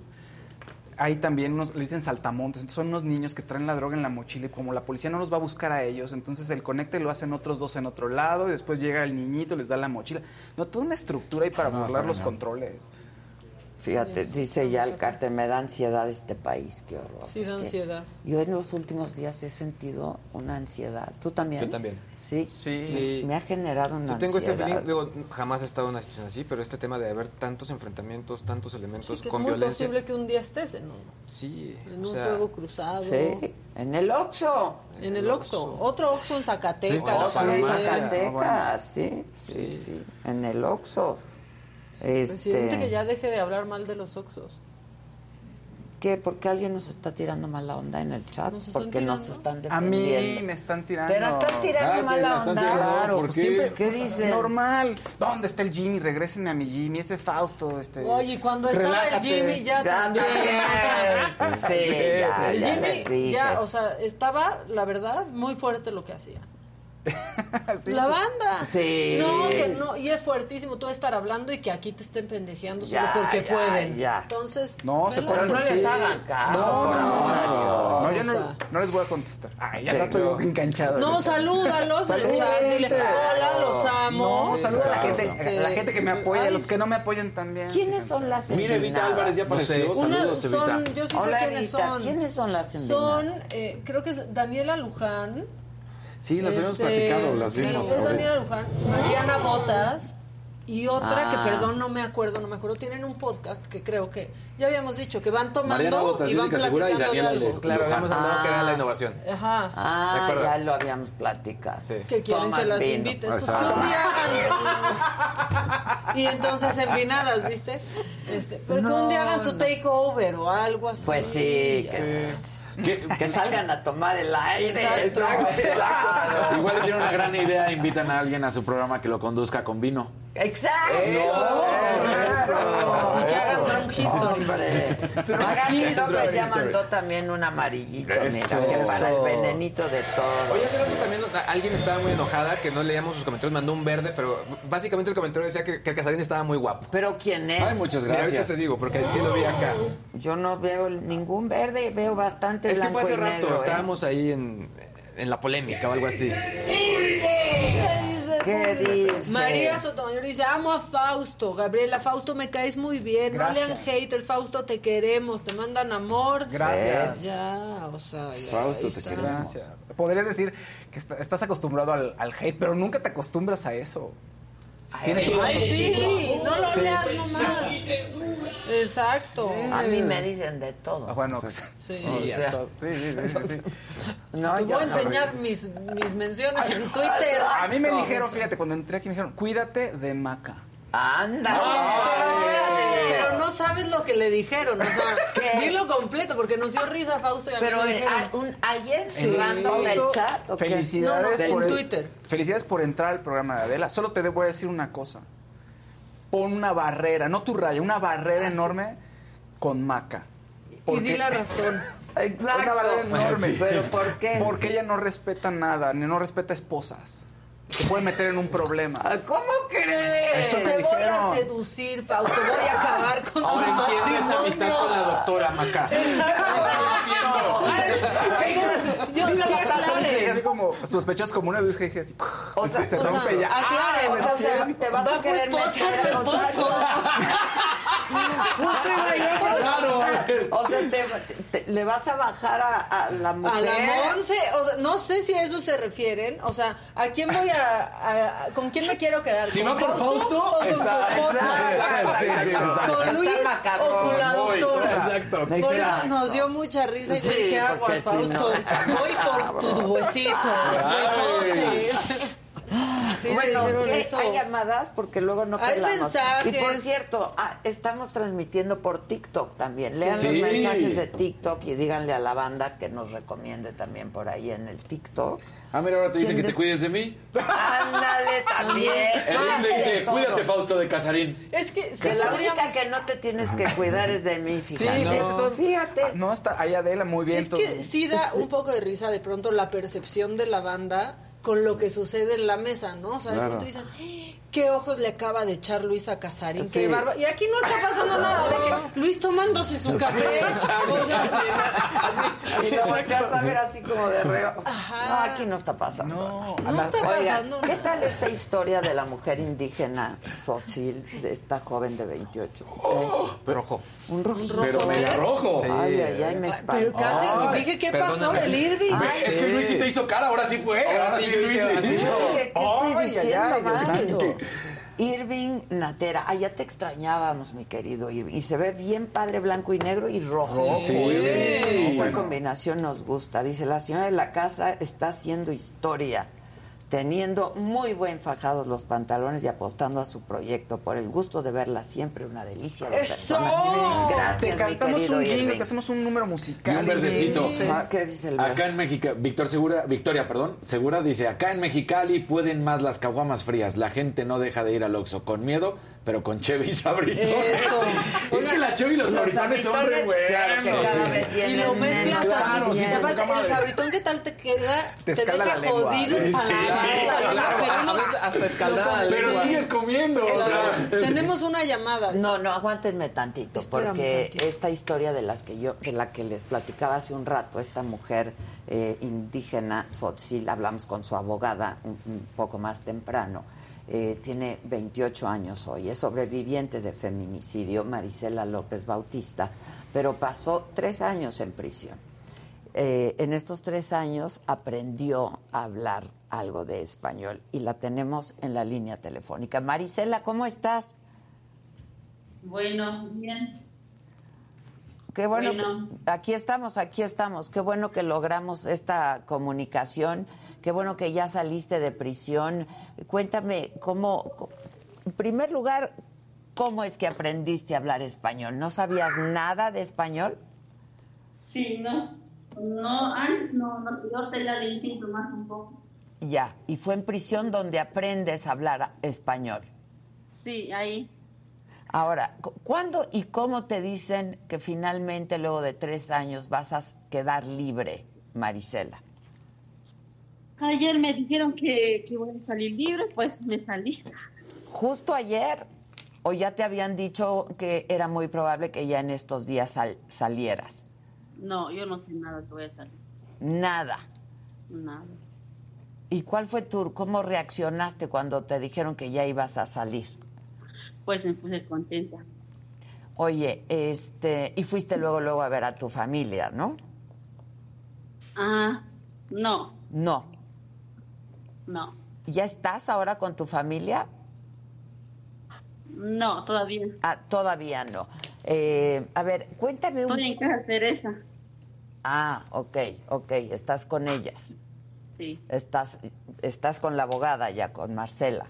hay también unos, le dicen saltamontes, entonces son unos niños que traen la droga en la mochila y como la policía no los va a buscar a ellos, entonces el conecte lo hacen otros dos en otro lado y después llega el niñito, les da la mochila. No, toda una estructura ahí para No, burlar los controles. Fíjate, dice ya el cártel, me da ansiedad este país, qué horror. Sí, Es da ansiedad. Yo en los últimos días he sentido una ansiedad. ¿Tú también? Yo también. Sí. Sí. Sí. Me ha generado una Yo tengo este ansiedad. feeling, digo, jamás he estado en una situación así, pero este tema de haber tantos enfrentamientos, tantos elementos Sí, que con es muy violencia. posible que un día estés en, un- Sí, en o un sea, fuego cruzado. Sí, en el Oxxo. En el Oxxo. Otro Oxxo en Zacatecas. Oh, Oxxo en. Zacatecas, sí, sí, Sí. sí, En el Oxxo. Presidente, Este, que ya deje de hablar mal de los Oxxos. ¿Qué? ¿Por qué alguien nos está tirando mala onda en el chat? ¿Nos están Porque nos tirando? están A defendiendo. mí me están tirando. Pero están tirando Ah, mala la están onda. tirando. Claro, ¿Por pues qué? siempre, ¿Qué pues, dicen? Normal. ¿Dónde está el Jimmy? Regrésenme a mi Jimmy, ese Fausto, este. Oye, cuando estaba relájate. el Jimmy ya Ya también. sea, Sí, *laughs* sí, ya, el Jimmy ya, o sea, estaba, la verdad, muy fuerte lo que hacía. *laughs* Sí, la banda. Sí. No, que no, y es fuertísimo tú estar hablando y que aquí te estén pendejeando solo Ya, porque ya, pueden. ya. Entonces, No, se no Sí. les hagan caso, No, por no, amor no, no, yo no, no les voy a contestar. Ay, ya yo enganchado. No, salúdalos *laughs* el chat, dile, hola, los amo. No, saluda a la gente, a la gente que me apoya, a los que no me apoyan también. ¿Quiénes son las Mira, Evita Álvarez ya apareció. Una- Saludos, Evita. son, yo sí Hola, sé quiénes Evita, son. ¿quiénes son las Son, eh, creo que es Daniela Luján. Sí, las habíamos Este, platicado, las sí, vimos. es ahorita. Daniela Luján, Mariana Botas y otra Ah. que, perdón, no me acuerdo, no me acuerdo. Tienen un podcast que creo que ya habíamos dicho que van Mariana tomando Botas, y van Jessica Segura y platicando de Daniela algo. Claro, habíamos hablado que era Ah. la innovación. Ajá. Ah, ya lo habíamos platicado. Sí. Que quieren Toman que las vino. invites. Pues, que un día hagan- *laughs* Y entonces envinadas, ¿viste? Este, pero que un día hagan su takeover o algo así. Pues sí, ya. Que, que salgan a tomar el aire. Exacto. Exacto. Igual tiene una gran idea, invitan a alguien a su programa que lo conduzca con vino. Exacto. Eso. Y que hagan Drunk History. Hombre. Hagan López ya mandó también un amarillito, mira, Eso. que para el venenito de todo. Oye, hace rato también alguien estaba muy enojada que no leíamos sus comentarios, mandó un verde, pero básicamente el comentario decía que, que el Casarín estaba muy guapo. Pero ¿quién es? Ay, muchas Mira, ahorita gracias. te digo, porque sí lo vi acá. Yo no veo ningún verde, veo bastante Es que fue hace rato, negro, ¿eh? estábamos ahí en, en la polémica o algo así. ¿Qué dice? María Sotomayor dice, amo a Fausto. Gabriela, Fausto, me caes muy bien. No lean haters, Fausto, te queremos. Te mandan amor. Gracias. Ya, o sea, ya, Fausto, te queremos. Gracias. Podrías decir que est- estás acostumbrado al, al hate, pero nunca te acostumbras a eso. Tienes que- Ay, sí, no lo Sí. leas nomás. Exacto. A mí me dicen de todo. Ah, bueno, pues, Sí. sí, sí, sí, sí, sí, sí. *laughs* No, Te voy a no. enseñar mis, mis menciones en Twitter. A mí me dijeron, fíjate, cuando entré aquí me dijeron, cuídate de Maca. Anda. Pero espérate, pero no sabes lo que le dijeron. O sea, *laughs* ¿Qué? dilo completo, porque nos dio risa Fausto y a mí Pero me dijeron. a- un- ayer en el Fausto, chat, ¿o qué? Felicidades No, no, por en el- Twitter. Felicidades por entrar al programa de Adela. Solo te voy a decir una cosa. Pon una barrera, no tu raya, una barrera enorme con Maca. Y di la razón. *laughs* Exacto. Una barrera enorme. Sí. ¿Pero por qué? Porque ella no respeta nada, ni no respeta esposas. Se puede meter en un problema. ¿Cómo crees? Eso me Te voy a dijeron. seducir, Fausto. Voy a acabar con Ahora tu matrimonio. amistad con la doctora Maca. *laughs* Yo Mira la dice, así como sospechosos como una luz que dije así. O sea, se rompe ya. aclaren, o sea, o sea, te vas a querer meter- esposos. Justo iba yo a. O sea, te, te- le vas a bajar a, a la mujer. A la Monse, o sea, no sé si a eso se refieren. O sea, ¿a quién voy a, a- con quién me quiero quedar? Si ¿Con va por Fausto, o con está- ¿Con Luis o con la doctora? exacto. Por eso nos dio mucha risa y Sí, dije, aguas, si Fausto, no- voy por tus huesitos, huesotes. Sí, bueno, ¿qué? eso. hay llamadas porque luego no Hay pelamos. mensajes. Y por cierto, ah, estamos transmitiendo por TikTok también. Lean Sí. los mensajes de TikTok y díganle a la banda que nos recomiende también por ahí en el TikTok. Ah, mira, ahora te dice ¿Quién que te des- cuides de mí. Ándale también. El le dice, cuídate, Fausto de Casarín. Es que Que sí la única que no te tienes que cuidar es de mí, fíjate. no. Entonces, fíjate. No, está ahí Adela muy bien. Es que sí da un poco de risa de pronto la percepción de la banda con lo que sucede en la mesa, ¿no? O sea, de Claro. pronto dicen, "¡Ah! ¿Qué ojos le acaba de echar Luis a Casarín? Sí. ¡Qué bárbaro! Y aquí no está pasando nada, de que Luis tomándose su café. Volteas a ver así como de reo. Ajá. No, aquí no está pasando. No, no está Oigan, pasando ¿qué nada. tal esta historia de la mujer indígena Xochil, de esta joven de 28? ¿Eh? rojo. Un rojo. Pero mega rojo. Ay, ay, ay, me espantó. Pero casi Ay, dije, ¿qué pasó? perdóname. El Irving. Ay, es que Luis sí te hizo cara, ahora sí fue. Ahora, sí, sí, Luis. así. sí. Oye, ¿Qué estoy diciendo, ay. Irving Natera, ah, ya te extrañábamos, mi querido Irving. Y se ve bien padre blanco y negro y rojo. Sí. Esa combinación nos gusta. Dice, la señora de la casa está haciendo historia, teniendo muy buen fajados los pantalones y apostando a su proyecto. Por el gusto de verla siempre, una delicia de ¡Eso! persona. Gracias, Te cantamos un jingle, te hacemos un número musical. Y un verdecito. Sí. ¿Qué dice el Acá en México, Víctor Segura, Victoria, perdón, Segura dice, acá en Mexicali pueden más las caguamas frías. La gente no deja de ir al Oxxo con miedo, pero con Chevy y Sabritos. Eso. *laughs* es que la Chevy y los, Los sabritones son re buenos. claro que sí. Y lo mezclas tantito. Claro, y sí, aparte, ¿cómo el sabritón, ¿qué tal te queda? Te Te, escala deja jodido el paladar. pero no- hasta escaldada Pero sigues comiendo. o sea. Tenemos una llamada. No, no, aguántenme tantito, porque tantito. esta historia de las que yo, de la que les platicaba hace un rato, esta mujer eh, indígena, Tzotzil, hablamos con su abogada un, un poco más temprano, eh, tiene 28 años hoy, es sobreviviente de feminicidio, Marisela López Bautista, pero pasó tres años en prisión. Eh, en estos tres años aprendió a hablar algo de español y la tenemos en la línea telefónica. Marisela, ¿cómo estás? Bueno, bien. Qué bueno, Bueno. que- aquí estamos, aquí estamos. Qué bueno que logramos esta comunicación. Qué bueno que ya saliste de prisión. Cuéntame cómo, en primer lugar, cómo es que aprendiste a hablar español. ¿No sabías nada de español? Sí, no. No, antes no, no, ya le intento más un poco. Ya, y fue en prisión donde aprendes a hablar español. Sí, ahí. Ahora, cu- ¿cuándo y cómo te dicen que finalmente luego de tres años vas a quedar libre, Marisela? Ayer me dijeron que, que voy a salir libre, pues me salí. ¿Justo ayer? ¿O ya te habían dicho que era muy probable que ya en estos días sal- salieras? No, yo no sé nada que voy a salir. Nada. Nada. ¿Y cuál fue tu, cómo reaccionaste cuando te dijeron que ya ibas a salir? Pues me puse contenta. Oye, este, y fuiste luego, luego a ver a tu familia, ¿no? Ah, no, No. No. ¿Ya estás ahora con tu familia? No, todavía. Ah, todavía no. Eh, a ver, cuéntame un... Estoy en casa Teresa. Ah, ok, ok, estás con ellas. Sí, Estás, estás con la abogada ya, con Marcela.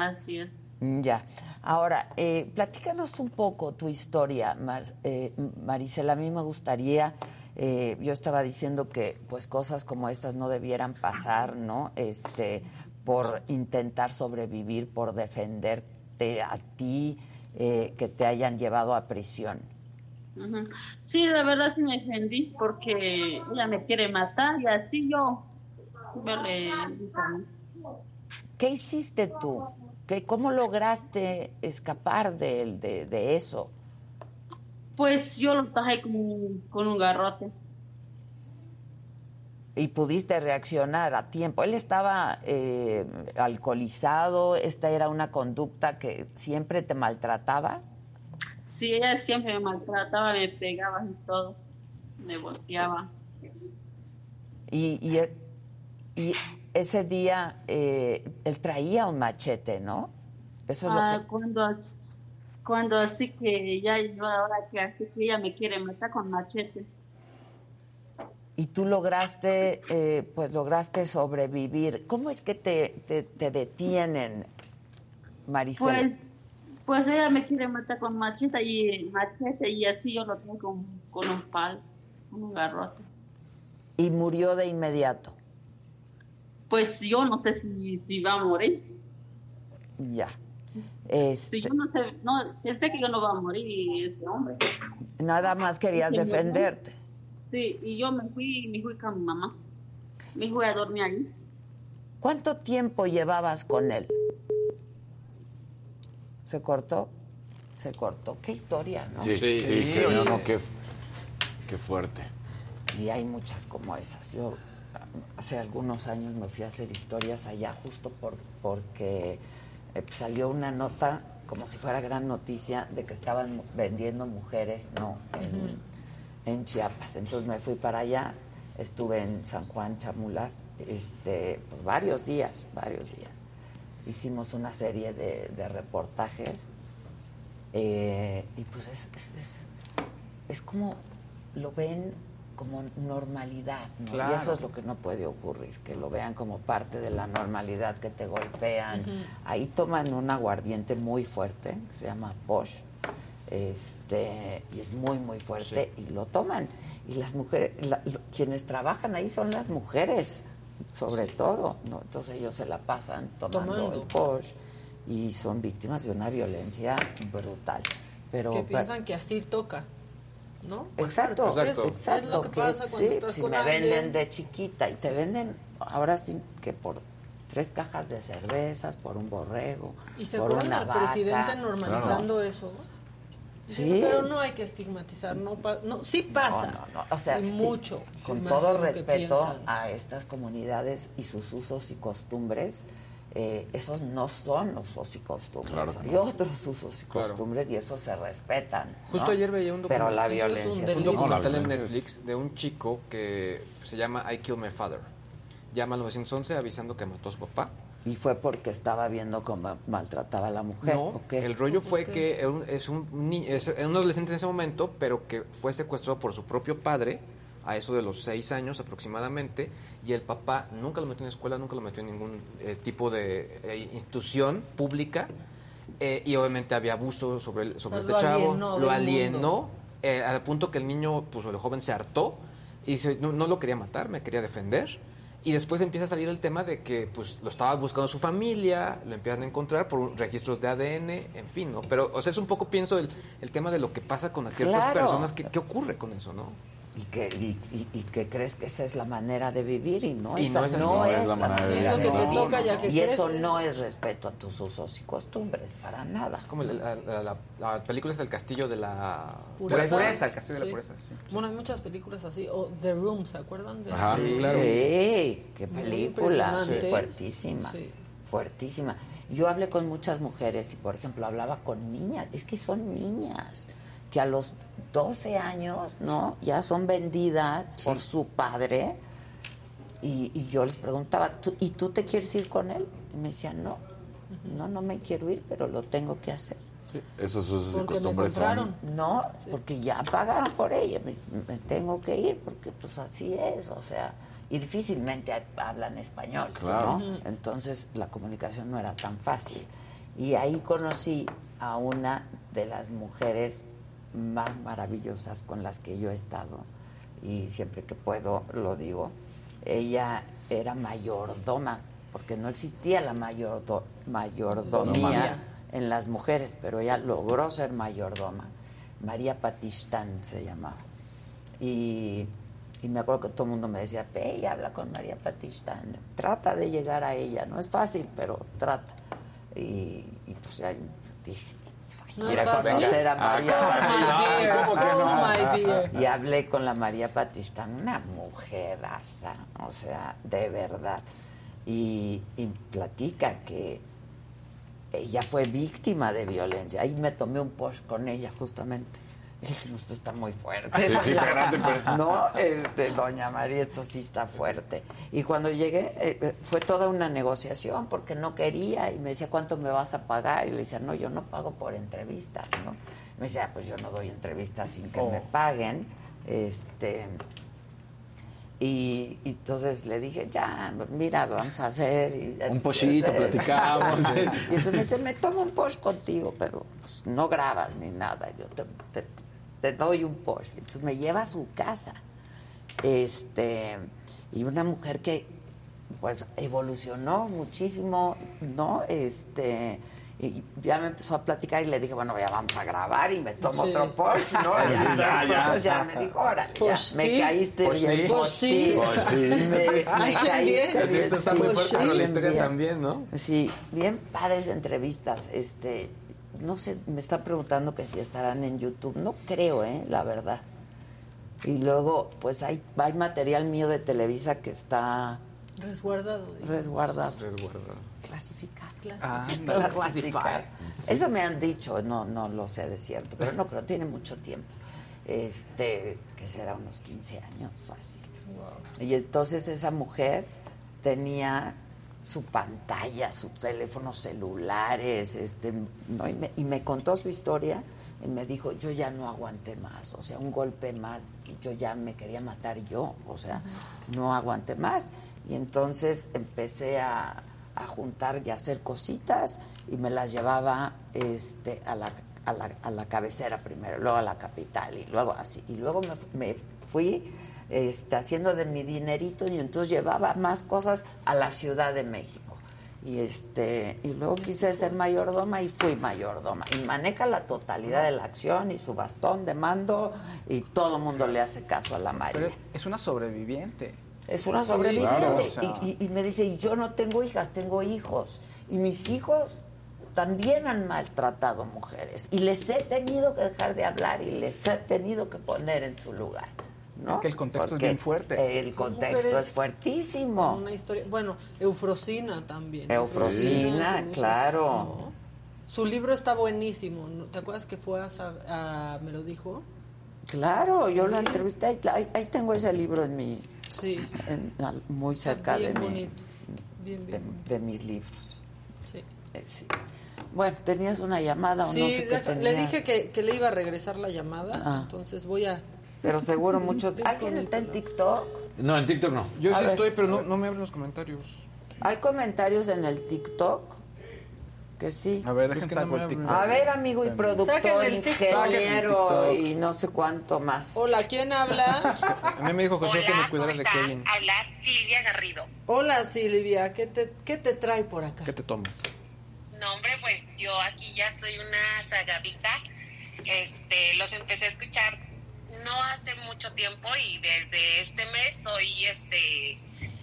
así es. Mm, Ya. Ahora, eh, platícanos un poco tu historia, Mar- eh, Marisela. A mí me gustaría, eh, yo estaba diciendo que pues cosas como estas no debieran pasar, ¿no? Este, por intentar sobrevivir, por defenderte a ti, eh, que te hayan llevado a prisión. Sí, la verdad sí me defendí porque ella me quiere matar y así yo, yo le dije, ¿Qué hiciste tú? ¿Qué, ¿Cómo lograste escapar de, de, de eso? Pues yo lo tajé con, un- con un garrote. Y pudiste reaccionar a tiempo. Él estaba eh, alcoholizado, esta era una conducta que siempre te maltrataba. Sí, ella siempre me maltrataba, me pegaba y todo, me golpeaba. Y, y, y ese día eh, él traía un machete, ¿no? Eso es Ah, lo que... cuando, cuando así que ya yo ahora que así que ella me quiere matar con machete. Y tú lograste, eh, pues lograste sobrevivir. ¿Cómo es que te, te, te detienen, Maricela? Pues, pues ella me quiere matar con machete y machete y así yo lo tengo con, con un palo, con un garrote. Y murió de inmediato. Pues yo no sé si, si va a morir. Ya. Este, Si yo no sé, no, pensé que yo no va a morir ese hombre. nada más querías Sí, defenderte. Sí, y yo me fui, me fui con mi mamá. Me fui a dormir allí. ¿Cuánto tiempo llevabas con él? ¿Se cortó? Se cortó. Qué historia, ¿no? Sí, sí, sí, sí, no, no, qué, qué fuerte. Y hay muchas como esas. Yo hace algunos años me fui a hacer historias allá justo por, porque eh, salió una nota como si fuera gran noticia de que estaban vendiendo mujeres, ¿no? En, en Chiapas. Entonces me fui para allá, estuve en San Juan Chamular, este, pues varios días, varios días. Hicimos una serie de, de reportajes eh, y pues es, es, es- es como lo ven como normalidad, ¿no? Claro. Y eso es lo que no puede ocurrir, que lo vean como parte de la normalidad, que te golpean. Ahí toman un aguardiente muy fuerte, que se llama Bosch, este, y es muy, muy fuerte, y lo toman. Y las mujeres, la- lo- quienes trabajan ahí son las mujeres, sobre todo, ¿no? Entonces ellos se la pasan tomando, Tomando. el Bosch y son víctimas de una violencia brutal. Pero que piensan que así toca, ¿no? Exacto, Exacto. exacto. Que que sí, estás si me alguien. venden de chiquita y te venden ahora sí que por tres cajas de cervezas, por un borrego, Y se por una al vaca. presidente normalizando eso. Sí. Pero no hay que estigmatizar, no, pa- no sí pasa. No, no, no, O sea, y mucho. Con todo respeto a estas comunidades y sus usos y costumbres, eh, esos no son usos y costumbres. Claro Hay no. otros usos y Claro. costumbres y esos se respetan. Justo ¿no? ayer veía un Pero documental. la violencia es un documental en No, la violencia Netflix de un chico que se llama I Kill My Father. Llama al 911 avisando que mató a su papá. Y fue porque estaba viendo cómo maltrataba a la mujer. El rollo fue que era un- es un, es un adolescente en ese momento, pero que fue secuestrado por su propio padre a eso de los seis años aproximadamente, y el papá nunca lo metió en escuela, nunca lo metió en ningún eh, tipo de eh, institución pública, eh, y obviamente había abuso sobre, sobre O sea, este lo chavo, alienó lo alienó, eh, al punto que el niño, pues el joven se hartó, y dice, no, no lo quería matar, me quería defender. Y después empieza a salir el tema de que pues lo estaba buscando su familia, lo empiezan a encontrar por registros de ADN, en fin, ¿no? Pero, o sea, es un poco, pienso, el, el tema de lo que pasa con ciertas Claro. personas, ¿qué, ¿qué ocurre con eso, no? Y que, y, y- y que crees que esa es la manera de vivir y no, Y esa no es así. no No es, es la manera de vivir. Lo que te toca ya que y eso no es respeto a tus usos y costumbres, para nada. Como la, la- la- la película es El Castillo de la Pureza, el castillo de la pureza, sí. Bueno, hay muchas películas así. O The Room, ¿se acuerdan? De Ajá, sí, claro. Sí, qué película, fuertísima, Sí. fuertísima. Yo hablé con muchas mujeres y, por ejemplo, hablaba con niñas, es que son niñas, que a los 12 años, ¿no? Ya son vendidas por su padre. Y, y yo les preguntaba, ¿Tú- ¿y tú te quieres ir con él? Y me decían, no, no, no me quiero ir, pero lo tengo que hacer. Esos usos y costumbres son... No, porque ya pagaron por ella, me, me tengo que ir porque pues así es, o sea, y difícilmente ha- hablan español, Claro. ¿no? Entonces la comunicación no era tan fácil. Y ahí conocí a una de las mujeres más maravillosas con las que yo he estado, y siempre que puedo lo digo. Ella era mayordoma, porque no existía la mayordo- mayordomía en las mujeres, pero ella logró ser mayordoma. María Patistán se llamaba. Y, y me acuerdo que todo el mundo me decía, ve y habla con María Patistán, trata de llegar a ella, no es fácil, pero trata. Y, y pues ya dije, pues, ay, No quiero es fácil. conocer a Ah, María. ¿Cómo que no? Oh. Y hablé con la María Patistán, una mujeraza, o sea, de verdad. Y, y platica que ella fue víctima de violencia. Ahí me tomé un post con ella, justamente. Dije, no, esto está muy fuerte. Sí, sí, *laughs* espérate, espérate. No, este, doña María, esto sí está fuerte. Y cuando llegué, eh, eh, fue toda una negociación porque no quería y me decía, ¿cuánto me vas a pagar? Y le decía, no, yo no pago por entrevistas, ¿no? Me decía, "Ah, pues yo no doy entrevistas sin que me paguen. Este, y, y entonces le dije, ya, mira, vamos a hacer. y- Un pochito, platicamos. *laughs* y entonces me dice, me tomo un post contigo, pero pues, no grabas ni nada. Yo te, te- te doy un post. Entonces me lleva a su casa. Este, y una mujer que pues evolucionó muchísimo, ¿no? Este, y ya me empezó a platicar y le dije, bueno, ya vamos a grabar y me tomo Sí. otro post, ¿no? Sí, *laughs* Ya, ya, ya. Entonces ya me dijo, órale, ya, Pues me caíste Pues bien. sí. Pues Pues sí. sí. Pues sí. Me, *laughs* me caíste bien. esto está muy sí, fuerte, pero la historia bien. también, ¿no? Sí, bien padres entrevistas. Este, no sé, me están preguntando que si estarán en YouTube. No creo, ¿eh? La verdad. Y luego, pues hay, hay material mío de Televisa que está Resguardado. digo. resguardado. Resguardado. Clasificado. Ah, Clasificado. Classified. Eso me han dicho, no, no lo sé de cierto, pero no creo, tiene mucho tiempo. Este, que será unos 15 años, fácil. Y entonces esa mujer tenía su pantalla, sus teléfonos celulares, este, ¿no? y, me, y me contó su historia y me dijo, yo ya no aguanté más, o sea, un golpe más, yo ya me quería matar yo, o sea, no aguanté más. Y entonces empecé a, a juntar y a hacer cositas y me las llevaba este, a, la, a, la, a la cabecera primero, luego a la capital y luego así. Y luego me, me fui este, haciendo de mi dinerito y entonces llevaba más cosas a la Ciudad de México. Y este y luego quise ser mayordoma y fui mayordoma. Y maneja la totalidad de la acción y su bastón de mando y todo el mundo le hace caso a la María. Pero es una sobreviviente. Es una sobreviviente. claro, o sea. y, y- y me dice, y yo no tengo hijas, tengo hijos. Y mis hijos también han maltratado mujeres. Y les he tenido que dejar de hablar y les he tenido que poner en su lugar. ¿No? Es que el contexto es bien fuerte. El contexto Mujeres es fuertísimo. Una historia. Bueno, Eufrosina también. Eufrosina, claro. no. Su libro está buenísimo. ¿Te acuerdas que fue a, me lo dijo? Claro, yo lo entrevisté. Ahí, tengo ese libro en mi. Sí. en- muy cerca bien de, mi- bonito. Bien, de, bien. de mis libros. Sí. Eh, sí. Bueno, tenías una llamada o Sí, no sé qué le dije que, que le iba a regresar la llamada, Ah. entonces voy a... Pero seguro mucho. ¿Alguien está en TikTok? No, en TikTok no. Yo A sí ver. estoy, pero no, no me abren los comentarios. ¿Hay comentarios en el TikTok? Que sí. A ver, Es dejen saco el TikTok. A ver, amigo y productor, Saquen el TikTok. ingeniero Saquen el y no sé cuánto más. Hola, ¿quién habla? *laughs* A mí me dijo José que me cuidara de Kevin. Habla Silvia Garrido. Hola, Silvia, ¿qué te, ¿qué te trae por acá? ¿Qué te tomas? No, hombre, pues yo aquí ya soy una sagadita. Este, los empecé a escuchar no hace mucho tiempo y desde este mes soy este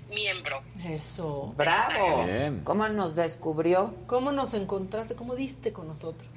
miembro. Eso. ¡Bravo! Bien. ¿Cómo nos descubrió? ¿Cómo nos encontraste? ¿Cómo diste con nosotros?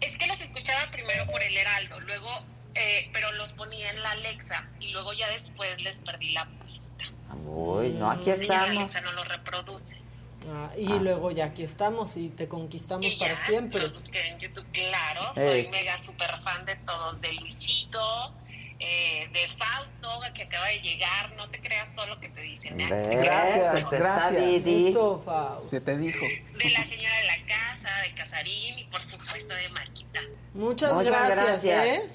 Es que los escuchaba primero por el Heraldo, luego, eh, pero los ponía en la Alexa y luego ya después les perdí la pista. Uy, no, aquí estamos. Alexa no lo reproduce. Ah, y luego ya aquí estamos y te conquistamos Y para ya, siempre. Los busqué en YouTube, claro. Es. Soy mega super fan de todos, de Luisito, eh, de Fausto, que acaba de llegar. No te creas todo lo que te dicen. Gracias, gracias. Didi. Eso. Se te dijo. De la señora de la casa, de Casarín y por supuesto de Marquita. Muchas, Muchas gracias, gracias. ¿eh?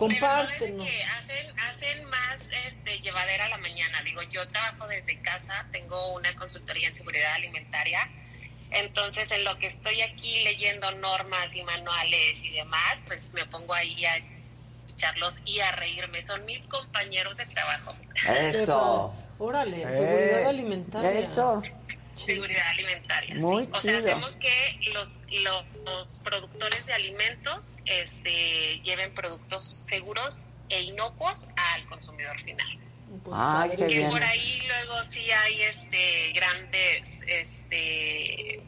Compártenos. Que hacen, hacen más este, llevadera la mañana. Digo, yo trabajo desde casa, tengo una consultoría en seguridad alimentaria. Entonces, en lo que estoy aquí leyendo normas y manuales y demás, pues me pongo ahí a escucharlos y a reírme. Son mis compañeros de trabajo. Eso. Órale, Eh, seguridad alimentaria. Eso. Seguridad alimentaria. Muy sí. O sea, hacemos que los, lo- los productores de alimentos este, lleven productos seguros e inocuos al consumidor final. Ay, qué que bien. por ahí luego sí hay este grandes este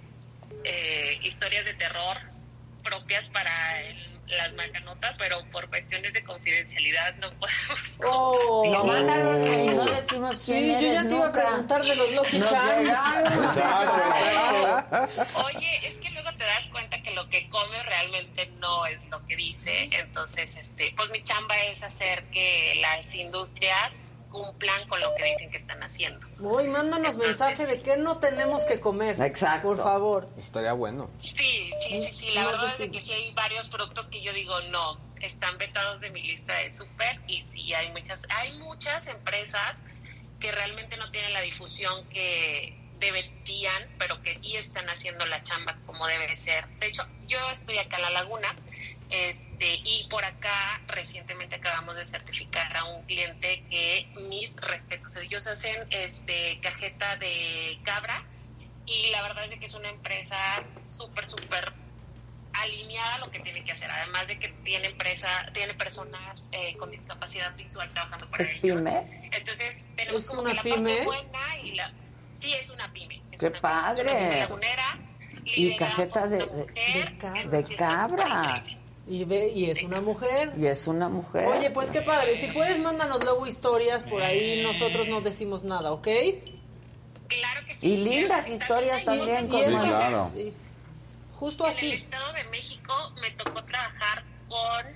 eh, historias de terror propias para el- las macanotas, pero por cuestiones de confidencialidad no *laughs* podemos. Oh, no compartir. mandaron y no decimos Sí, quién yo ya te iba a preguntar de los Lucky Charms. Oye, es que luego te das cuenta que lo que comes realmente no es lo que dice, entonces, este, pues mi chamba es hacer que las industrias cumplan con lo que dicen que están haciendo. Hoy mándanos mensaje de que no tenemos que comer. Exacto. Por favor. Estaría bueno. Sí, sí, sí, sí. La No verdad es que sí hay varios productos que yo digo no, están vetados de mi lista de súper y sí hay muchas, hay muchas empresas que realmente no tienen la difusión que deberían, pero que sí están haciendo la chamba como debe ser. De hecho, yo estoy acá en La Laguna este, y por acá recientemente acabamos de certificar a un cliente que ellos hacen este cajeta de cabra y la verdad es que es una empresa súper, súper alineada a lo que tiene que hacer, además de que tiene empresa, tiene personas eh, con discapacidad visual trabajando para ¿Es ellos. pyme? Entonces tenemos ¿Es como una que la pyme? parte buena y la sí es una pyme. es ¡Qué una pyme, es una pyme padre! lagunera, Y cajeta de- de cabra. Y, ve, y es una mujer. Y es una mujer. Oye, pues qué padre. Si puedes, mándanos luego historias por ahí. Nosotros no decimos nada, ¿ok? Y lindas historias también. Y como esta- esa. sí. Justo En así. el Estado de México me tocó trabajar con.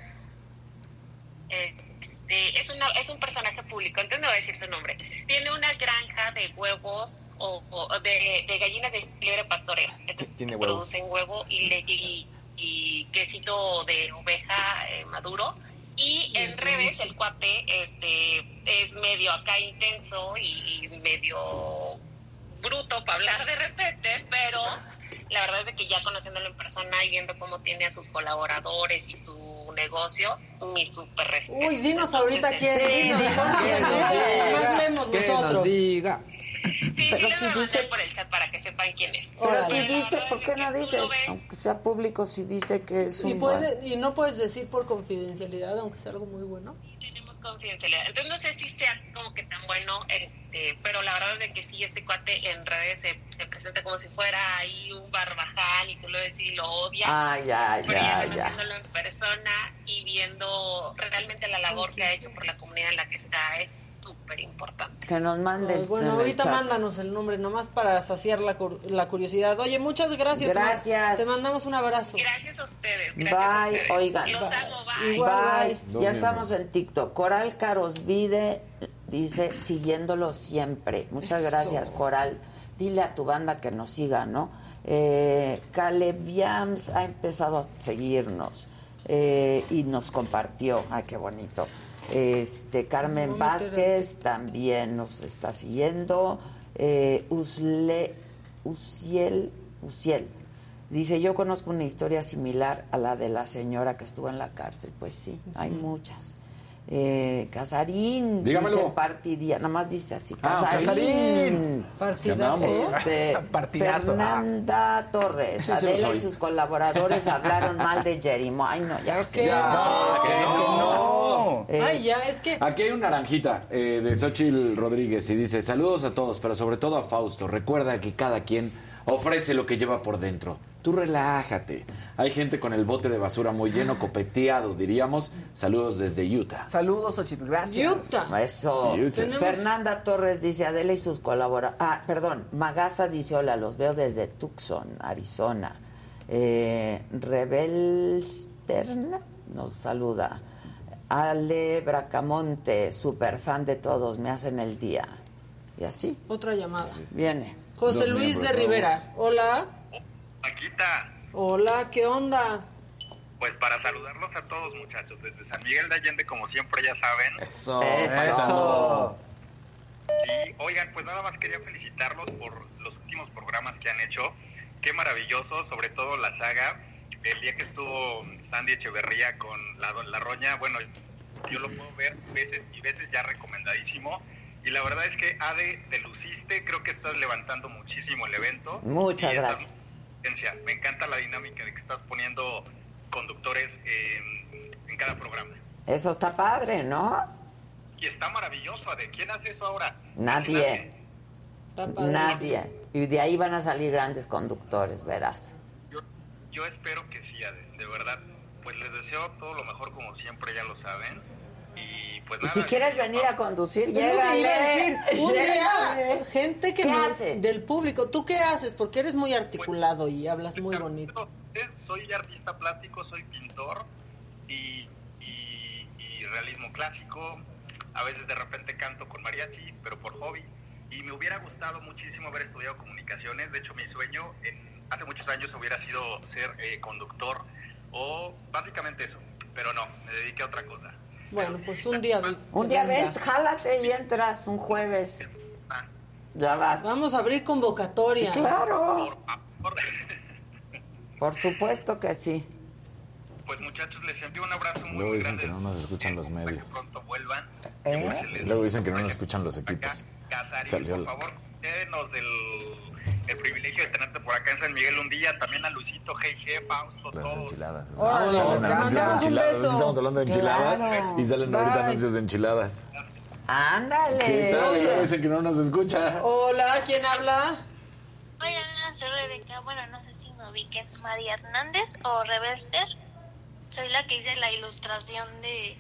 eh, este, es, una, es un personaje público, entonces no voy a decir su nombre. Tiene una granja de huevos o, o de, de gallinas de libre pastoreo. Entonces, Tiene huevos. producen huevo y, le- y, y quesito de oveja eh, maduro. Y en revés, el cuate este, es medio acá intenso y medio bruto para hablar de repente, pero *laughs* la verdad es que ya conociéndolo en persona y viendo cómo tiene a sus colaboradores y su negocio, mi súper respeto. Uy, dinos ahorita quién. Sí, dinos, *laughs* dinos. Más leemos nos nosotros. diga. Sí, Pero sí, les si voy a dice- mandar por el chat para que sepan quién es. Pero si dice, ¿por qué no dices? Aunque sea público, si dice que es un Y, puede, y no puedes decir por confidencialidad, aunque sea algo muy bueno. tenemos confidencialidad. Entonces no sé si sea como que tan bueno, este, pero la verdad es de que sí, este cuate en redes se, se presenta como si fuera ahí un barbaján y tú lo ves y lo odias. Ah, ya, pero ya, ya en persona y viendo realmente la labor que ha hecho por la comunidad en la que está es súper importante. Que nos mandes. Ay, bueno, ahorita chat. mándanos el nombre, nomás para saciar la, cur- la curiosidad. Oye, muchas gracias. Gracias. Te mandamos un abrazo. Gracias a ustedes. Gracias a Bye, ustedes. oigan. Los amo, bye. Igual, Bye. bye. Ya estamos en TikTok. Coral Carosvide dice, siguiéndolo siempre. Muchas Eso. gracias, Coral. Dile a tu banda que nos siga, ¿no? Eh, Caleb Yams ha empezado a seguirnos eh, y nos compartió. Ay, qué bonito. Este, Carmen Vázquez también nos está siguiendo. Eh, Usle, Uciel, Uciel. Dice, yo conozco una historia similar a la de la señora que estuvo en la cárcel. Pues sí, hay muchas. Eh, Casarín, Dígamelo. dice partidía, nada más dice así, Ah, Casarín. Este, *laughs* Partidazo. Fernanda Torres, Adela y sus colaboradores hablaron mal de Jerimo. Ay, no, ya que Ya, no. que no. Eh, Ay, ya, es que. Aquí hay un naranjita eh, de Xochil Rodríguez y dice, saludos a todos, pero sobre todo a Fausto. Recuerda que cada quien ofrece lo que lleva por dentro. Tú relájate. Hay gente con el bote de basura muy lleno, copeteado, diríamos. Saludos desde Utah. Saludos, Ochito. Gracias. Utah. Eso. Sí, Utah. Tenemos- Fernanda Torres dice, Adela y sus colaboradores. Ah, perdón. Magasa dice, hola, los veo desde Tucson, Arizona. Eh, Rebel Stern nos saluda. Ale Bracamonte, super fan de todos, me hacen el día. Y así, Otra llamada. viene. José Luis de Rivera. Hola. Paquita, Hola, ¿qué onda? pues para saludarlos a todos muchachos, desde San Miguel de Allende, como siempre ya saben. Eso. Eso. Y oigan, pues nada más quería felicitarlos por los últimos programas que han hecho. Qué maravilloso, sobre todo la saga. El día que estuvo Sandy Echeverría con la, la roña, bueno, yo lo puedo ver veces y veces ya recomendadísimo. Y la verdad es que Ade, te luciste, creo que estás levantando muchísimo el evento. Muchas Y Me encanta la dinámica de que estás poniendo conductores en, en cada programa. Eso está padre, ¿no? Y está maravilloso, Ade. ¿Quién hace eso ahora? Nadie. Nadie. Y de ahí van a salir grandes conductores, verás. Yo, yo espero que sí, Ade, de verdad. Pues les deseo todo lo mejor como siempre, ya lo saben. Y pues Y si quieres venir a conducir, que iba a llégale. decir. *laughs* Un Llégale. día, gente que ¿Qué no- hace? del público, ¿tú qué haces? Porque eres muy articulado y hablas muy bonito. Es- Soy artista plástico, soy pintor y, y- y realismo clásico. A veces de repente canto con mariachi, pero por hobby. Y me hubiera gustado muchísimo haber estudiado comunicaciones. De hecho, mi sueño en- hace muchos años hubiera sido ser eh, conductor o básicamente eso. Pero no, me dediqué a otra cosa. Bueno, pues un día. Un día venga. ven, jálate y entras un jueves. Ya vas. Vamos a abrir convocatoria. Claro. Por supuesto que sí. Pues muchachos, les envío un abrazo muy, Luego dicen grande. que no nos escuchan los medios. Pronto vuelvan. ¿Eh? Luego dicen que no nos escuchan los equipos. Casarín, Salió por favor, denos el, el privilegio de tenerte por acá en San Miguel un día. También a Luisito, G.G., Fausto, Las todos. enchiladas. Órale, Salen te anuncios de mandamos un enchiladas. beso. Estamos hablando de enchiladas Claro. y salen Bye. ahorita anuncios de enchiladas. Ándale. ¿Qué tal? Dicen que no nos escucha. Hola, ¿quién habla? Hola, soy Rebeca. Bueno, no sé si me ubiquen. María Hernández o Rebester. Soy la que hice la ilustración de,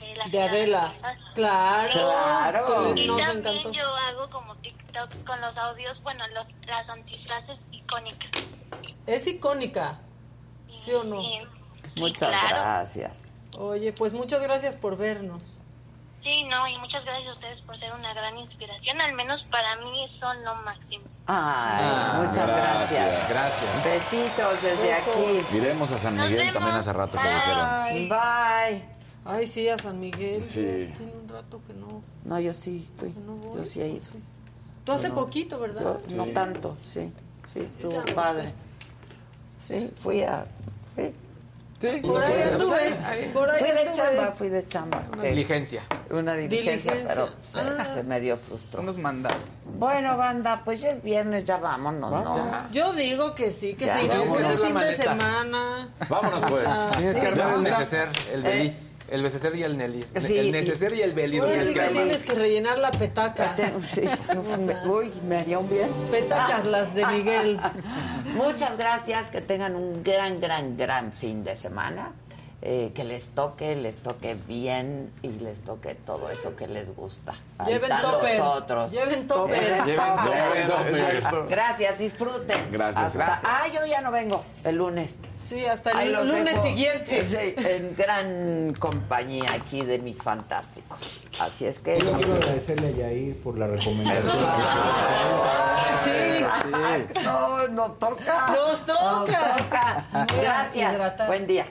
de la De señora Adela. Claro. Claro. Y Nos también encantó. yo hago como TikToks con los audios, bueno, los, las antifrases icónicas. Es icónica. ¿Sí o no? Sí, Muchas claro. gracias. Oye, pues muchas gracias por vernos. Sí, no, y muchas gracias a ustedes por ser una gran inspiración. Al menos para mí son lo máximo. Ay, Ah, muchas gracias. Gracias. Besitos desde aquí. Iremos a San Nos Miguel vemos. también hace rato que dijeron. Bye. Bye. Ay, sí, a San Miguel. Sí. Tiene un rato que no. No, yo sí fui. que no voy. Yo sí he ido. Tú hace No. poquito, ¿verdad? Yo no tanto, sí. Sí, estuvo Ya no padre. Sí, fui a. Fui, Sí. Por ahí anduve. Por ahí fui de chamba, fui de chamba. Una diligencia. Una diligencia, Diligencia. pero se, Ah. se me dio frustró. Unos mandados. Bueno, banda, pues ya es viernes, ya vámonos, ¿no? Ya. Yo digo que sí, que Ya, sí, tienes que es hacer el la fin de semana. Vámonos pues. Ah, *laughs* Tienes que armar el neceser, el Eh. El neceser y el nelis. Sí, el y- neceser y el beliz. Ahora sí que tienes que rellenar la petaca. Sí, *laughs* uy, me haría un bien. Petacas las de Miguel. *laughs* Muchas gracias, que tengan un gran, gran, gran fin de semana. Eh, que les toque, les toque bien y les toque todo eso que les gusta. Ahí Lleven están topper. los otros. Lleven topper. Lleven. Exacto. Gracias, disfruten. Gracias, Hasta- gracias. Ah, yo ya no vengo el lunes. Sí, hasta Ahí el los lunes dejo. siguiente. Sí, en gran compañía aquí de mis fantásticos. Así es que. Yo quiero agradecerle a Yair por la recomendación. *laughs* Sí, Exacto, nos toca. Nos toca. Nos toca. Gracias. Buen día.